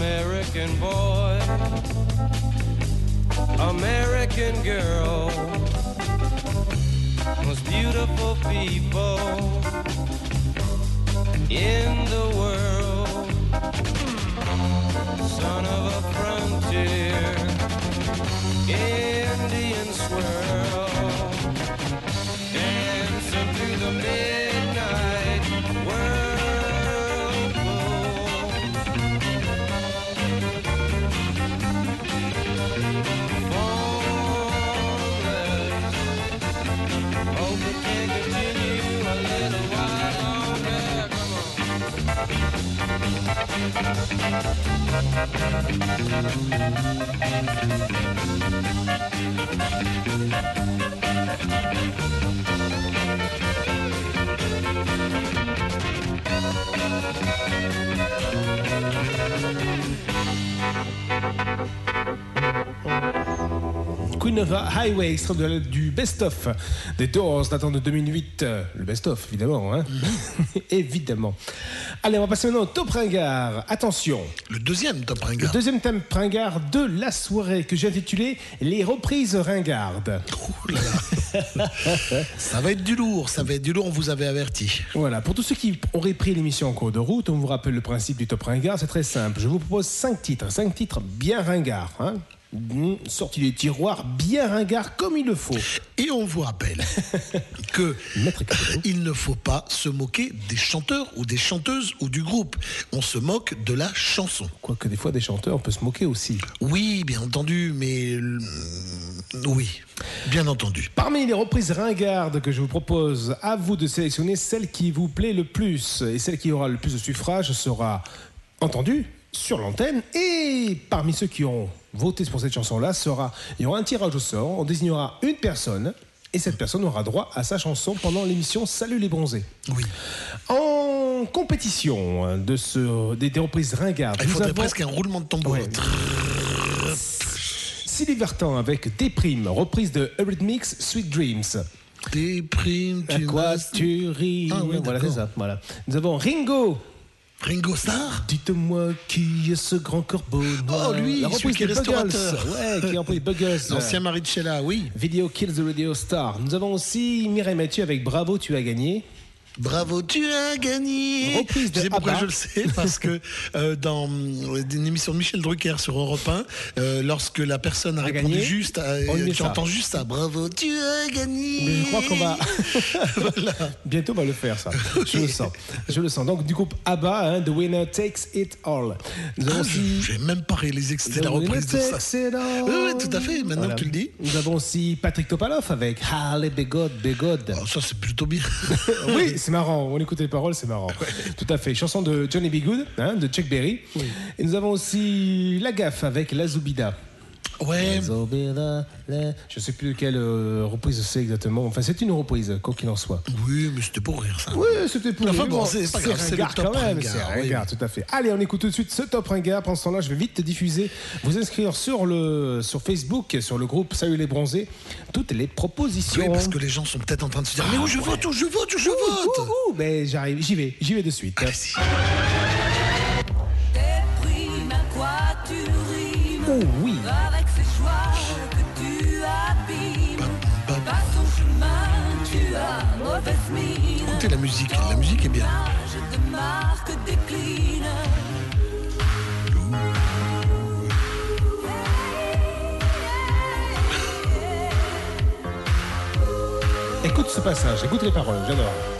American boy, American girl, most beautiful people in the world, son of a frontier, Indian swirl, dancing through the midnight Queen Highway, extrait de du best-of des Doors datant de 2008. Euh, Le best-of, évidemment. Hein évidemment. Allez, on va passer maintenant au top ringard. Attention. Le deuxième top Le ringard. deuxième thème ringard de la soirée que j'ai intitulé Les reprises ringardes. Ça va être du lourd, ça va être du lourd, on vous avait averti. Voilà, pour tous ceux qui auraient pris l'émission en cours de route, on vous rappelle le principe du top ringard, c'est très simple. Je vous propose cinq titres, cinq titres bien ringards, hein, Sortis des tiroirs, bien ringards comme il le faut. Et on vous rappelle que il ne faut pas se moquer des chanteurs ou des chanteuses ou du groupe. On se moque de la chanson. Quoique des fois des chanteurs, on peut se moquer aussi. Oui, bien entendu, mais oui, bien entendu. Parmi les reprises ringardes que je vous propose, à vous de sélectionner celle qui vous plaît le plus. Et celle qui aura le plus de suffrages sera entendue sur l'antenne. Et parmi ceux qui ont voté pour cette chanson-là, sera, il y aura un tirage au sort. On désignera une personne. Et cette personne aura droit à sa chanson pendant l'émission Salut les bronzés. Oui. En compétition de ce, des, des reprises ringardes, Il faudrait avons- presque un roulement de tambour. Sylvie Vartan avec Déprime, reprise de Eurythmics Sweet Dreams. Déprime, À tu quoi m'as- tu ris? Ah oui, Voilà, c'est ça. Voilà. Nous avons Ringo. Ringo Starr Dites-moi qui est ce grand corbeau noir Oh, lui, La celui qui est de Buggles. restaurateur. Ouais, qui a repris Buggles. L'ancien mari de Sheila, oui. Vidéo Kills the Radio Star. Nous avons aussi Mireille Mathieu avec Bravo, tu as gagné. Bravo, tu as gagné. Reprise de Tu sais pourquoi je le sais Parce que euh, dans euh, une émission de Michel Drucker sur Europe 1, euh, lorsque la personne a, A répondu gagné, juste, à- tu ça. entends juste ça. Bravo, tu as gagné. Mais je crois qu'on va. Bientôt, on va le faire, ça. Je le sens. Je le sens. Donc, du groupe ABBA, hein, The Winner Takes It All. Nous avons Ah, aussi. je n'ai même pas réalisé que c'était la reprise de ça. Oui, oui, tout à fait. Maintenant Voilà. que tu le dis. Nous avons aussi Patrick Topalov avec Harley Begod, Begod. Oh, ça, c'est plutôt bien. oui, c'est marrant. On écoute les paroles, c'est marrant. Tout à fait. Chanson de Johnny B. Good, hein, de Chuck Berry. Et nous avons aussi La Gaffe avec La Zoubida. Ouais. Je sais plus quelle euh, reprise c'est exactement. Enfin, c'est une reprise, quoi qu'il en soit. Oui, mais c'était pour rire, ça. Oui, c'était pour Enfin rire. bon, c'est pas grave, c'est le top quand même. ringard, C'est ringard, tout à fait. Allez, on écoute tout de suite ce top ringard. Pendant ce temps-là, je vais vite diffuser, vous inscrire sur, le, sur Facebook, sur le groupe Salut les bronzés, toutes les propositions. Oui, parce que les gens sont peut-être en train de se dire Mais où je vote, où je vote, où je vote ouh, ouh, mais j'arrive, j'y vais, j'y vais de suite. Déprime, Oh oui. Écoutez la musique, la musique est bien. Écoute ce passage, écoute les paroles, j'adore.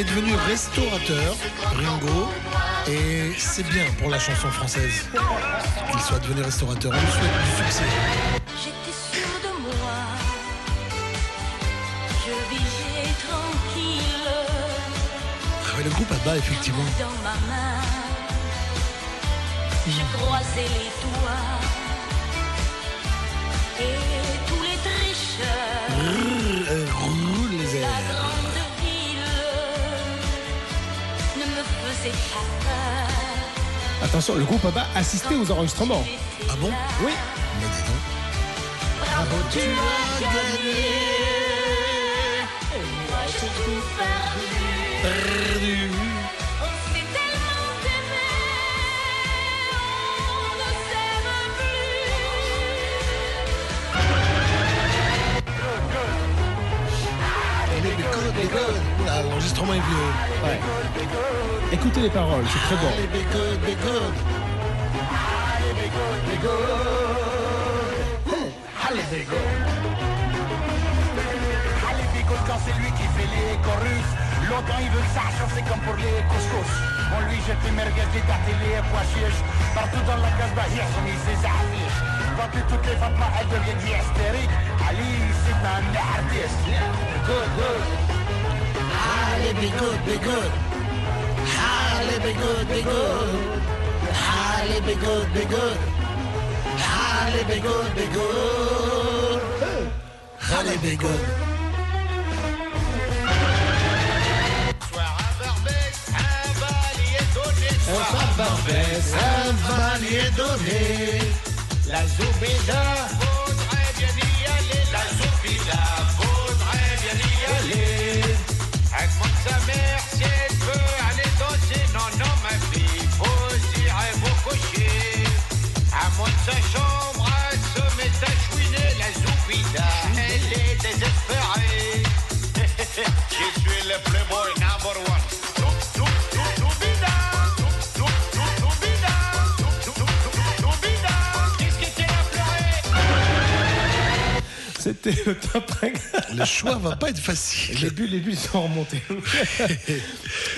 est devenu restaurateur, Ringo, et c'est bien pour la chanson française qu'il soit devenu restaurateur. On lui souhaite du succès. J'étais sûre de moi. Je vivais tranquille Ah ouais, le groupe ABBA, effectivement. dans ma main. Je croisais les doigts. Attention, le groupe ABBA assistait aux enregistrements. Ah bon? Oui. Bravo, tu as gagné. Et moi, j'ai tout perdu. On L'enregistrement est vieux. Ouais. Écoutez les paroles, c'est très bon. Be good, be good. Allez, Bégo. Allez, Bégo, quand c'est lui qui fait les chorus. Longtemps, il veut que ça change, c'est comme pour les couscous. On lui jette les merguez, des dates et les pois chiches. Partout dans la case, hier, j'ai mis ses affiches. Quand toutes les Fatma, elles deviennent hystériques. Ali, c'est un artiste. Good, good. Allez, be good, be good. Allez, be good, be good. Allez, be good, be good. Allez, be good, be good. Allez, be good. À Barbès, un valier donné. La Zoubida faudrait bien y aller. La Zoubida faudrait bien y aller. Avec moi sa mère, si elle veut aller danser, non, non, ma fille, vous irez vous coucher. À moi de sa chambre, elle se met à chouiner. La Zoubida, elle est désespérée. Je suis le playboy C'était le top 5. Le choix va pas être facile. Les bulles, les bulles sont remontées.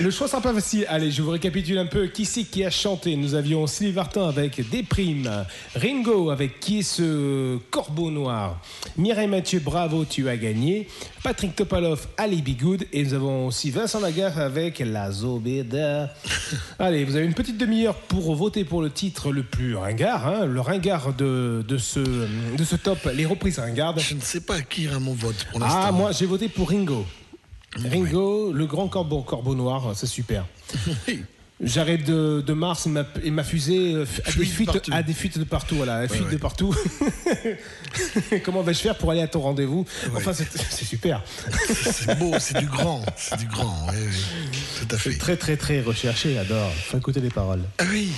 le choix sera pas facile. Allez, je vous récapitule un peu qui c'est qui a chanté? Nous avions Sylvie Vartan avec Des Primes, Ringo avec Qui est ce corbeau noir, Mireille Mathieu, bravo, tu as gagné, Patrick Topalov, Ali Be Good, et nous avons aussi Vincent Lagarde avec La Zobeda. Allez, vous avez une petite demi-heure pour voter pour le titre le plus ringard, hein, le ringard de, de, ce, de ce top, les reprises ringardes. Je ne sais pas à qui ira mon vote pour l'instant. Ah, moi j'ai voté pour Ringo. Ringo, le grand corbeau, corbeau noir, c'est super. J'arrive de, de Mars et ma, et ma fusée euh, a des, Fuit fuites, a des fuites de partout. Voilà, Ouais, fuite ouais. de partout. Comment vais-je faire pour aller à ton rendez-vous Enfin, c'est c'est super. C'est beau, c'est du grand. C'est du grand, oui, oui. Tout à fait. Très, très, très recherché, adore. Faut écouter les paroles. Ah oui.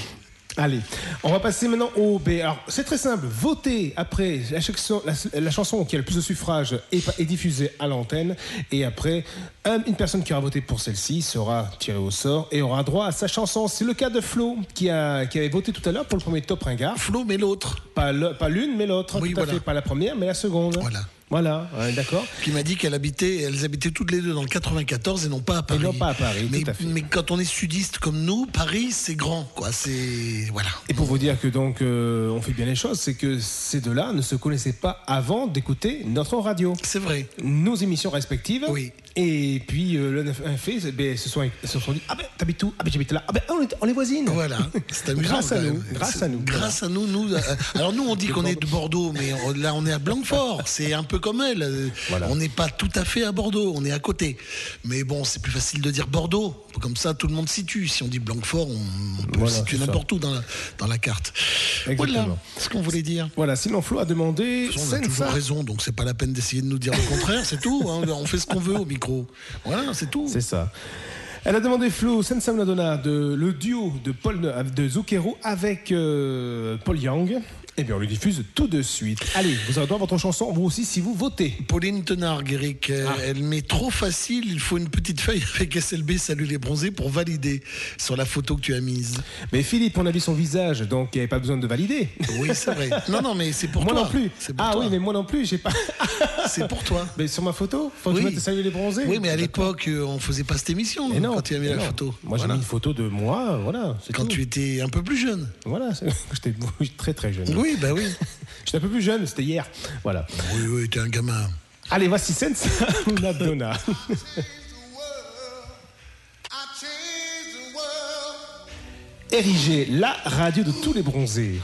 Allez, on va passer maintenant au B. Alors, c'est très simple. Votez après la chanson, la, la chanson qui a le plus de suffrages est, est diffusée à l'antenne. Et après, un- une personne qui aura voté pour celle-ci sera tirée au sort et aura droit à sa chanson. C'est le cas de Flo qui, a, qui avait voté tout à l'heure pour le premier top ringard. Flo, mais l'autre. Pas l'une, mais l'autre. Oui, tout à voilà. fait. Pas la première, mais la seconde. Voilà. Voilà, ouais, d'accord. Qui m'a dit qu'elle habitait, elles habitaient toutes les deux dans le 94 et non pas à Paris. non pas à Paris, mais, tout à fait. mais quand on est sudiste comme nous, Paris c'est grand, quoi. C'est voilà. Et pour vous dire que donc euh, on fait bien les choses, c'est que ces deux-là ne se connaissaient pas avant d'écouter notre radio. C'est vrai. Nos émissions respectives. Oui. Et puis euh, le un fait, c'est- ben, se sont, se sont dit ah ben t'habites où? Ah ben j'habite là. Ah ben on est, on est voisines. Voilà, c'est amusant. Grâce à nous, grâce à nous. Grâce à nous, nous. euh, alors nous, on dit qu'on est de Bordeaux, mais on- là, on est à Blanquefort. C'est un peu comme elle. Euh, On n'est pas tout à fait à Bordeaux, on est à côté. Mais bon, c'est plus facile de dire Bordeaux. Comme ça, tout le monde situe. Si on dit Blanquefort, on, peut Voilà, situer c'est ça. n'importe où dans la, dans la carte. Exactement. Voilà ce qu'on voulait dire. Voilà, sinon Flo a demandé. On a toujours raison, donc c'est pas la peine d'essayer de nous dire le contraire, c'est tout. hein. On fait ce qu'on veut au micro. Voilà, c'est tout. C'est ça. Elle a demandé Flo, Senza Madonna, de, le duo de, Paul, de Zucchero avec euh, Paul Young. Eh bien, on le diffuse tout de suite. Allez, vous avez droit à votre chanson, vous aussi, si vous votez. Pauline Tenard, Eric, euh, Ah. elle met trop facile, il faut une petite feuille avec SLB Salut les bronzés pour valider sur la photo que tu as mise. Mais Philippe, on a vu son visage, donc il n'y avait pas besoin de valider. Oui, c'est vrai. Non, non, mais c'est pour moi toi. non plus. Pour Ah toi. oui, mais moi non plus, j'ai pas. C'est pour toi. Mais sur ma photo, faut que Oui. je mette Salut les bronzés. Oui, mais à l'époque, euh, on faisait pas cette émission non, quand tu as mis la non. photo. Moi, j'ai Voilà. mis une photo de moi, voilà. Quand tout. tu étais un peu plus jeune. Voilà, j'étais très très jeune. Oui, bah oui. J'étais un peu plus jeune, c'était hier. Voilà. Oui, oui, t'es un gamin. Allez, voici Senza Madonna. Érigée, la radio de tous les bronzés.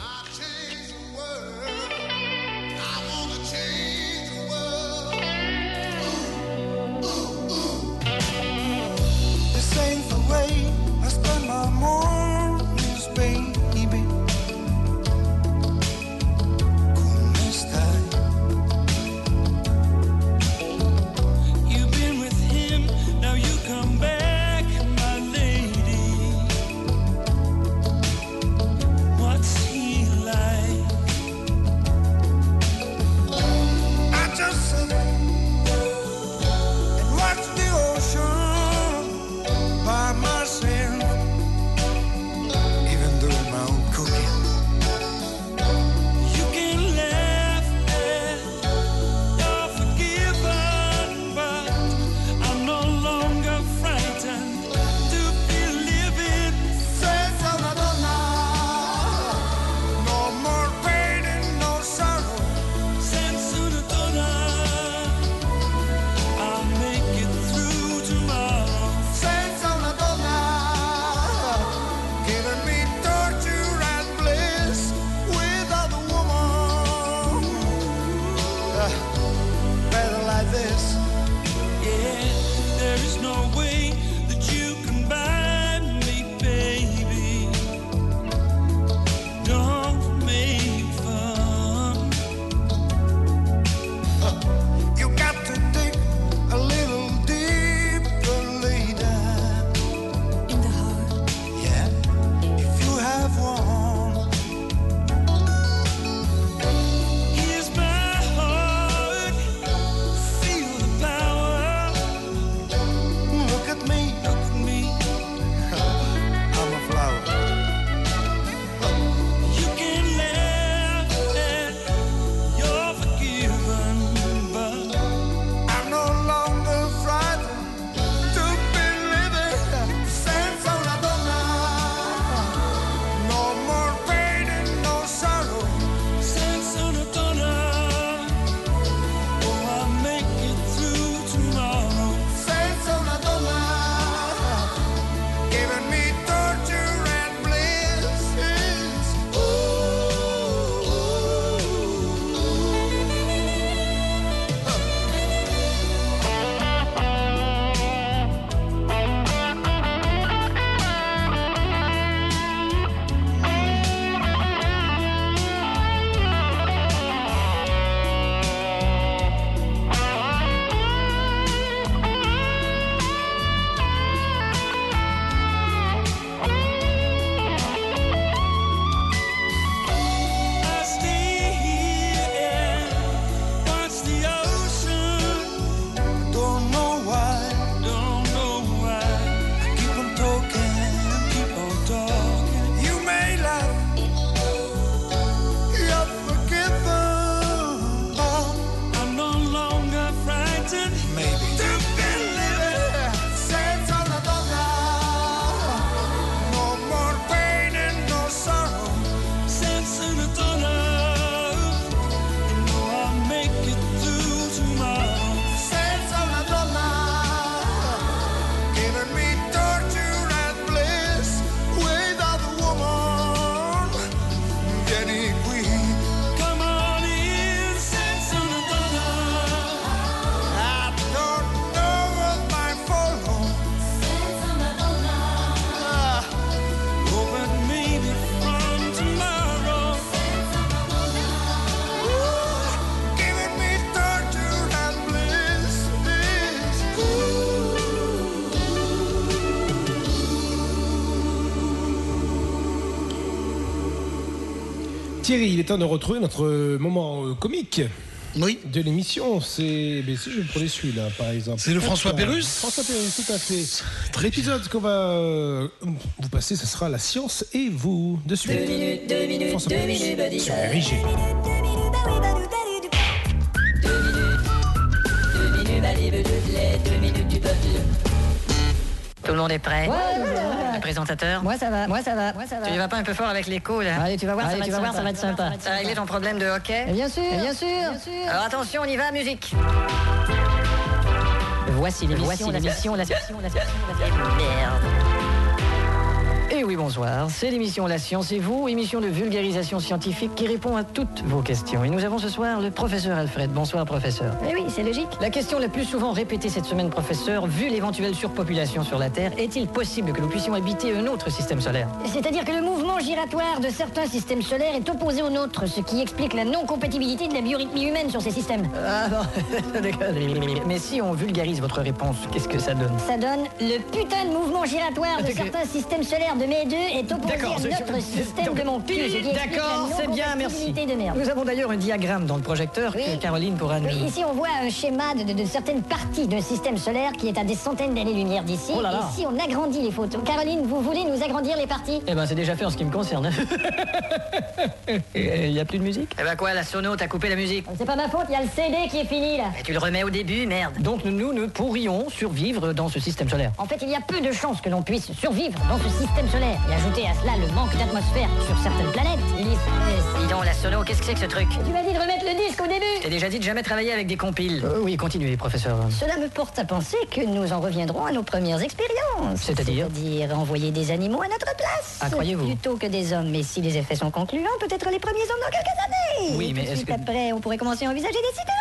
Thierry, il est temps de retrouver notre moment euh, comique. Oui. De l'émission, c'est. Mais si je prenais celui-là, par exemple. C'est le François Hop, Pérusse François Pérusse, tout à fait. L'épisode qu'on va euh, vous passer, ce sera la science et vous. De suite. Deux minutes, deux minutes, François deux Pérusse, minutes, buddy. sur. Tout le monde est prêt Ouais, présentateur Moi ça va, moi ça va, moi ça va. Tu y vas pas un peu fort avec l'écho là Allez, tu vas voir, ça Allez, va tu être vas voir, sympa. ça va être sympa. T'as réglé ton problème de hockey Mais bien sûr, bien sûr, bien sûr. Alors attention, on y va, musique Voici l'émission, Voici la l'émission, la science, la science, la science. Merde oui, bonsoir. C'est l'émission La Science et vous, émission de vulgarisation scientifique qui répond à toutes vos questions. Et nous avons ce soir le professeur Alfred. Bonsoir, professeur. Eh oui, c'est logique. La question la plus souvent répétée cette semaine, professeur, vu l'éventuelle surpopulation sur la Terre, est-il possible que nous puissions habiter un autre système solaire? C'est-à-dire que le mouvement giratoire de certains systèmes solaires est opposé au nôtre, ce qui explique la non-compatibilité de la biorythmie humaine sur ces systèmes. Ah non, d'accord. Mais si on vulgarise votre réponse, qu'est-ce que ça donne? Ça donne le putain de mouvement giratoire de certains systèmes solaires de mes deux est opposé D'accord, à notre système de D'accord, c'est bien, merci. Nous avons d'ailleurs un diagramme dans le projecteur Oui. que Caroline pourra nous... Oui, Ici, on voit un schéma de, de- de certaines parties d'un système solaire qui est à des centaines d'années-lumière d'ici. Oh là là. Et si on agrandit les photos Caroline, vous voulez nous agrandir les parties? Eh ben, c'est déjà fait en ce qui me concerne. Il y a plus de musique? Eh ben quoi, la sono, t'as coupé la musique C'est pas ma faute, il y a le CD qui est fini là. Et tu le remets au début, merde. Donc nous ne pourrions survivre dans ce système solaire. En fait, il y a peu de chances que l'on puisse survivre dans ce système solaire. Et ajouter à cela le manque d'atmosphère sur certaines planètes. Ulysse. Dis donc, la sono, qu'est-ce que c'est que ce truc Tu m'as dit de remettre le disque au début T'as déjà dit de jamais travailler avec des compiles. Euh, oui, continuez, professeur. Cela me porte à penser que nous en reviendrons à nos premières expériences. C'est-à-dire C'est-à-dire envoyer des animaux à notre place. Ah, croyez-vous Plutôt que des hommes. Mais si les effets sont concluants, peut-être les premiers hommes dans quelques années. Oui, Et mais est-ce suite que- après, on pourrait commencer à envisager des cités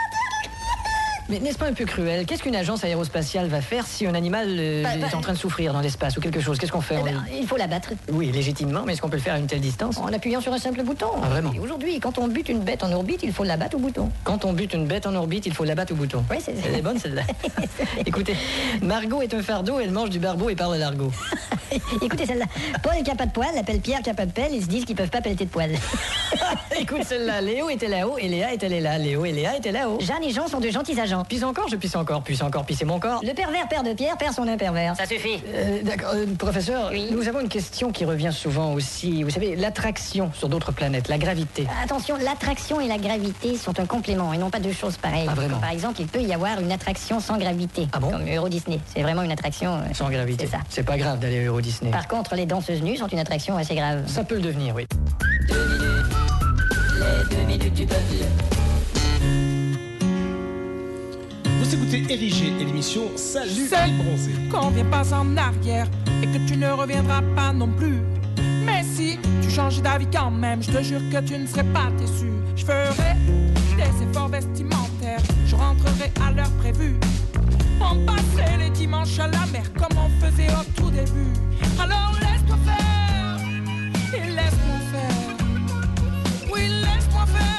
Mais n'est-ce pas un peu cruel? Qu'est-ce qu'une agence aérospatiale va faire si un animal euh, Bah, est bah, en train de souffrir dans l'espace ou quelque chose? Qu'est-ce qu'on fait? Eh ben, il faut l'abattre. Oui, légitimement, mais est-ce qu'on peut le faire à une telle distance? En appuyant sur un simple bouton. Ah, vraiment? Aujourd'hui, quand on bute une bête en orbite, il faut l'abattre au bouton. Quand on bute une bête en orbite, il faut l'abattre au bouton. Oui, c'est Elle est bonne celle-là. Écoutez, Margot est un fardeau, elle mange du barbeau et parle l'argot. Écoutez celle-là. Paul qui a pas de poil appelle Pierre qui a pas de pelle, ils se disent qu'ils peuvent pas pelleter de poil. Écoute celle-là, Léo était là-haut et Léa était là. Léo et Léa étaient là-haut. Jeanne et Jean sont de gentils agents. Pisse encore, je pisse encore, pisse encore, pissez mon corps. Le pervers père de Pierre perd son impervers. Ça suffit. Euh, D'accord, euh, professeur, nous avons une question qui revient souvent aussi. Vous savez, l'attraction sur d'autres planètes, la gravité. Attention, l'attraction et la gravité sont un complément et non pas deux choses pareilles. Ah, vraiment Comme par exemple, il peut y avoir une attraction sans gravité. Ah bon Comme Euro Disney. C'est vraiment une attraction. euh, Sans gravité. C'est ça. C'est pas grave d'aller à Euro Disney. Par contre, les danseuses nues sont une attraction assez grave. Ça peut le devenir, oui. Les deux minutes du peuple. Vous écoutez Érigé et l'émission Salut Seul les bronzés. qu'on vient pas en arrière et que tu ne reviendras pas non plus. Mais si tu changes d'avis quand même, je te jure que tu ne serais pas déçu. Je ferai des efforts vestimentaires, je rentrerai à l'heure prévue. On passerait les dimanches à la mer comme on faisait au tout début. Alors laisse-toi faire et laisse-moi faire. Oui, laisse-moi faire,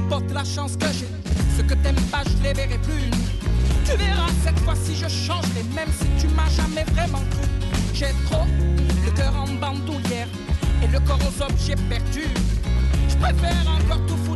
potes la chance que j'ai. Ce que t'aimes pas, je les verrai plus. Tu verras cette fois-ci, je changerai, même si tu m'as jamais vraiment cru. J'ai trop le cœur en bandoulière et le corps aux objets perdus. Je préfère encore tout foutre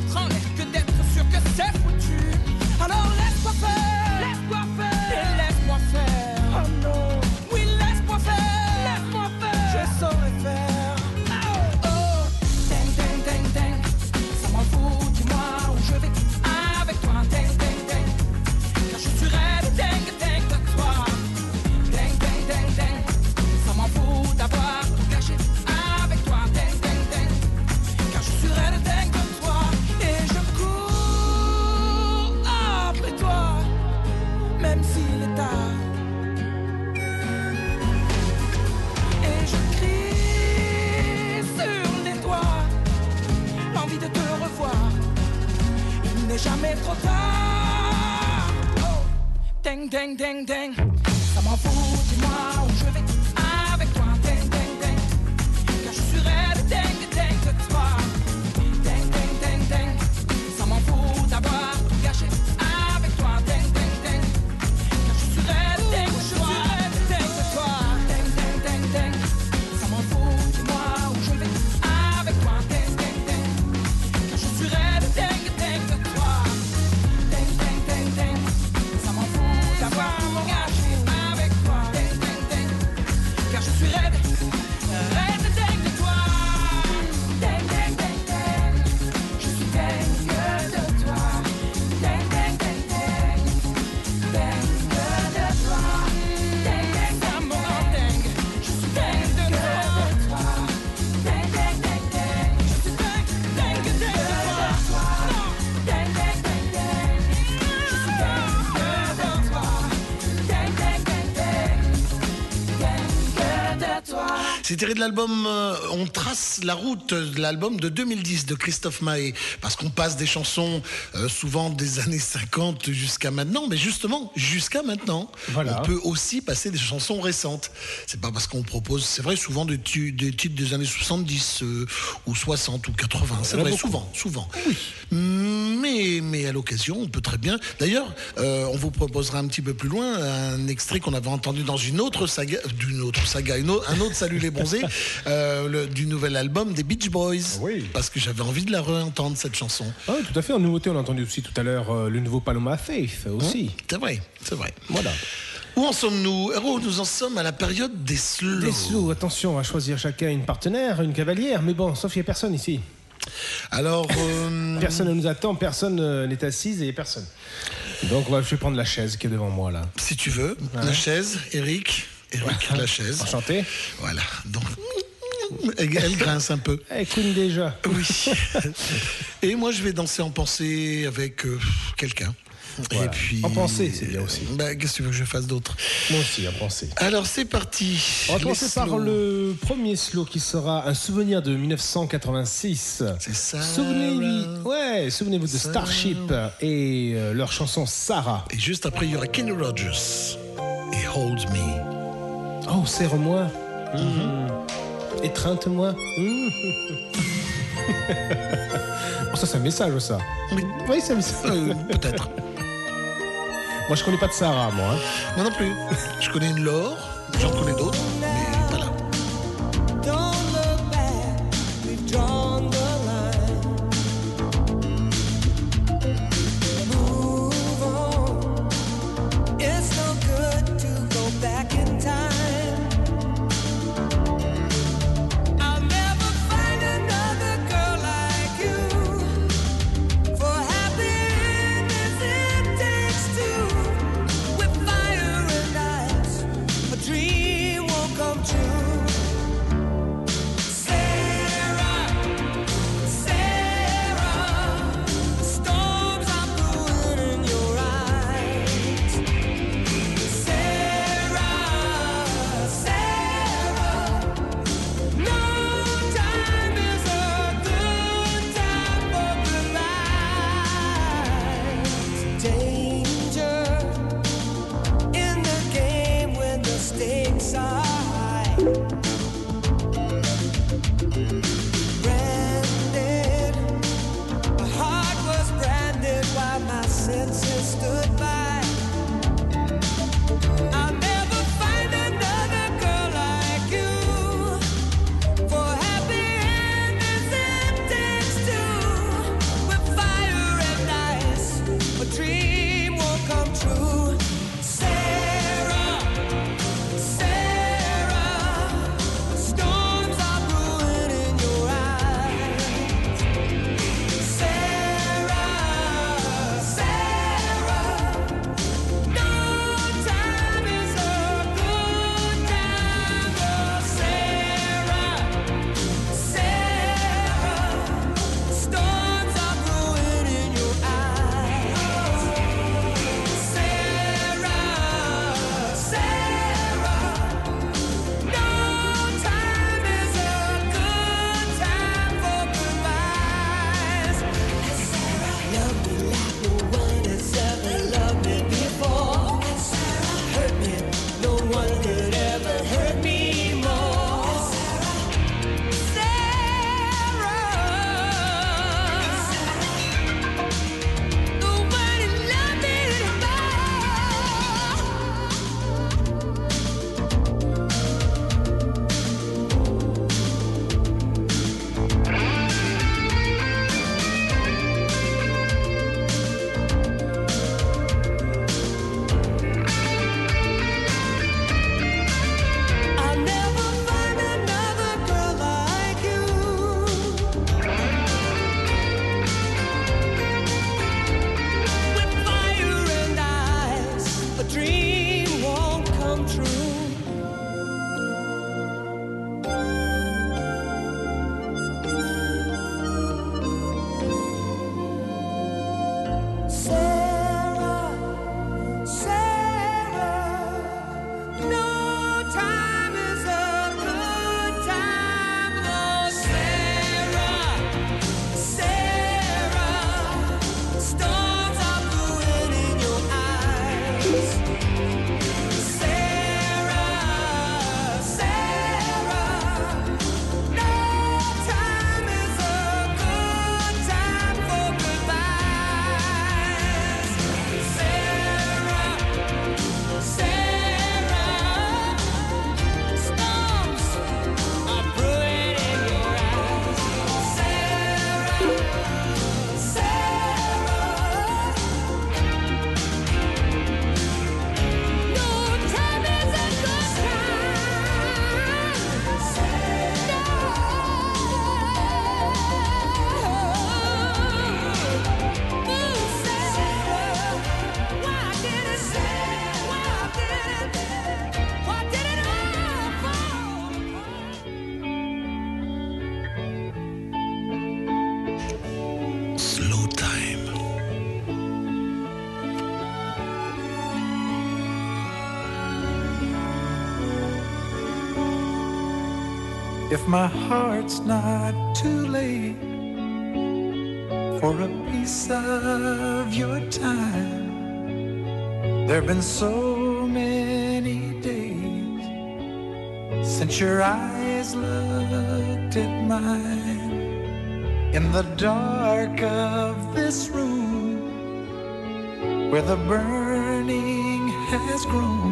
jamais trop tard. Oh. Ding, ding, ding, ding. Ça m'en fout, De l'album euh, On trace la route de l'album de 2010 de Christophe Maé. Parce qu'on passe des chansons euh, souvent des années 50 jusqu'à maintenant. Mais justement, jusqu'à maintenant, Voilà. on peut aussi passer des chansons récentes. C'est pas parce qu'on propose, c'est vrai, souvent des, titres des années 70 euh, ou 60 ou 80. C'est vrai, beaucoup. souvent, souvent. Mais, mais à l'occasion, on peut très bien. D'ailleurs, on vous proposera un petit peu plus loin un extrait qu'on avait entendu dans une autre saga, d'une autre saga, une autre- un autre Salut les bronzés, euh, le- du nouvel album des Beach Boys. Parce que j'avais envie de la réentendre cette chanson. Ah oui, tout à fait. En nouveauté, on a entendu aussi tout à l'heure euh, le nouveau Paloma Faith aussi. C'est vrai, c'est vrai. Voilà. Où en sommes-nous? Héros, nous en sommes à la période des slows. Des slows, attention, on va choisir chacun une partenaire, une cavalière, mais bon, sauf qu'il n'y a personne ici. Alors. euh, Personne ne nous attend, personne n'est assise et personne. Donc, je vais prendre la chaise qui est devant moi là. Si tu veux, la chaise, Eric. Eric, la chaise. Enchanté. Voilà. Donc. Elle, elle grince un peu. Elle couine déjà. Oui. Et moi, je vais danser en pensée avec euh, quelqu'un. Voilà. Et puis. En pensée, c'est bien aussi. Bah, Qu'est-ce que tu veux que je fasse d'autre Moi aussi, en pensée. Alors, c'est parti. On va commencer par le premier slow qui sera un souvenir de 1986. C'est ça. Souvenez-vous, ouais, souvenez-vous de Starship et euh, leur chanson Sarah. Et juste après, il y aura Kenny Rogers et Hold Me. Oh, serre-moi. Mhm. Étreinte-moi. Mhm. oh, ça, c'est un message, ça. Oui, oui c'est un message. Euh, Peut-être. Moi, je connais pas de Sarah, moi. hein. Moi non plus. Je connais une Laure, j'en connais d'autres, thank you my heart's not too late for a piece of your time, there have been so many days since your eyes looked at mine in the dark of this room where the burning has grown.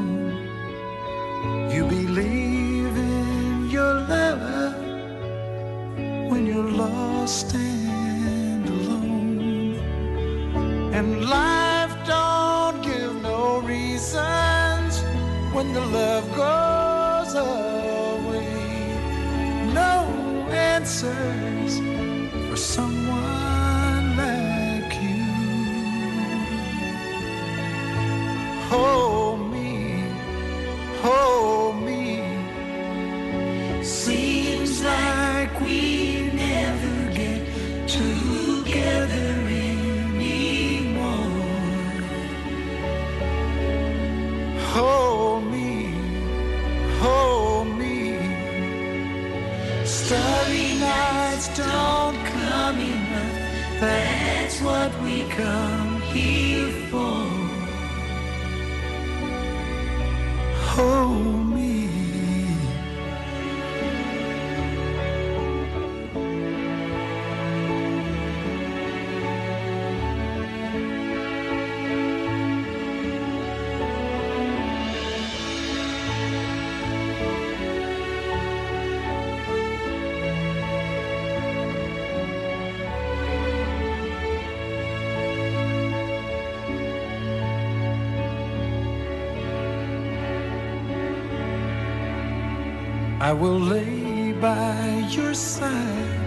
Will lay by your side.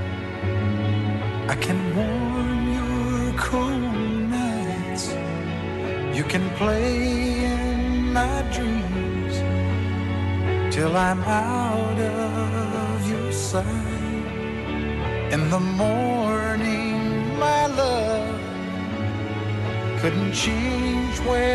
I can warm your cold nights. You can play in my dreams till I'm out of your sight. In the morning, my love couldn't change where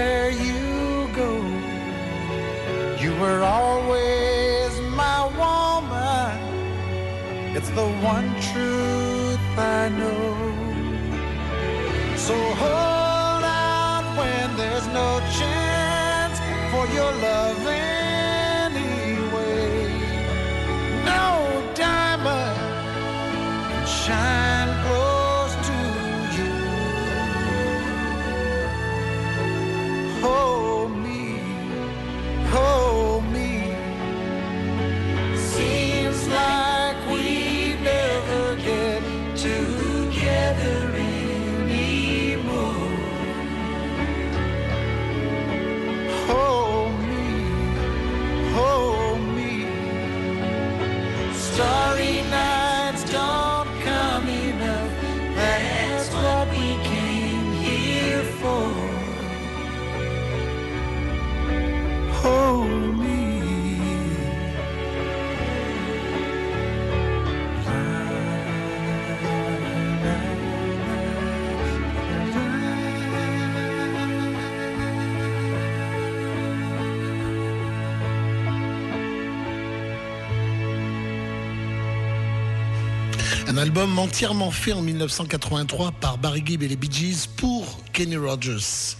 entièrement fait en 1983 par Barry Gibb et les Bee Gees pour Kenny Rogers.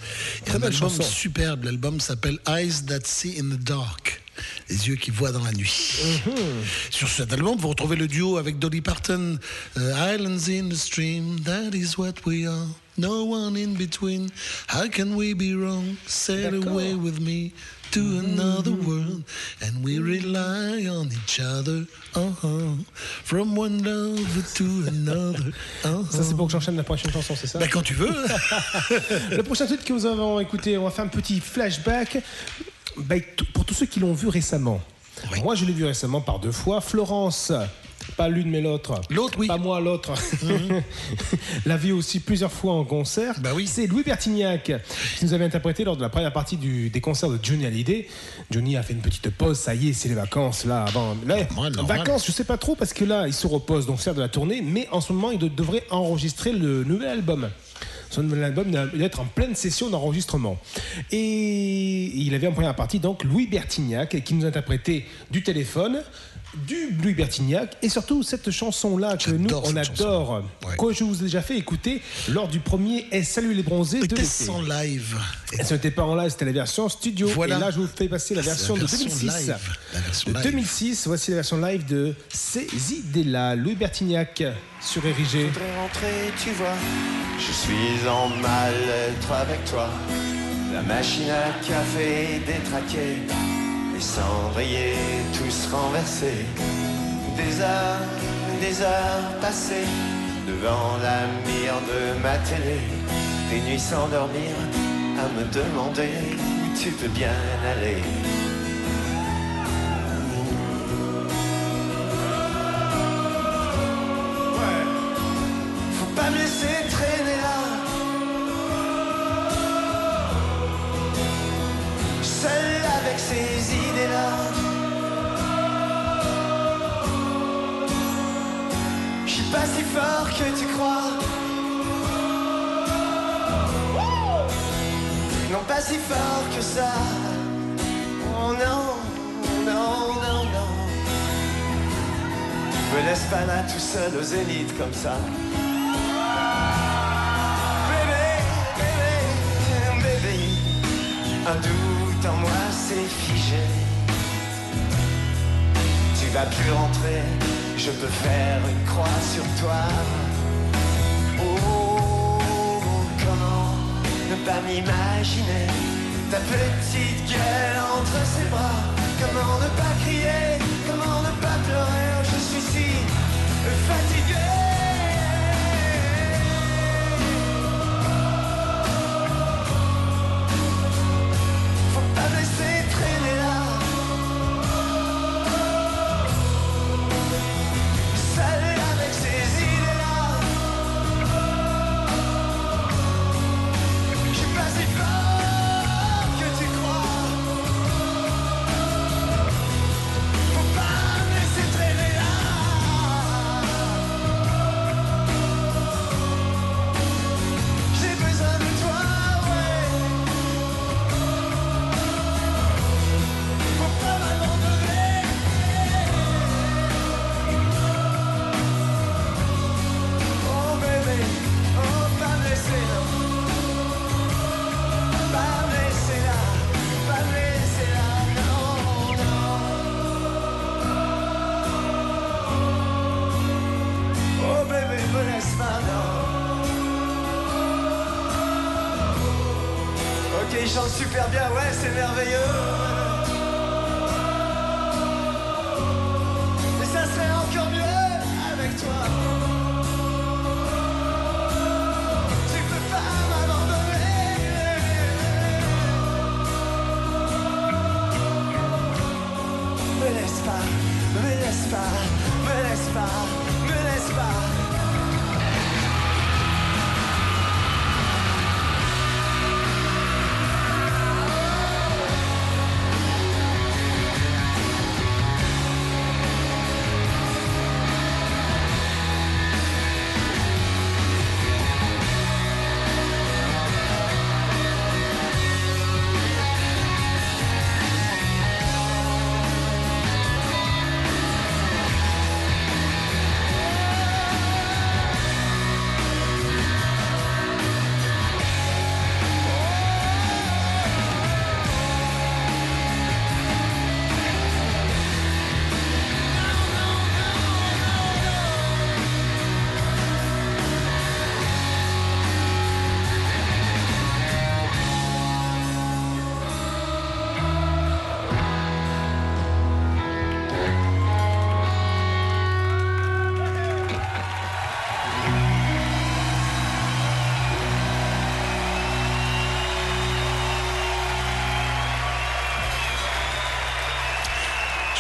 Et un album chanson. superbe. L'album s'appelle Eyes That See in the Dark. Les yeux qui voient dans la nuit. Mhm. Sur cet album, vous retrouvez le duo avec Dolly Parton, euh, Islands in the Stream, That is what we are. No one in between. How can we be wrong? Sail away with me to another world, and we rely on each other. Uh-huh. From one love to another. Uh-huh. Ça, c'est pour que j'enchaîne la prochaine chanson, c'est ça? Bah, quand tu veux. Le prochain titre que nous avons écouté, on va faire un petit flashback. Bah, pour tous ceux qui l'ont vu récemment. Moi, je l'ai vu récemment par deux fois. Florence, pas l'une mais l'autre. L'autre, oui. Pas moi, l'autre. L'a vu aussi plusieurs fois en concert. Bah oui. C'est Louis Bertignac qui nous avait interprété lors de la première partie du- des concerts de Johnny Hallyday. Johnny a fait une petite pause, ça y est, c'est les vacances là. Avant, là, Normal, normal. vacances, je sais pas trop parce que là, il se repose donc faire de la tournée, mais en ce moment, il de- devrait enregistrer le nouvel album. Son nouvel album doit être en pleine session d'enregistrement. Et il avait en première partie donc Louis Bertignac qui nous interprétait du téléphone du Louis Bertignac et surtout cette chanson-là que nous on adore, que je vous ai déjà fait écouter lors du premier Et Salut les bronzés de l'été. en live Et Ce n'était pas en live, c'était la version studio. Voilà. Et là, je vous fais passer la version de version 2006. live. La version de live. 2006, voici la version live de Ces idées-là, Louis Bertignac sur Érigé. voudrais rentrer, tu vois. Je suis en mal-être avec toi. La machine à café détraquée. Les cendriers tous renversés. Des heures, des heures passées. Devant la mire de ma télé. Des nuits sans dormir. À me demander où tu peux bien aller. Ces idées-là. Je suis pas si fort que tu crois. Non, pas si fort que ça. Oh non, non, non, non. Me laisse pas là tout seul au zénith comme ça. Bébé, bébé, bébé, un doute moi s'est figé. Tu vas plus rentrer, je peux faire une croix sur toi. Oh, comment ne pas m'imaginer ta petite gueule entre ses bras? Comment ne pas crier, comment ne pas pleurer, je suis si fatigué.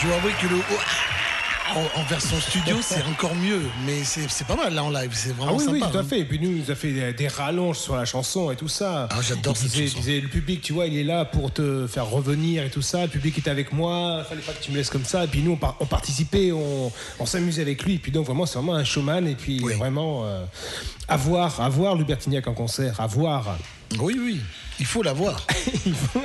Dois avouer que le. En, en version studio, c'est encore mieux, mais c'est pas mal là en live, c'est Ah vraiment oui, oui, sympa. tout à hein. fait. Et puis nous, il nous a fait des, des rallonges sur la chanson et tout ça. Ah, j'adore cette disait- chanson. disait, le public, tu vois, il est là pour te faire revenir et tout ça. Le public était avec moi, fallait pas que tu me laisses comme ça. Et puis nous, on, par- on participait, on, on s'amusait avec lui. Et puis donc, vraiment, c'est vraiment un showman. Et puis, vraiment, euh, à voir, à voir Lubertignac en concert, à voir. Oui, oui. Il faut la voir. il faut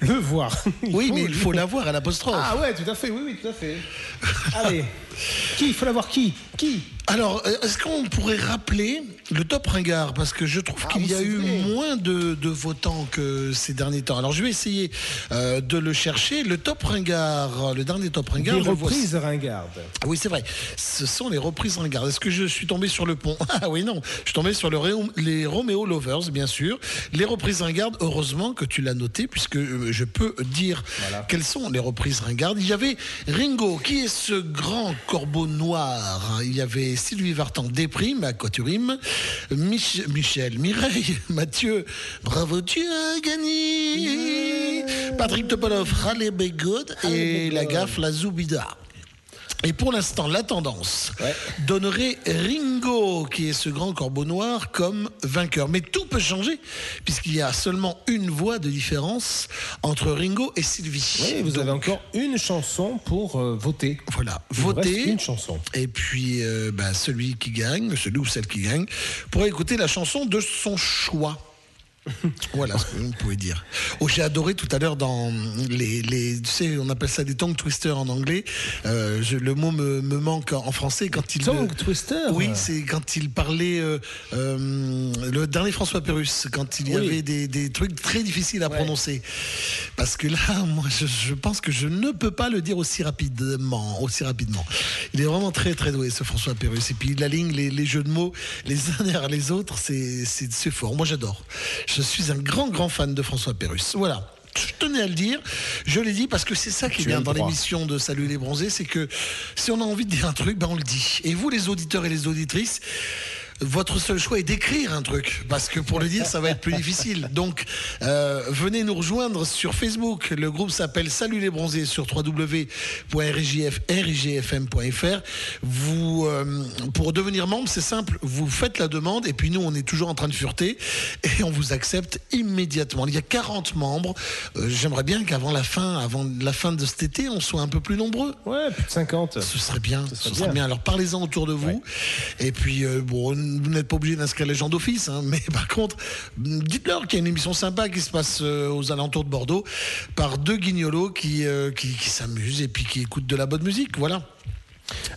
le voir. Il oui, faut mais il faut la voir à l'apostrophe. Ah ouais, tout à fait, oui, oui, tout à fait. Allez, qui? Il faut la voir qui? Qui? Alors, euh, est-ce qu'on pourrait rappeler le top ringard? Parce que je trouve qu'il oui, y a eu vrai. moins de, de votants que ces derniers temps. Alors, je vais essayer euh, de le chercher. Le top ringard, le dernier top ringard. Des le voici. reprises ringardes. Ah Oui, c'est vrai. Ce sont les reprises ringardes. Est-ce que je suis tombé sur le pont? Ah oui, non. Je suis tombé sur le les Romeo Lovers, bien sûr. Les reprises ringardes, heureusement que tu l'as noté, puisque euh, je peux dire quelles sont les reprises ringardes. Il y avait Ringo, qui est ce grand corbeau noir. Il y avait Sylvie Vartan, Déprime, à Coturim. Mich- Michel, Mireille, Mathieu, bravo, tu as gagné. Patrick Topolov, Raleigh Good et la gaffe, la Zoubida. Et pour l'instant, la tendance donnerait Ringo, qui est ce grand corbeau noir, comme vainqueur. Mais tout peut changer, puisqu'il y a seulement une voix de différence entre Ringo et Sylvie. Oui, vous avez encore une chanson pour euh, voter. Voilà, Il votez. Une chanson. Et puis, euh, bah, celui qui gagne, celui ou celle qui gagne, pourra écouter la chanson de son choix. Voilà ce que vous pouvez dire. Oh, j'ai adoré tout à l'heure dans les, les- tu sais, on appelle ça des tongue twisters en anglais. Euh, je- le mot me, me manque en français quand il. Tongue twister Oui, c'est quand il parlait euh, euh, le dernier François Pérus, quand il y Oui. avait des, des trucs très difficiles à prononcer. Parce que là, moi, je, je pense que je ne peux pas le dire aussi rapidement, aussi rapidement. Il est vraiment très très doué ce François Pérus. Et puis la ligne, les, les jeux de mots, les uns derrière les autres, c'est fort. Moi, j'adore. Je suis un grand grand fan de François Pérus. Voilà. Je tenais à le dire, je l'ai dit parce que c'est ça qui est bien dans l'émission de Salut les bronzés, c'est que si on a envie de dire un truc, ben on le dit. Et vous, les auditeurs et les auditrices, votre seul choix est d'écrire un truc, parce que pour le dire, ça va être plus difficile. Donc, euh, venez nous rejoindre sur Facebook. Le groupe s'appelle Salut les bronzés sur www.rigfm.fr. Vous, euh, pour devenir membre, c'est simple. Vous faites la demande, et puis nous, on est toujours en train de fureter, et on vous accepte immédiatement. Il y a 40 membres. Euh, J'aimerais bien qu'avant la fin, avant la fin de cet été, on soit un peu plus nombreux. Ouais, plus de 50. Ce serait bien. Ce serait serait bien. bien. Alors parlez-en autour de vous. Et puis, bon, vous n'êtes pas obligé d'inscrire les gens d'office, hein, mais par contre, dites-leur qu'il y a une émission sympa qui se passe euh, aux alentours de Bordeaux par deux guignolos qui, euh, qui, qui s'amusent et puis qui écoutent de la bonne musique. Voilà.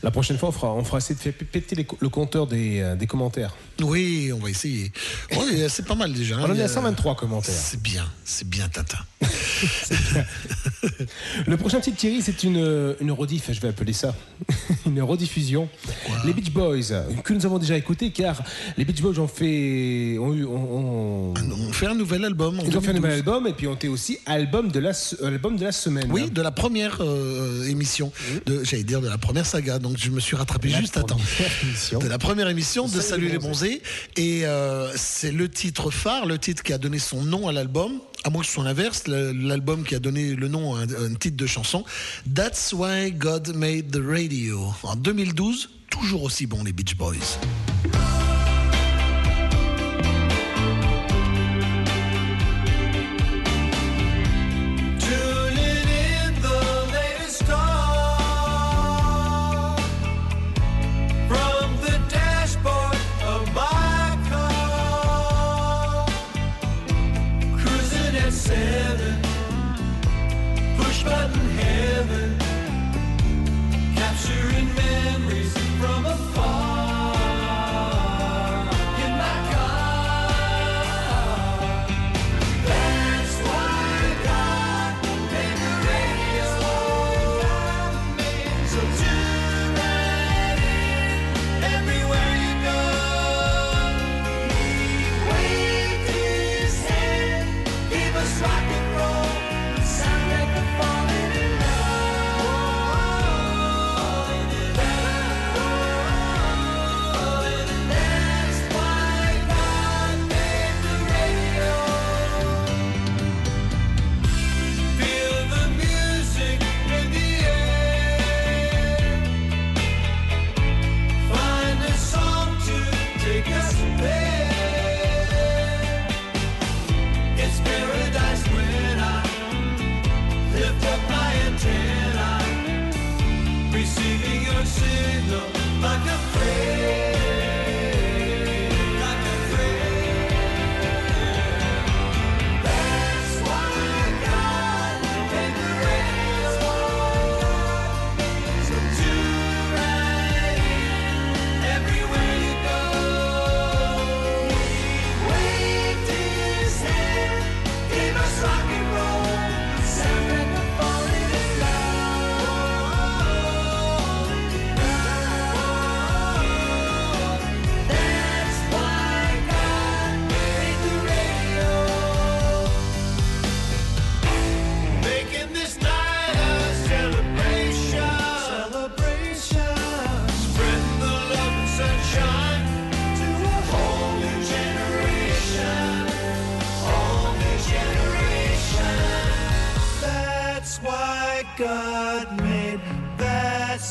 La prochaine fois, on fera, on fera essayer de faire péter les le compteur des, euh, des commentaires. Oui, on va essayer. Ouais, c'est pas mal déjà. hein. On en est a- à 123 commentaires. C'est bien, c'est bien, Tintin. Le prochain titre, Thierry, c'est une, une rediff, je vais appeler ça. une rediffusion. les Beach Boys, que nous avons déjà écouté, car les Beach Boys ont fait. Ont eu, ont, ont- On fait un nouvel album. en Ils ont fait un 2012. nouvel album et puis ont été aussi album de la, se- album de la semaine. Oui, de la première euh, émission, de, j'allais dire de la première saga, donc je me suis rattrapé La juste à temps. émission. De la première émission de Salut Salut les Bronzés. Et euh, c'est le titre phare, le titre qui a donné son nom à l'album, à moins que ce soit l'inverse, l'album qui a donné le nom à un, un titre de chanson. That's Why God Made the Radio. En 2012, toujours aussi bon les Beach Boys.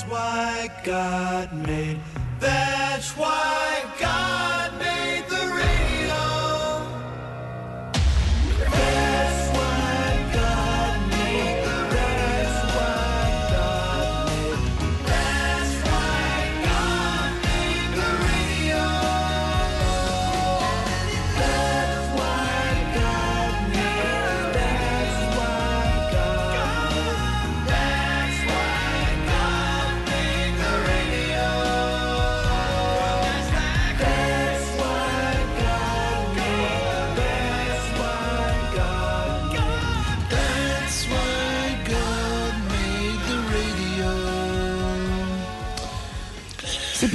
Why God made. That's why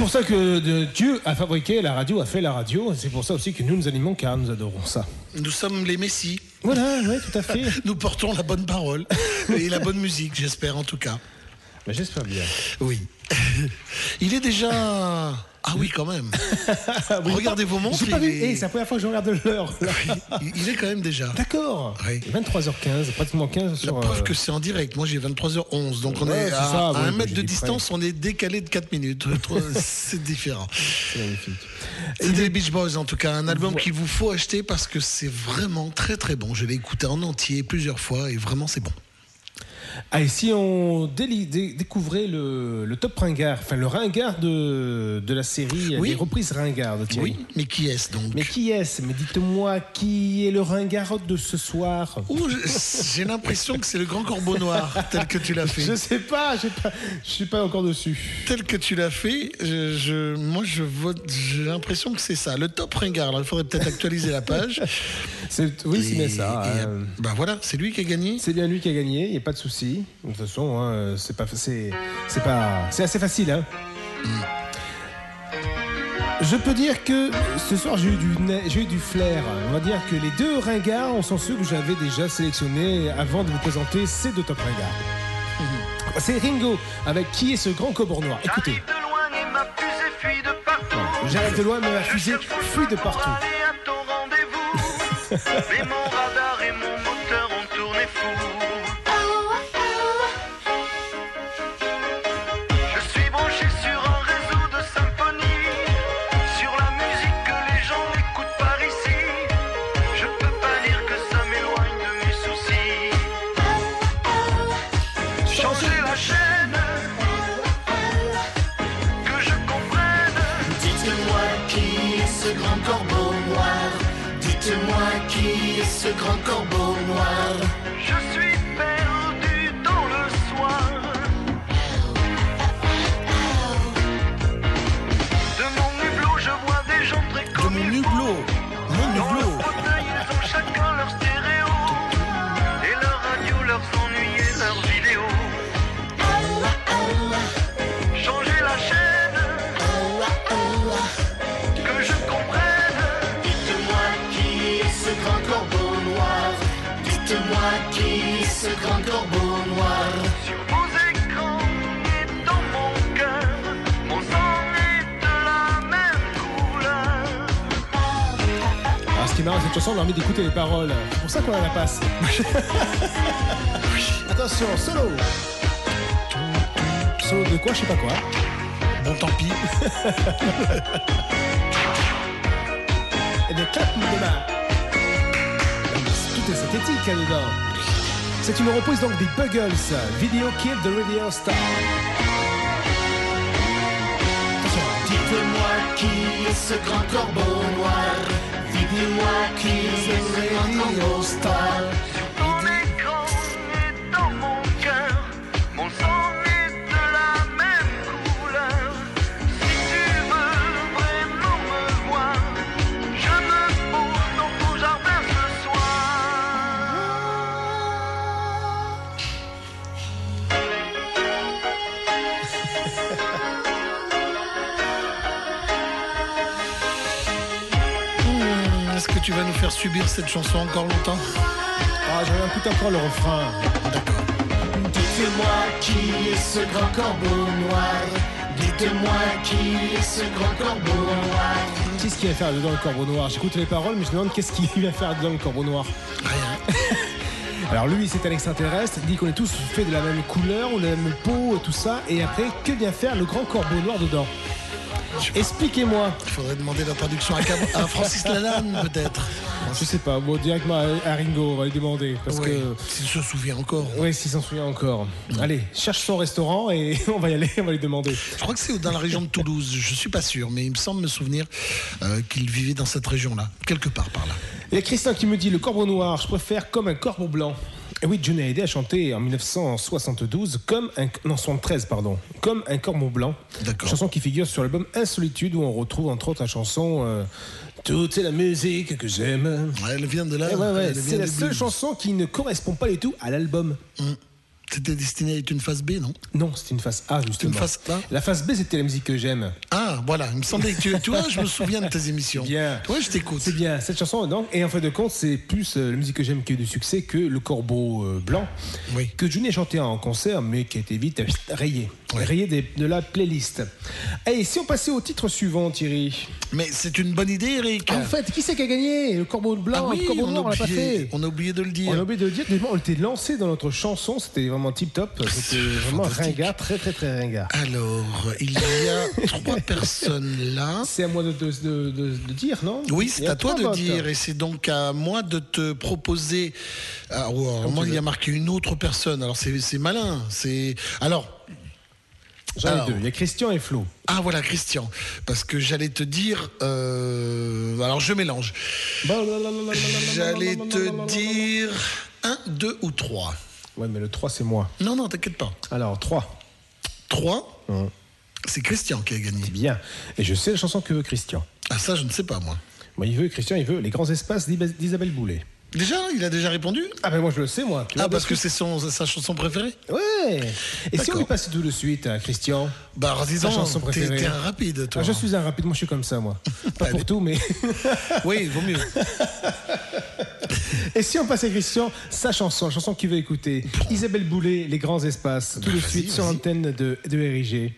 pour ça que de- Dieu a fabriqué la radio, a fait la radio. C'est pour ça aussi que nous nous animons car nous adorons ça. Nous sommes les messies. Voilà, oui, tout à fait. Nous portons la bonne parole et la bonne musique, j'espère en tout cas. Mais j'espère bien. Oui. Il est déjà. Ah oui, quand même. Regardez vos montres. Pas vu. est- Eh, c'est la première fois que je regarde l'heure. il- il est quand même déjà. D'accord. 23h15, pratiquement 15 La sur. preuve euh, que c'est en direct. Moi, j'ai 23h11. Donc, on Ouais, est c'est à, ça, à ouais, un mètre de distance. On est décalé de 4 minutes. C'est différent. C'est magnifique. Les Beach Boys, en tout cas. Un album qu'il vous faut acheter parce que c'est vraiment très, très bon. Je l'ai écouté en entier plusieurs fois et vraiment, c'est bon. Ah, et si on dé- découvrait le, le top ringard, enfin le ringard de, de la série, Oui. les reprises ringard de Thierry. Oui, mais qui est-ce donc? Mais qui est-ce? Mais dites-moi, qui est le ringard de ce soir? J'ai l'impression que c'est le grand corbeau noir, tel que tu l'as fait. Je sais pas, je suis pas encore dessus. Tel que tu l'as fait, je, je- moi je vote, j'ai l'impression que c'est ça. Le top ringard, alors il faudrait peut-être actualiser la page. C'est- oui, c'est bien ça, et, hein. bah voilà, c'est lui qui a gagné. C'est bien lui qui a gagné, il n'y a pas de souci. De toute façon, hein, c'est pas, c'est, c'est pas, c'est assez facile. Hein. Je peux dire que ce soir j'ai eu du, j'ai eu du flair. On va dire que les deux ringards, on sont ceux que j'avais déjà sélectionnés avant de vous présenter ces deux top ringards. C'est Ringo avec qui est ce grand cobord noir? Écoutez. J'arrive de loin, mais ma fusée fuit de partout. Mais mon radar et mon moteur ont tourné fou. Qui est marrant, cette chanson, on a envie d'écouter les paroles. C'est pour ça qu'on la passe. Attention, solo. Solo de quoi, je sais pas quoi. Bon, tant pis. Et des claps de main. Tout est synthétique là-dedans. C'est une reprise donc des Buggles, Video Kill the Radio Star. Dites-moi qui est ce grand corbeau noir? Qui est ce grand corbeau star tu vas nous faire subir cette chanson encore longtemps Ah, j'aurais un coup encore le refrain. Dites-moi qui est ce grand corbeau noir Dites-moi qui est ce grand corbeau noir Qu'est-ce qu'il va faire dedans le corbeau noir? J'écoute les paroles, mais je me demande qu'est-ce qu'il va faire dedans le corbeau noir. Rien. Alors lui, c'est un extraterrestre, il dit qu'on est tous faits de la même couleur, on a la même peau, tout ça, et après, que vient faire le grand corbeau noir dedans? Expliquez-moi. Il faudrait demander la traduction à, Francis Lalanne, peut-être. Je sais pas, bon, directement à, à Ringo, on va lui demander. Parce Oui, que. S'il se souvient encore. Oui, s'il s'en souvient encore. Allez, cherche son restaurant et on va y aller, on va lui demander. Je crois que c'est dans la région de Toulouse, je suis pas sûr, mais il me semble me souvenir euh, qu'il vivait dans cette région-là, quelque part par là. Il y a Christian qui me dit le corbeau noir, je préfère comme un corbeau blanc. Et oui, Johnny Hallyday a chanté en 1972 comme un non 73 pardon, comme un corbeau blanc. Chanson qui figure sur l'album Insolitude où on retrouve entre autres la chanson euh, Toute la musique que j'aime. elle vient de là. Ouais, ouais, vient c'est la seule chanson qui ne correspond pas du tout à l'album. C'était destiné à être une phase B, non? Non, c'était une face A justement. Une face A La face B c'était la musique que j'aime. Ah, voilà, il me semblait que tu, tu vois, je me souviens de tes émissions. Bien. Ouais, je t'écoute. C'est bien, cette chanson, non Et en fin de compte, c'est plus euh, la musique que j'aime qui a eu du succès que le corbeau euh, blanc, que Johnny a chanté en concert, mais qui a été vite euh, rayé. Rayé des- de la playlist. Et si on passait au titre suivant, Thierry Mais c'est une bonne idée, Eric. En fait, qui c'est qui a gagné Le corbeau blanc, Ah oui, le corbeau on a noir, on l'a pas oublié- fait. on a oublié de le dire. On a oublié de le dire. On était lancé dans notre chanson, c'était vraiment tip top. C'était vraiment ringard, très très très ringard. Alors, il y a trois personnes là. C'est à moi de, de- de- de- de dire, non Oui, c'est à toi de votes. dire et c'est donc à moi de te proposer. Ah, alors, Comme moi, il y a marqué une autre personne. Alors c'est c'est malin. C'est alors. J'en ai deux. Il y a Christian et Flo. Ah voilà Christian, parce que j'allais te dire. euh, alors je mélange. J'allais te dire un, deux ou trois. Ouais, mais le 3, c'est moi. Non, non, t'inquiète pas. Alors, 3. 3 C'est Christian qui a gagné. Bien. Et je sais la chanson que veut Christian. Ah ça, je ne sais pas moi. Il veut, Christian, il veut Les Grands Espaces d'Isabelle Boulet. Déjà, il a déjà répondu Ah ben moi je le sais moi. Ah parce que c'est son, sa chanson préférée Ouais. Et si on lui passait tout de suite à Christian Bah dis Sa donc, chanson t'es préférée. t'es un rapide toi. Ah, je suis un rapide, moi je suis comme ça moi. Pas pour tout mais... oui, vaut mieux. Et si on passait à Christian, sa chanson, la chanson qu'il veut écouter, Isabelle Boulet, Les Grands Espaces, tout de suite sur l'antenne de, de RIG.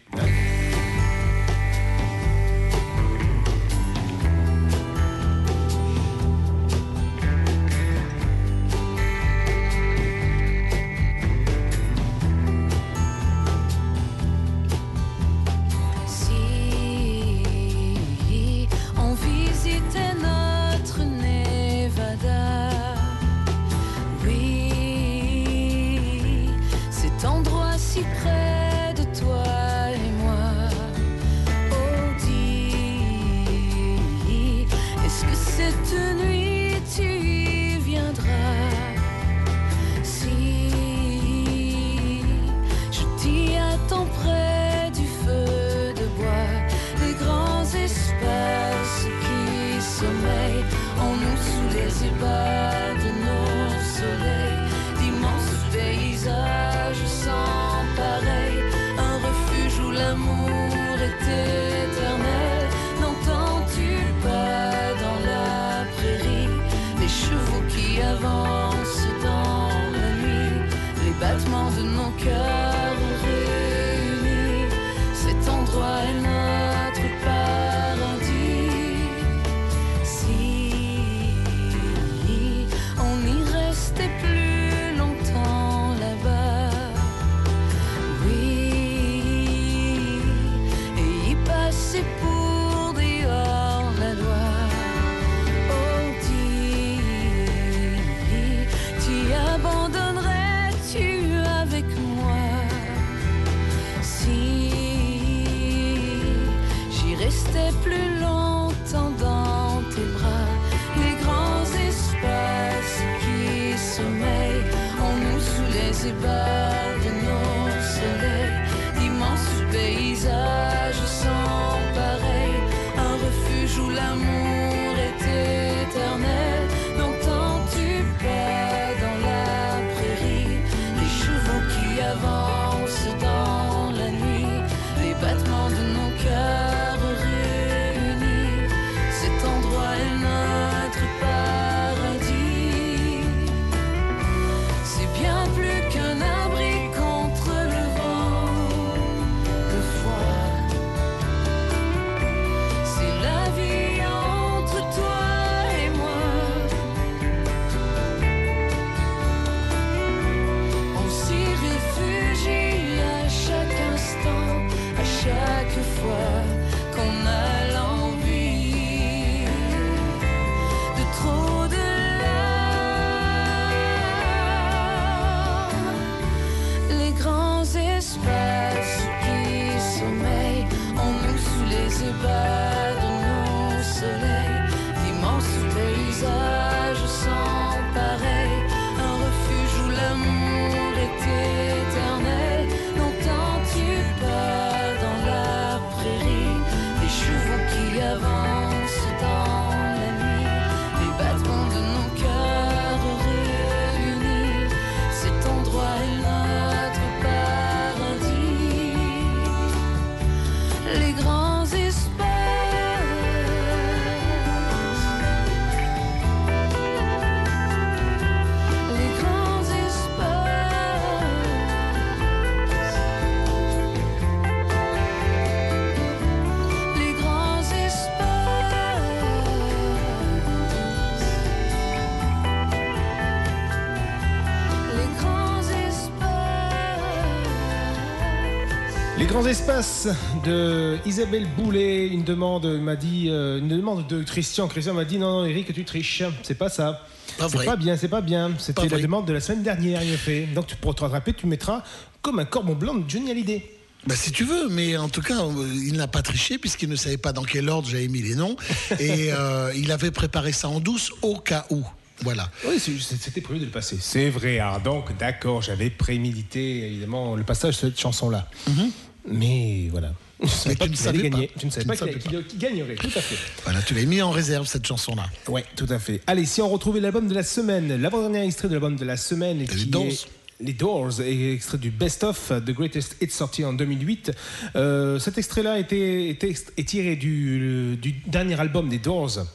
Grands espaces de Isabelle Boulet, une demande m'a dit, euh, une demande de Christian. Christian m'a dit non, non, Eric, tu triches, c'est pas ça. Pas c'est pas bien, c'est pas bien. C'était la demande de la semaine dernière, il me fait. Donc tu pourras te rattraper, tu mettras comme un cordon blanc de Johnny Hallyday. Bah, si tu veux, mais en tout cas, euh, il n'a pas triché puisqu'il ne savait pas dans quel ordre j'avais mis les noms. Et euh, il avait préparé ça en douce au cas où. Voilà. Oui, c'était prévu de le passer. C'est vrai. Alors donc, d'accord, j'avais prémédité évidemment le passage de cette chanson-là. Mais voilà. Mais tu ne savais pas. ne savais Tu pas ne qu'il savais gagnerait. Tout à fait. Voilà, tu l'as mis en réserve cette chanson-là. Ouais, tout à fait. Allez, si on retrouvait l'album de la semaine, l'avant-dernier extrait de l'album de la semaine, qui Doors. est les Doors, et extrait du Best of The Greatest Hits sorti en 2008. Euh, cet extrait-là était, est tiré du, du dernier album des Doors.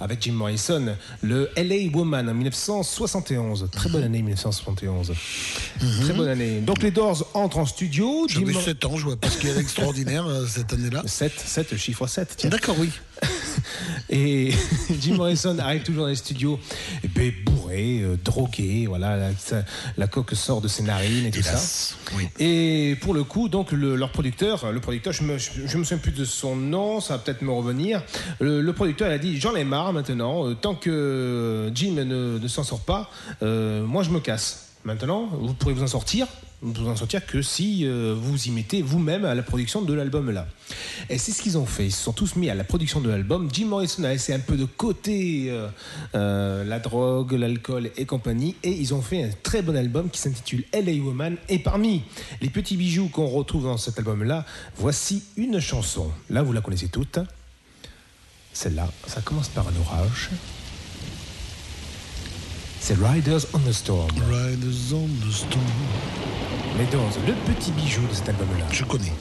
Avec Jim Morrison, le LA Woman en 1971. Très bonne année 1971. Très bonne année. Donc les Doors entrent en studio. J'avais Mor- 7 ans, je vois pas ce qu'il y a d'extraordinaire euh, cette année-là. 7, 7, chiffre 7. tiens. D'accord, oui. Et Jim Morrison arrive toujours dans les studios, et ben, bourré, euh, drogué, voilà, la, coque sort de ses narines et tout Hélas, ça. oui. Et pour le coup, donc le- leur producteur, le producteur, je me, je, je me souviens plus de son nom, ça va peut-être me revenir. Le, le producteur, il a dit j'en ai marre maintenant, euh, tant que Jim ne, ne s'en sort pas, euh, moi je me casse. Maintenant, vous pourrez vous en sortir. Vous en sortir que si euh, vous y mettez vous-même à la production de l'album là. Et c'est ce qu'ils ont fait. Ils se sont tous mis à la production de l'album. Jim Morrison a laissé un peu de côté euh, euh, la drogue, l'alcool et compagnie. Et ils ont fait un très bon album qui s'intitule LA Woman. Et parmi les petits bijoux qu'on retrouve dans cet album-là, voici une chanson. Là, vous la connaissez toutes. Celle-là, ça commence par un orage. C'est Riders on the Storm. Riders on the Storm. Les Doors, le petit bijou de cet album-là. Je connais.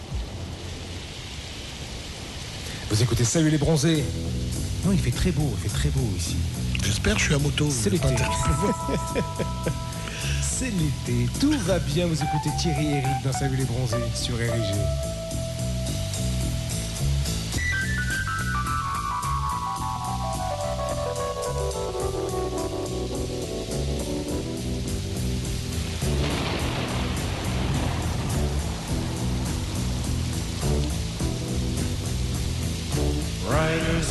Vous écoutez Salut les bronzés Non, il fait très beau, il fait très beau ici. J'espère, je suis à moto. C'est l'été. C'est l'été, tout va bien. Vous écoutez Thierry et Eric dans Salut les bronzés sur RG.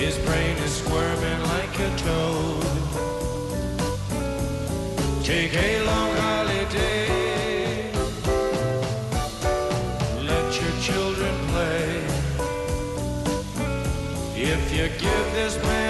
His brain is squirming like a toad. Take a long holiday. Let your children play. If you give this man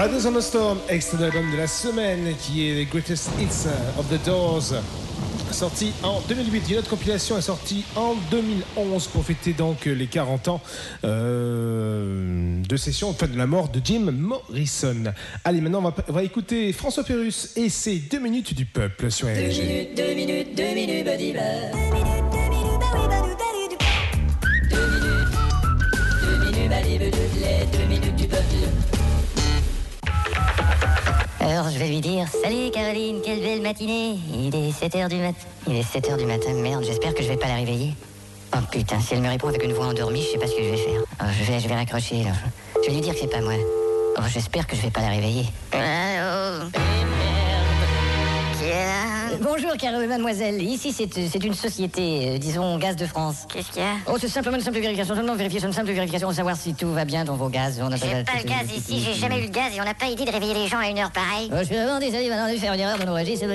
Riders on the Storm, extrait de l'album de la semaine qui est The Greatest Hits of the Doors. Sorti en 2008. Une autre compilation est sortie en 2011 pour fêter donc les 40 ans euh, de session, enfin de la mort de Jim Morrison. Allez, maintenant on va, écouter François Pérus et ses deux minutes du peuple sur Deux RG. minutes, deux minutes, deux minutes, buddy. Vais lui dire Salut Caroline, quelle belle matinée Il est 7h du matin. Il est 7h du matin, merde, j'espère que je vais pas la réveiller. Oh putain, si elle me répond avec une voix endormie, je sais pas ce que je vais faire. Oh, je, vais, je vais raccrocher là. Je vais lui dire que c'est pas moi. Oh, j'espère que je vais pas la réveiller. Allô Bonjour, Caro, mademoiselle. Ici, c'est c'est une société, euh, disons, Gaz de France. Qu'est-ce qu'il y a? Oh, c'est simplement une simple vérification. Seulement vérifier, c'est une simple vérification de savoir si tout va bien dans vos gaz. On n'a J'ai pas le gaz ici, j'ai jamais eu le gaz et on n'a pas idée de réveiller les gens à une heure pareille. Oh, je suis vraiment désolé maintenant de faire une erreur dans nos registres.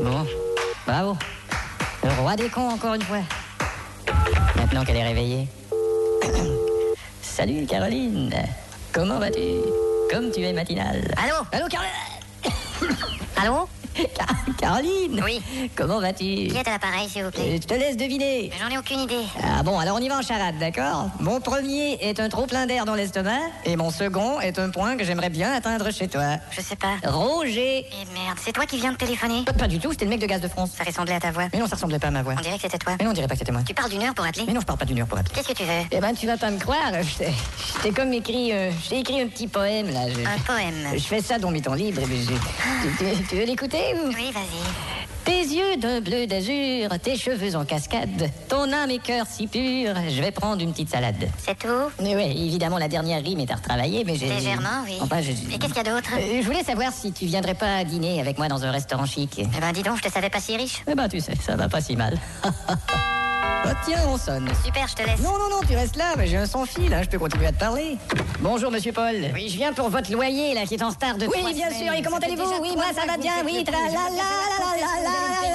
Bon, bravo. Le roi des cons, encore une fois. Maintenant qu'elle est réveillée. Salut, Caroline. Comment vas-tu? Comme tu es matinale. Allô? Allô, Caroline? Allô? Caroline Oui. Comment vas-tu? Qui est à l'appareil, s'il vous plaît? Euh, Je te laisse deviner. J'en ai aucune idée. Ah bon, alors on y va en charade, d'accord? Mon premier est un trop plein d'air dans l'estomac, et mon second est un point que j'aimerais bien atteindre chez toi. Je sais pas. Roger Eh merde, c'est toi qui viens de téléphoner Pas, pas du tout, c'était le mec de Gaz de France. Ça ressemblait à ta voix. Mais non, ça ressemblait pas à ma voix. On dirait que c'était toi. Mais non, on dirait pas que c'était moi. Tu parles d'une heure pour appeler Mais non, je parle pas d'une heure pour appeler. Qu'est-ce que tu veux? Eh ben, tu vas pas me croire. T'ai comme écrit, euh, j'ai écrit un petit poème là. Je, Un poème. je fais ça dans mes temps libres. et tu, tu- tu veux l'écouter? ou Oui, vas-y. Tes yeux d'un bleu d'azur, tes cheveux en cascade, ton âme et cœur si pur, je vais prendre une petite salade. C'est tout Mais ouais, évidemment, la dernière rime est à retravailler, mais j'ai. Légèrement, oui. Enfin, je- Et qu'est-ce qu'il y a d'autre Euh, Je voulais savoir si tu viendrais pas dîner avec moi dans un restaurant chic. Eh ben, dis donc, je te savais pas si riche. Eh ben, tu sais, ça va pas si mal. oh, tiens, on sonne. Super, je te laisse. Non, non, non, tu restes là, mais j'ai un sans fil, hein, je peux continuer à te parler. Bonjour, monsieur Paul. Oui, je viens pour votre loyer, là, qui est en retard de Oui, trois bien semaines. sûr, et comment allez-vous Oui, moi, ça va bien, oui, la la la la la la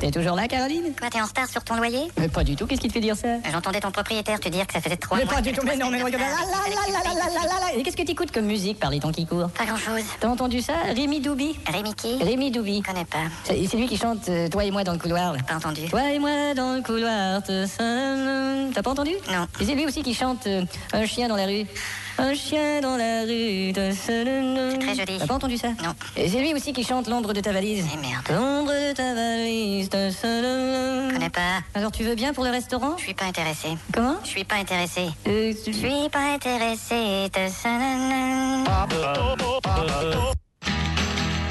T'es toujours là, Caroline? Quoi, t'es en retard sur ton loyer? Mais pas du tout, qu'est-ce qui te fait dire ça? J'entendais ton propriétaire te dire que ça faisait trois Mais mois. pas du tout, mais non, mais non, la, la, la, la, la, la. Et qu'est-ce que t'écoutes comme musique par les temps qui courent? Pas grand-chose. T'as entendu ça? Rémi Doubi Rémi qui? Rémi Doubi. Je connais pas. C'est lui qui chante euh, Toi et moi dans le couloir. là. Pas entendu. Toi et moi dans le couloir, seul. T'as pas entendu? Non. Et c'est lui aussi qui chante euh, Un chien dans la rue. Un chien dans la rue. C'est très joli. T'as pas entendu ça? Non. Et c'est lui aussi qui chante L'ombre de ta valise. Eh merde. L'ombre de ta valise. Je connais pas. Alors tu veux bien pour le restaurant? Je suis pas intéressé. Comment? Je suis pas intéressé. Euh, Je suis pas intéressé.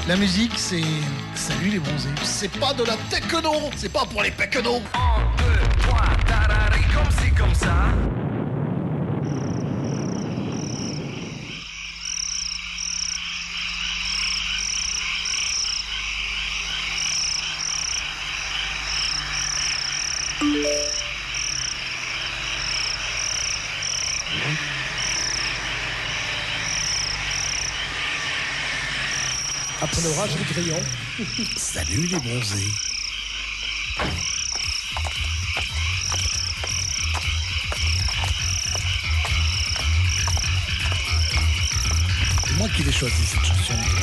La musique, c'est. Salut les bronzés. C'est pas de la techno, c'est pas pour les péquenos comme si comme ça. Après l'orage, du crayon. Salut les bronzés. qui les choisit cette chanson.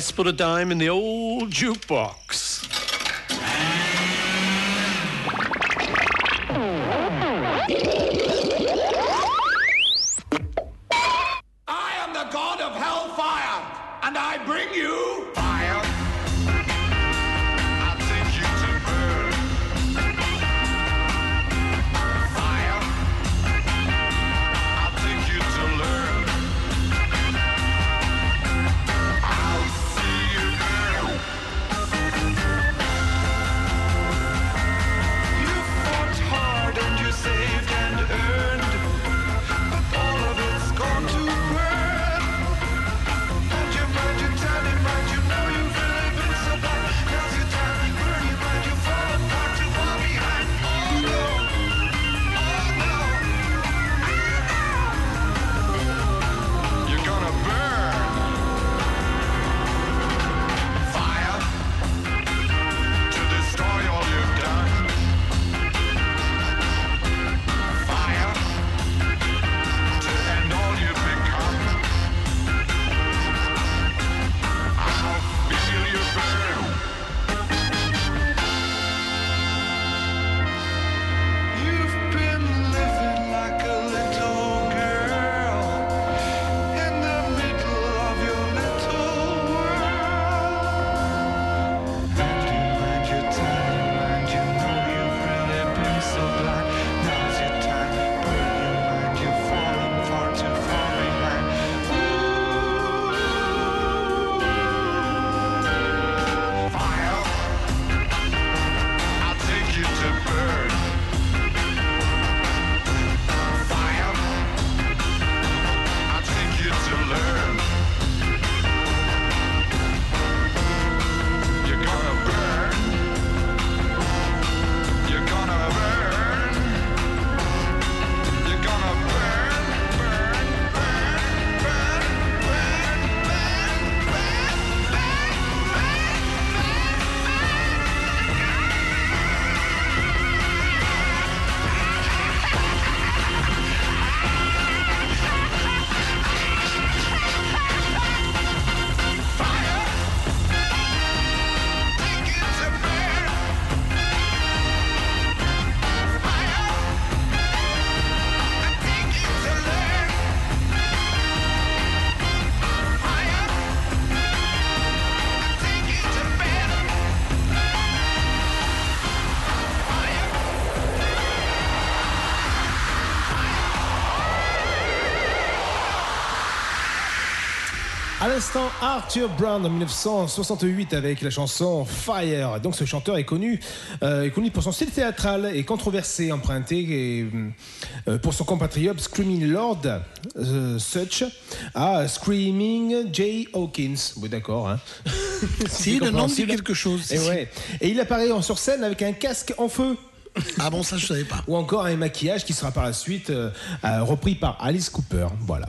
Let's put a dime in the old jukebox. L'instant, Arthur Brown en 1968 avec la chanson Fire. Donc ce chanteur est connu, euh, est connu pour son style théâtral et controversé, emprunté et, euh, pour son compatriote Screaming Lord euh, Such à Screaming Jay Hawkins. Oui, d'accord. Hein. Si, le nom dit quelque chose. Et, ouais. il apparaît en- sur scène avec un casque en feu. Ah bon, ça je savais pas. Ou encore un maquillage qui sera par la suite euh, repris par Alice Cooper. Voilà.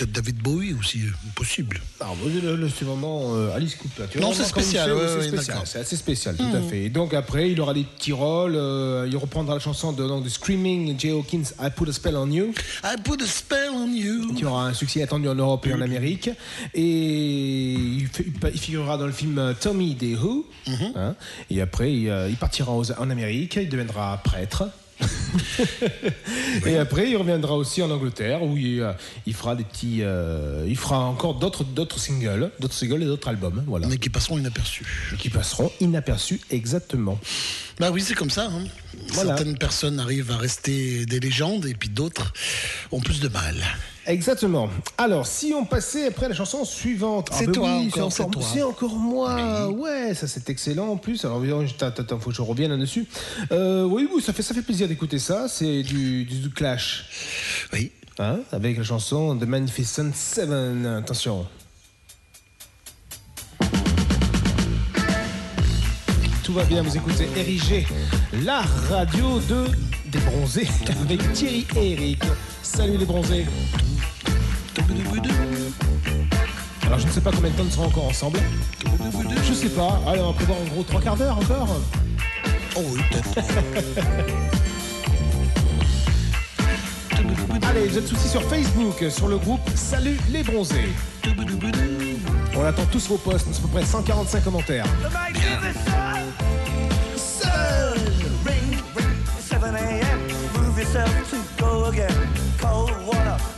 Peut-être David Bowie aussi, euh, possible. Ah, bon, le- le- c'est vraiment euh, Alice Cooper. Tu Non, c'est spécial, c'est- ouais, c'est ouais, spécial, d'accord. c'est assez spécial, tout à Mhm. fait. Et donc après, il aura des petits rôles. euh, il reprendra la chanson de, donc, de Screaming Jay Hawkins, I Put a Spell on You. I Put a Spell on You. Qui aura un succès attendu en Europe et en Amérique. Et il, figurera dans le film Tommy des Who. Mhm. hein. et après, il, il partira aux- en Amérique. Il deviendra prêtre. Et après, il reviendra aussi en Angleterre où il, euh, il fera des petits, euh, il fera encore d'autres d'autres singles, d'autres singles et d'autres albums, voilà. Mais qui passeront inaperçus. Qui passeront inaperçus, exactement. Bah oui, c'est comme ça. hein. Voilà. Certaines personnes arrivent à rester des légendes et puis d'autres ont plus de mal. Exactement. Alors, si on passait après la chanson suivante. C'est ben toi oui, encore, c'est toi. C'est encore moi. Ouais, ça c'est excellent en plus. Alors, attends, attends, faut que je revienne là-dessus. Euh, oui, oui, ça fait, ça fait plaisir d'écouter ça. C'est du, du, du Clash. Oui. Hein, avec la chanson The Magnificent Seven. Attention. Tout va bien, vous écoutez Érigé, la radio de des bronzés avec Thierry et Eric. Salut les bronzés. Alors je ne sais pas combien de temps nous serons encore ensemble. Je sais pas. Allez, on va prévoir en gros trois quarts d'heure encore. Oh oui. Allez, vous êtes aussi sur Facebook, sur le groupe Salut les bronzés. On attend tous vos posts, c'est à peu près 145 commentaires. Sun, ring, ring, 7 a.m. Move yourself to go again. Cold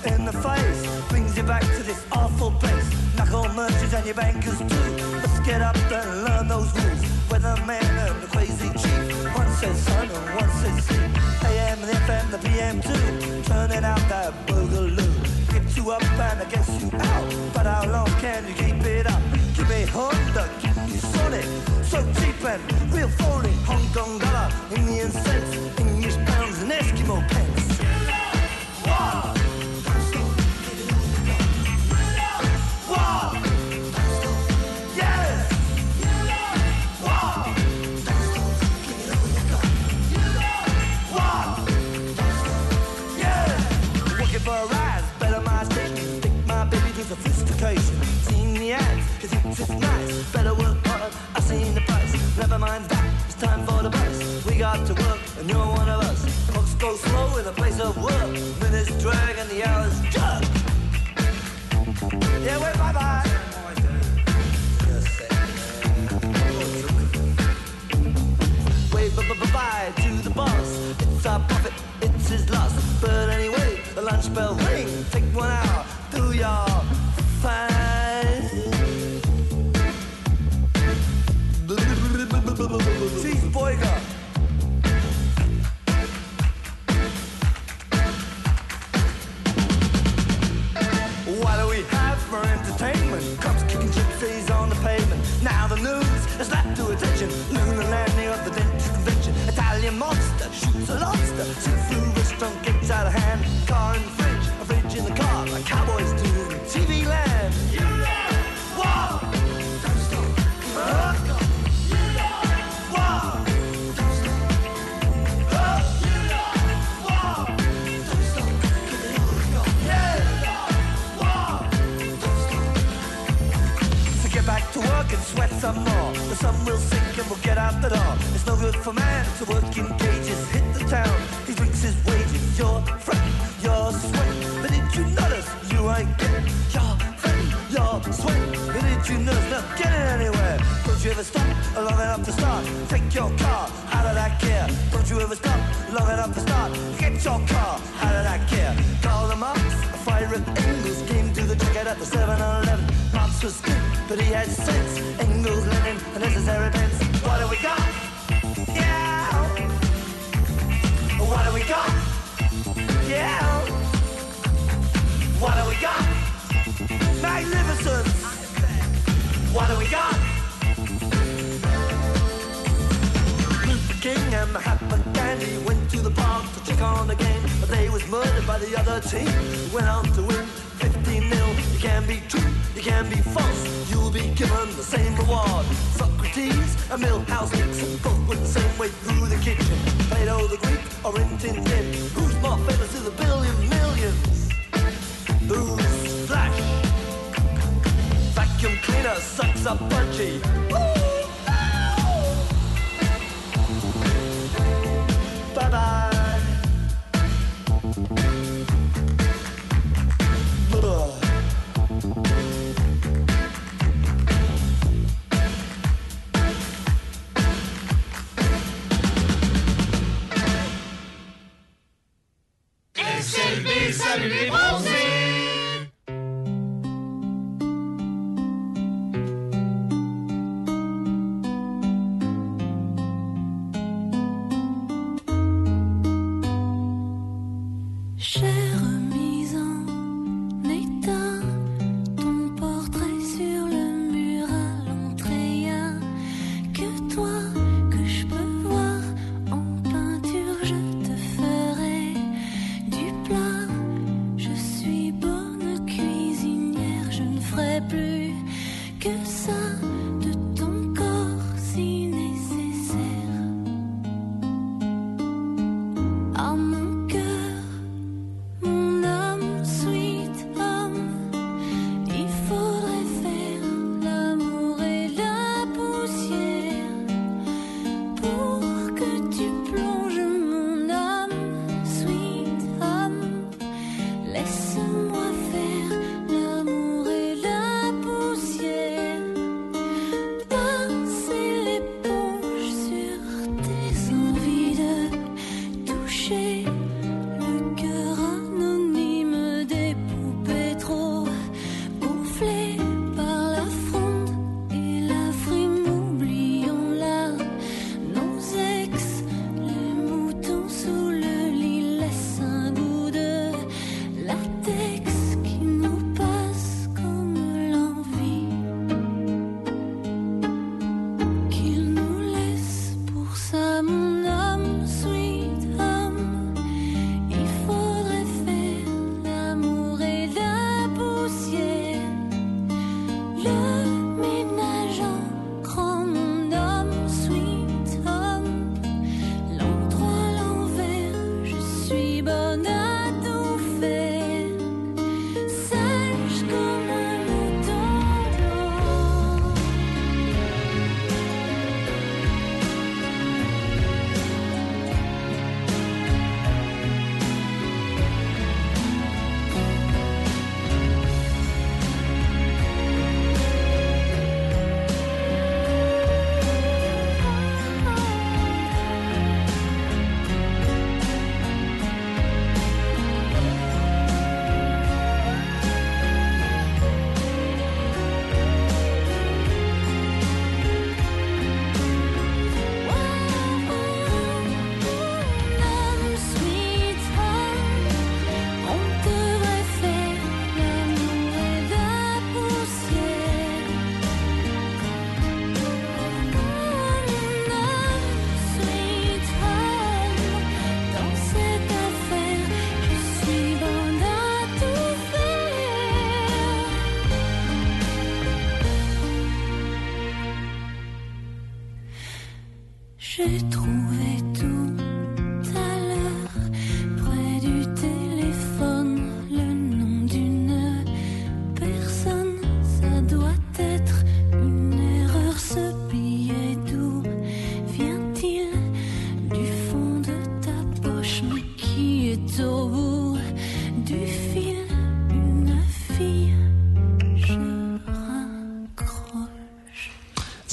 in the face brings you back to this awful place. Knuckle merchants and your bankers too. Let's get up and learn those rules. Weatherman and the crazy chief. One says sun and one says sea. AM, the FM, the PM too. Turning out that boogaloo. Get you up and I guess you out. But how long can you keep it up? Give me Honda, give me Sonic. So cheap and real phony. Hong Kong dollar, Indian cents, English pounds and Eskimo pence. Nice. Better work hard, I seen the price. Never mind that, it's time for the bus. We got to work, and you're one of us. Clocks go slow in a place of work. Minutes drag and the hours jerk. Yeah, wait, bye bye. Wave bye to the boss. It's our profit, it's his loss. But anyway, the lunch bell ring. Take one hour, do your The sun will sink and we'll get out the door. It's no good for man to work in cages. Hit the town, he drinks his wages. You're fretting, you're sweating. But did you notice you ain't getting? You're fretting, you're sweating. But did you notice not getting anywhere? Don't you ever stop long enough to start? Take your car out of that gear. Don't you ever stop long enough to start? Get your car out of that gear. Call the a fire at Engels came to the ticket at the 7-Eleven. Marx was good, but he had sense. Engels, linen, the necessary pence. What do we got? Yeah. What do we got? Yeah. What do we got? Magnificence. What do we got? King and Mahatma Gandhi went to the park to check on the game, but they was murdered by the other team. Went on to win can be true, you can be false. You'll be given the same reward. Socrates and Millhouse Nixon both went the same way through the kitchen. Plato the Greek or in Tintin. Who's more famous to the billion millions? Who's Flash? Vacuum cleaner sucks up budgie. Bye bye.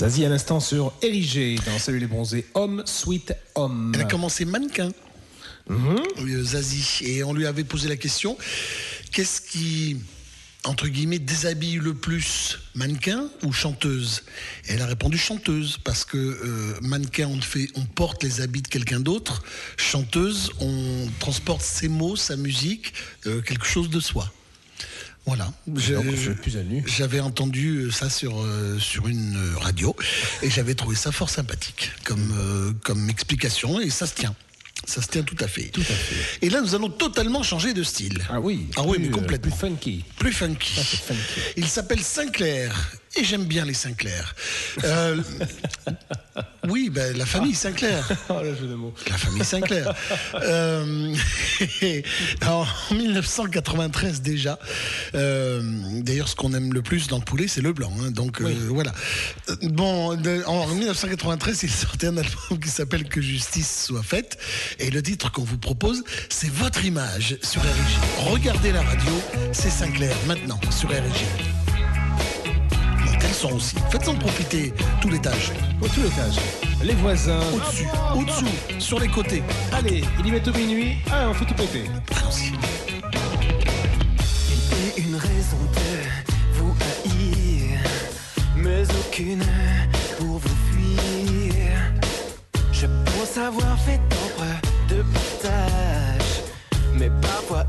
Zazie à l'instant sur Érigé dans Salut les bronzés, homme, sweet homme. Elle a commencé mannequin. euh, Zazie. Et on lui avait posé la question qu'est-ce qui, entre guillemets, déshabille le plus Mannequin ou chanteuse? Et elle a répondu chanteuse, parce que euh, mannequin, on, fait, on porte les habits de quelqu'un d'autre. Chanteuse, on transporte ses mots, sa musique, euh, quelque chose de soi. Voilà. À. J'avais entendu ça sur, euh, sur une euh, radio et j'avais trouvé ça fort sympathique comme, euh, comme explication et ça se tient. Ça se tient tout à fait. Et là, nous allons totalement changer de style. Ah oui. Ah oui, mais plus, euh, complètement. Plus funky. Plus funky. Il s'appelle Sinclair. Et j'aime bien les Sinclair. Euh, oui, ben, la famille Sinclair. Oh, le jeu de mots. La famille Sinclair. Euh, en 1993 déjà. Euh, D'ailleurs, ce qu'on aime le plus dans le poulet, c'est le blanc. hein. donc voilà. Bon, de- en 1993, il sortait un album qui s'appelle Que justice soit faite. Et le titre qu'on vous propose, c'est Votre image sur RG. Regardez la radio, c'est Sinclair maintenant sur RG. Son aussi. Faites-en profiter tout l'étage. Au tout l'étage. Les voisins. Au-dessus, au-dessous, sur les côtés. Allez, il y met au minuit. Ah, on fait tout péter. Allons-y. Et une raison de vous haïr, mais aucune pour vous fuir. Je pense avoir fait nombre de partages, mais parfois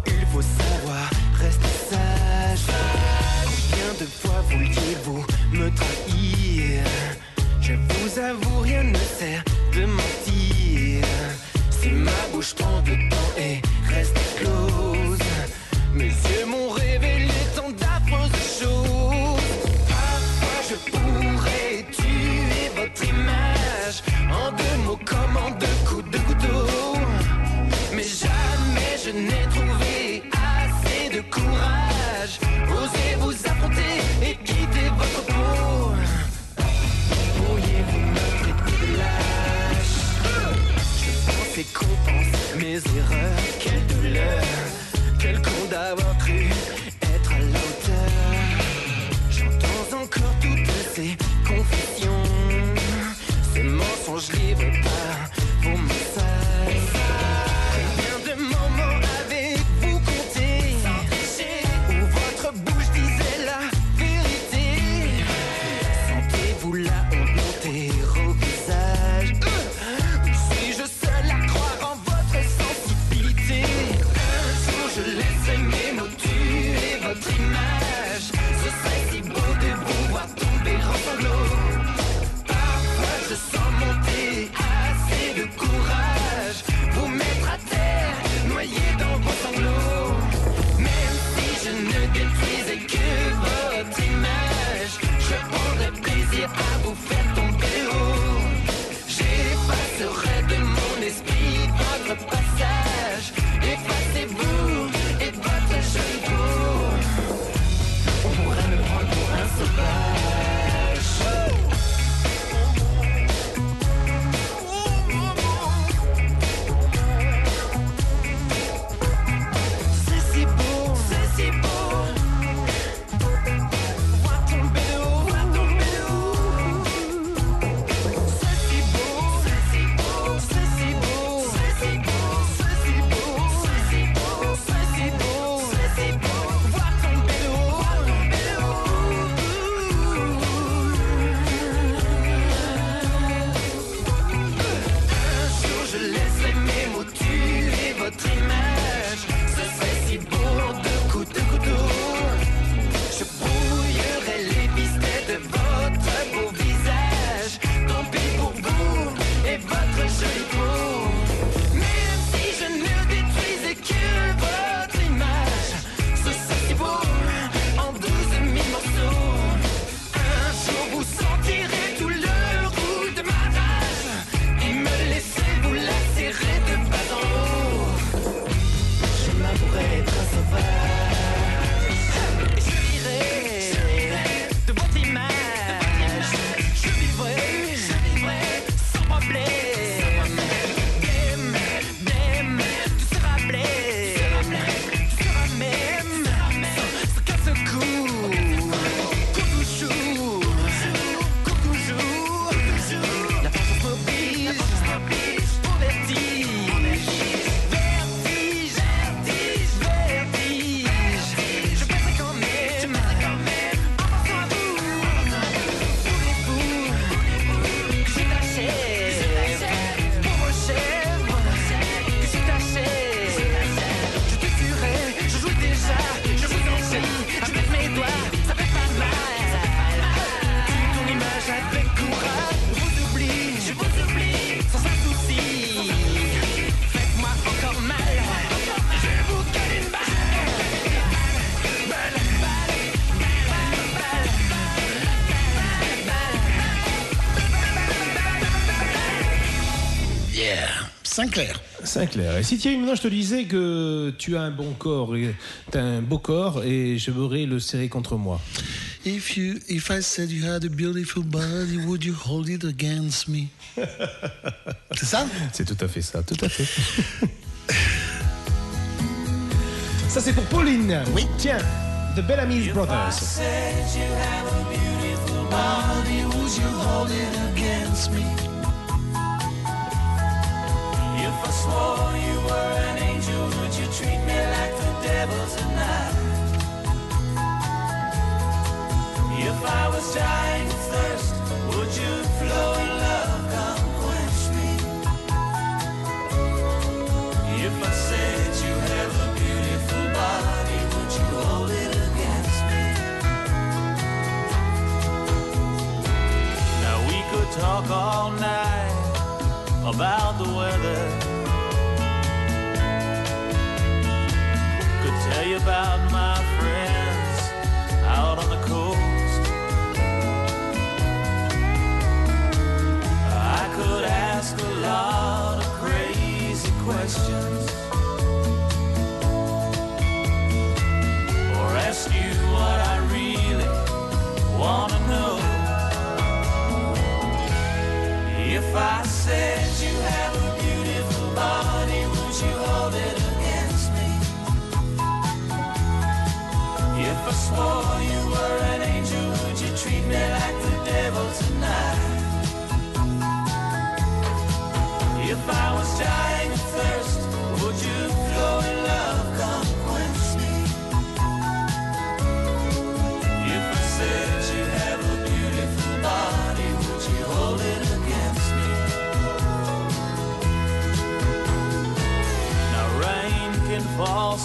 Sinclair. Sinclair. Et si Thierry, maintenant je te disais que tu as un bon corps, et t'as un beau corps et je voudrais le serrer contre moi. If you, if I said you had a beautiful body, would you hold it against me? C'est ça? C'est tout à fait ça, tout à fait. ça c'est pour Pauline. Oui. Tiens, The Bellamy's Brothers. said you have a beautiful body, would you hold it against me? Talk all night about the weather. About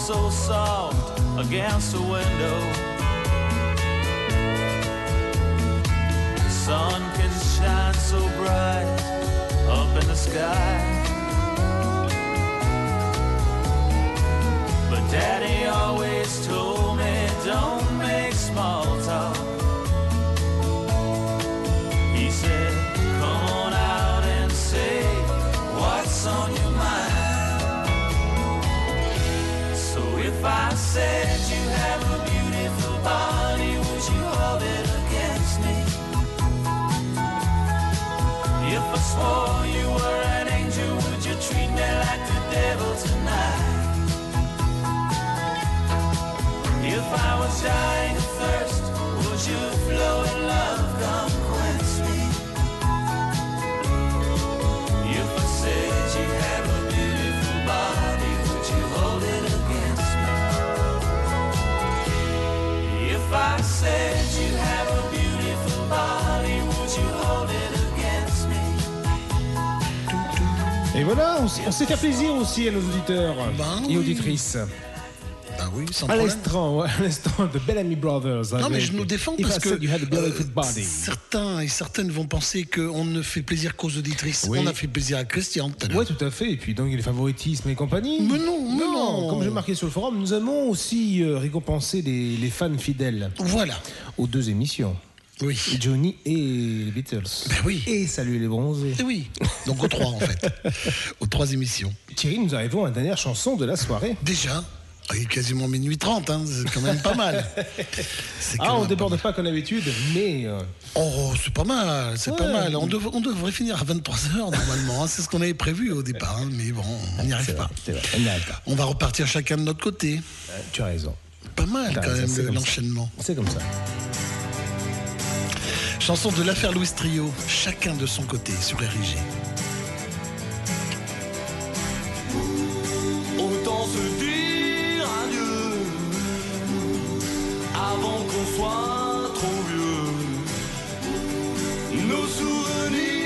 so soft against the window. Sun can shine so bright up in the sky. But Daddy always told me don't I Et voilà, on, on s'est fait plaisir aussi à nos auditeurs et auditrices. Bah oui, sans à l'instant, à l'instant de Bellamy Brothers. Non, mais je nous défends parce que euh, certains et certaines vont penser qu'on ne fait plaisir qu'aux auditrices. Oui. On a fait plaisir à Christian. Ouais, tout à fait. Et puis donc il y a les favoritismes et compagnie. Mais non, mais non. Comme j'ai marqué sur le forum, nous avons aussi euh, récompensé les, les fans fidèles. Voilà. Aux deux émissions. Oui. Johnny et les Beatles. Ben oui. Et Salut les bronzés. Et oui. Donc aux trois en fait. aux trois émissions. Thierry, nous arrivons à la dernière chanson de la soirée. Déjà. Il est quasiment minuit 30, hein, c'est quand même pas mal. Ah, on déborde pas comme d'habitude, mais. euh, Oh, c'est pas mal, c'est pas mal. On, dev- on devrait finir à 23h normalement. hein, C'est ce qu'on avait prévu au départ, hein, mais bon, on n'y arrive pas. on n'y arrive pas. On va repartir chacun de notre côté. Euh, tu as raison. Pas mal quand raison, même l'enchaînement. C'est comme ça. Chanson de l'affaire Louis Trio, chacun de son côté sur RIG. Autant se dire adieu avant qu'on soit trop vieux. Nos souvenirs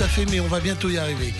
tout à fait, mais on va bientôt y arriver.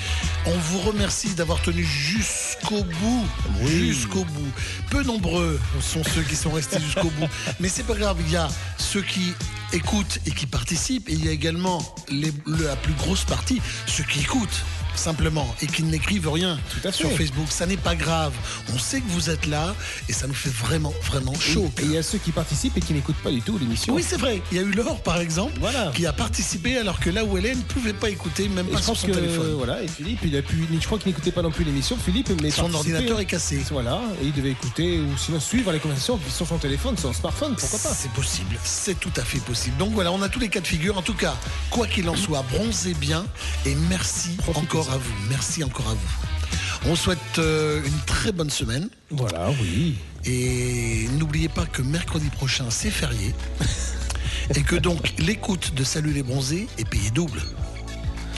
On vous remercie d'avoir tenu jusqu'au bout. Jusqu'au bout. Peu nombreux sont ceux qui sont restés jusqu'au bout. Mais c'est pas grave, il y a ceux qui écoutent et qui participent, et il y a également les- la plus grosse partie, ceux qui écoutent simplement et qui n'écrivent rien sur. Facebook. Ça n'est pas grave. On sait que vous êtes là et ça nous fait vraiment, vraiment chaud. Et il y a ceux qui participent et qui n'écoutent pas du tout l'émission. Oui, c'est vrai. Il y a eu Laure, par exemple, qui a participé alors que là où elle est, elle ne pouvait pas écouter, même Et pas je sur pense son que téléphone. voilà et Philippe il a pu je crois qu'il n'écoutait pas non plus l'émission Philippe mais Son ordinateur est cassé. voilà et il devait écouter ou sinon suivre les conversations sur son téléphone sur son smartphone pourquoi pas C'est possible, c'est tout à fait possible. Donc voilà, on a tous les cas de figure. En tout cas, quoi qu'il en soit, bronzez bien et merci encore à vous. Merci encore à vous. On souhaite euh, une très bonne semaine. Voilà, oui. Et n'oubliez pas que mercredi prochain, c'est férié. et que donc l'écoute de Salut les bronzés est payée double.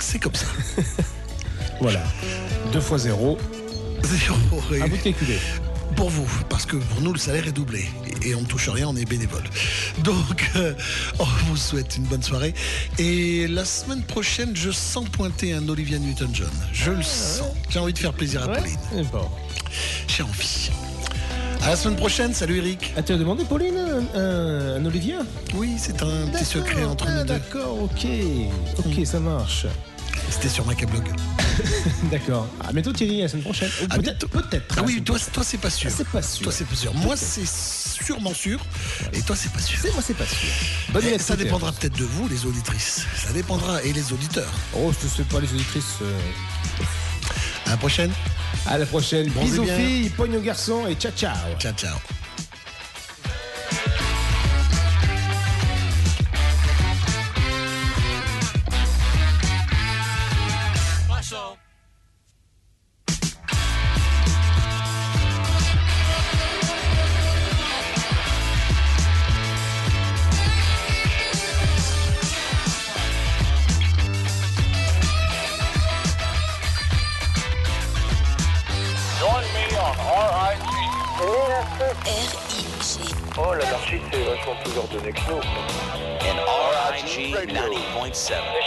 C'est comme ça. voilà 2 fois 0 Zéro. à vous de calculer Pour vous, parce que pour nous, le salaire est doublé. Et, on ne touche rien, on est bénévole. Donc, euh, on vous souhaite une bonne soirée. Et la semaine prochaine, je sens pointer un Olivia Newton-John. Je le sens. J'ai envie de faire plaisir à Pauline. bon. J'ai envie. À la semaine prochaine. Salut Eric. Ah, tu as demandé, Pauline, un, Olivia? Oui, c'est un petit secret entre ah, nous deux. D'accord, ok. Ok, ça marche. C'était sur Macablog. D'accord. À bientôt, Thierry, à la semaine prochaine. À Peut-être, peut-être. Ah oui, toi, toi c'est pas sûr. c'est pas sûr. Toi, c'est pas sûr. Moi, c'est sûrement sûr. Et toi, c'est pas sûr. Moi, c'est pas sûr. Bonne Eh, nuit ça dépendra peut-être de vous, les auditrices. Ça dépendra. Et les auditeurs. Oh, je sais pas les auditrices. euh. À la prochaine. À la prochaine. Bisous filles, pogne aux garçons et ciao ciao. Ciao, ciao. Hope and RIG 90.7.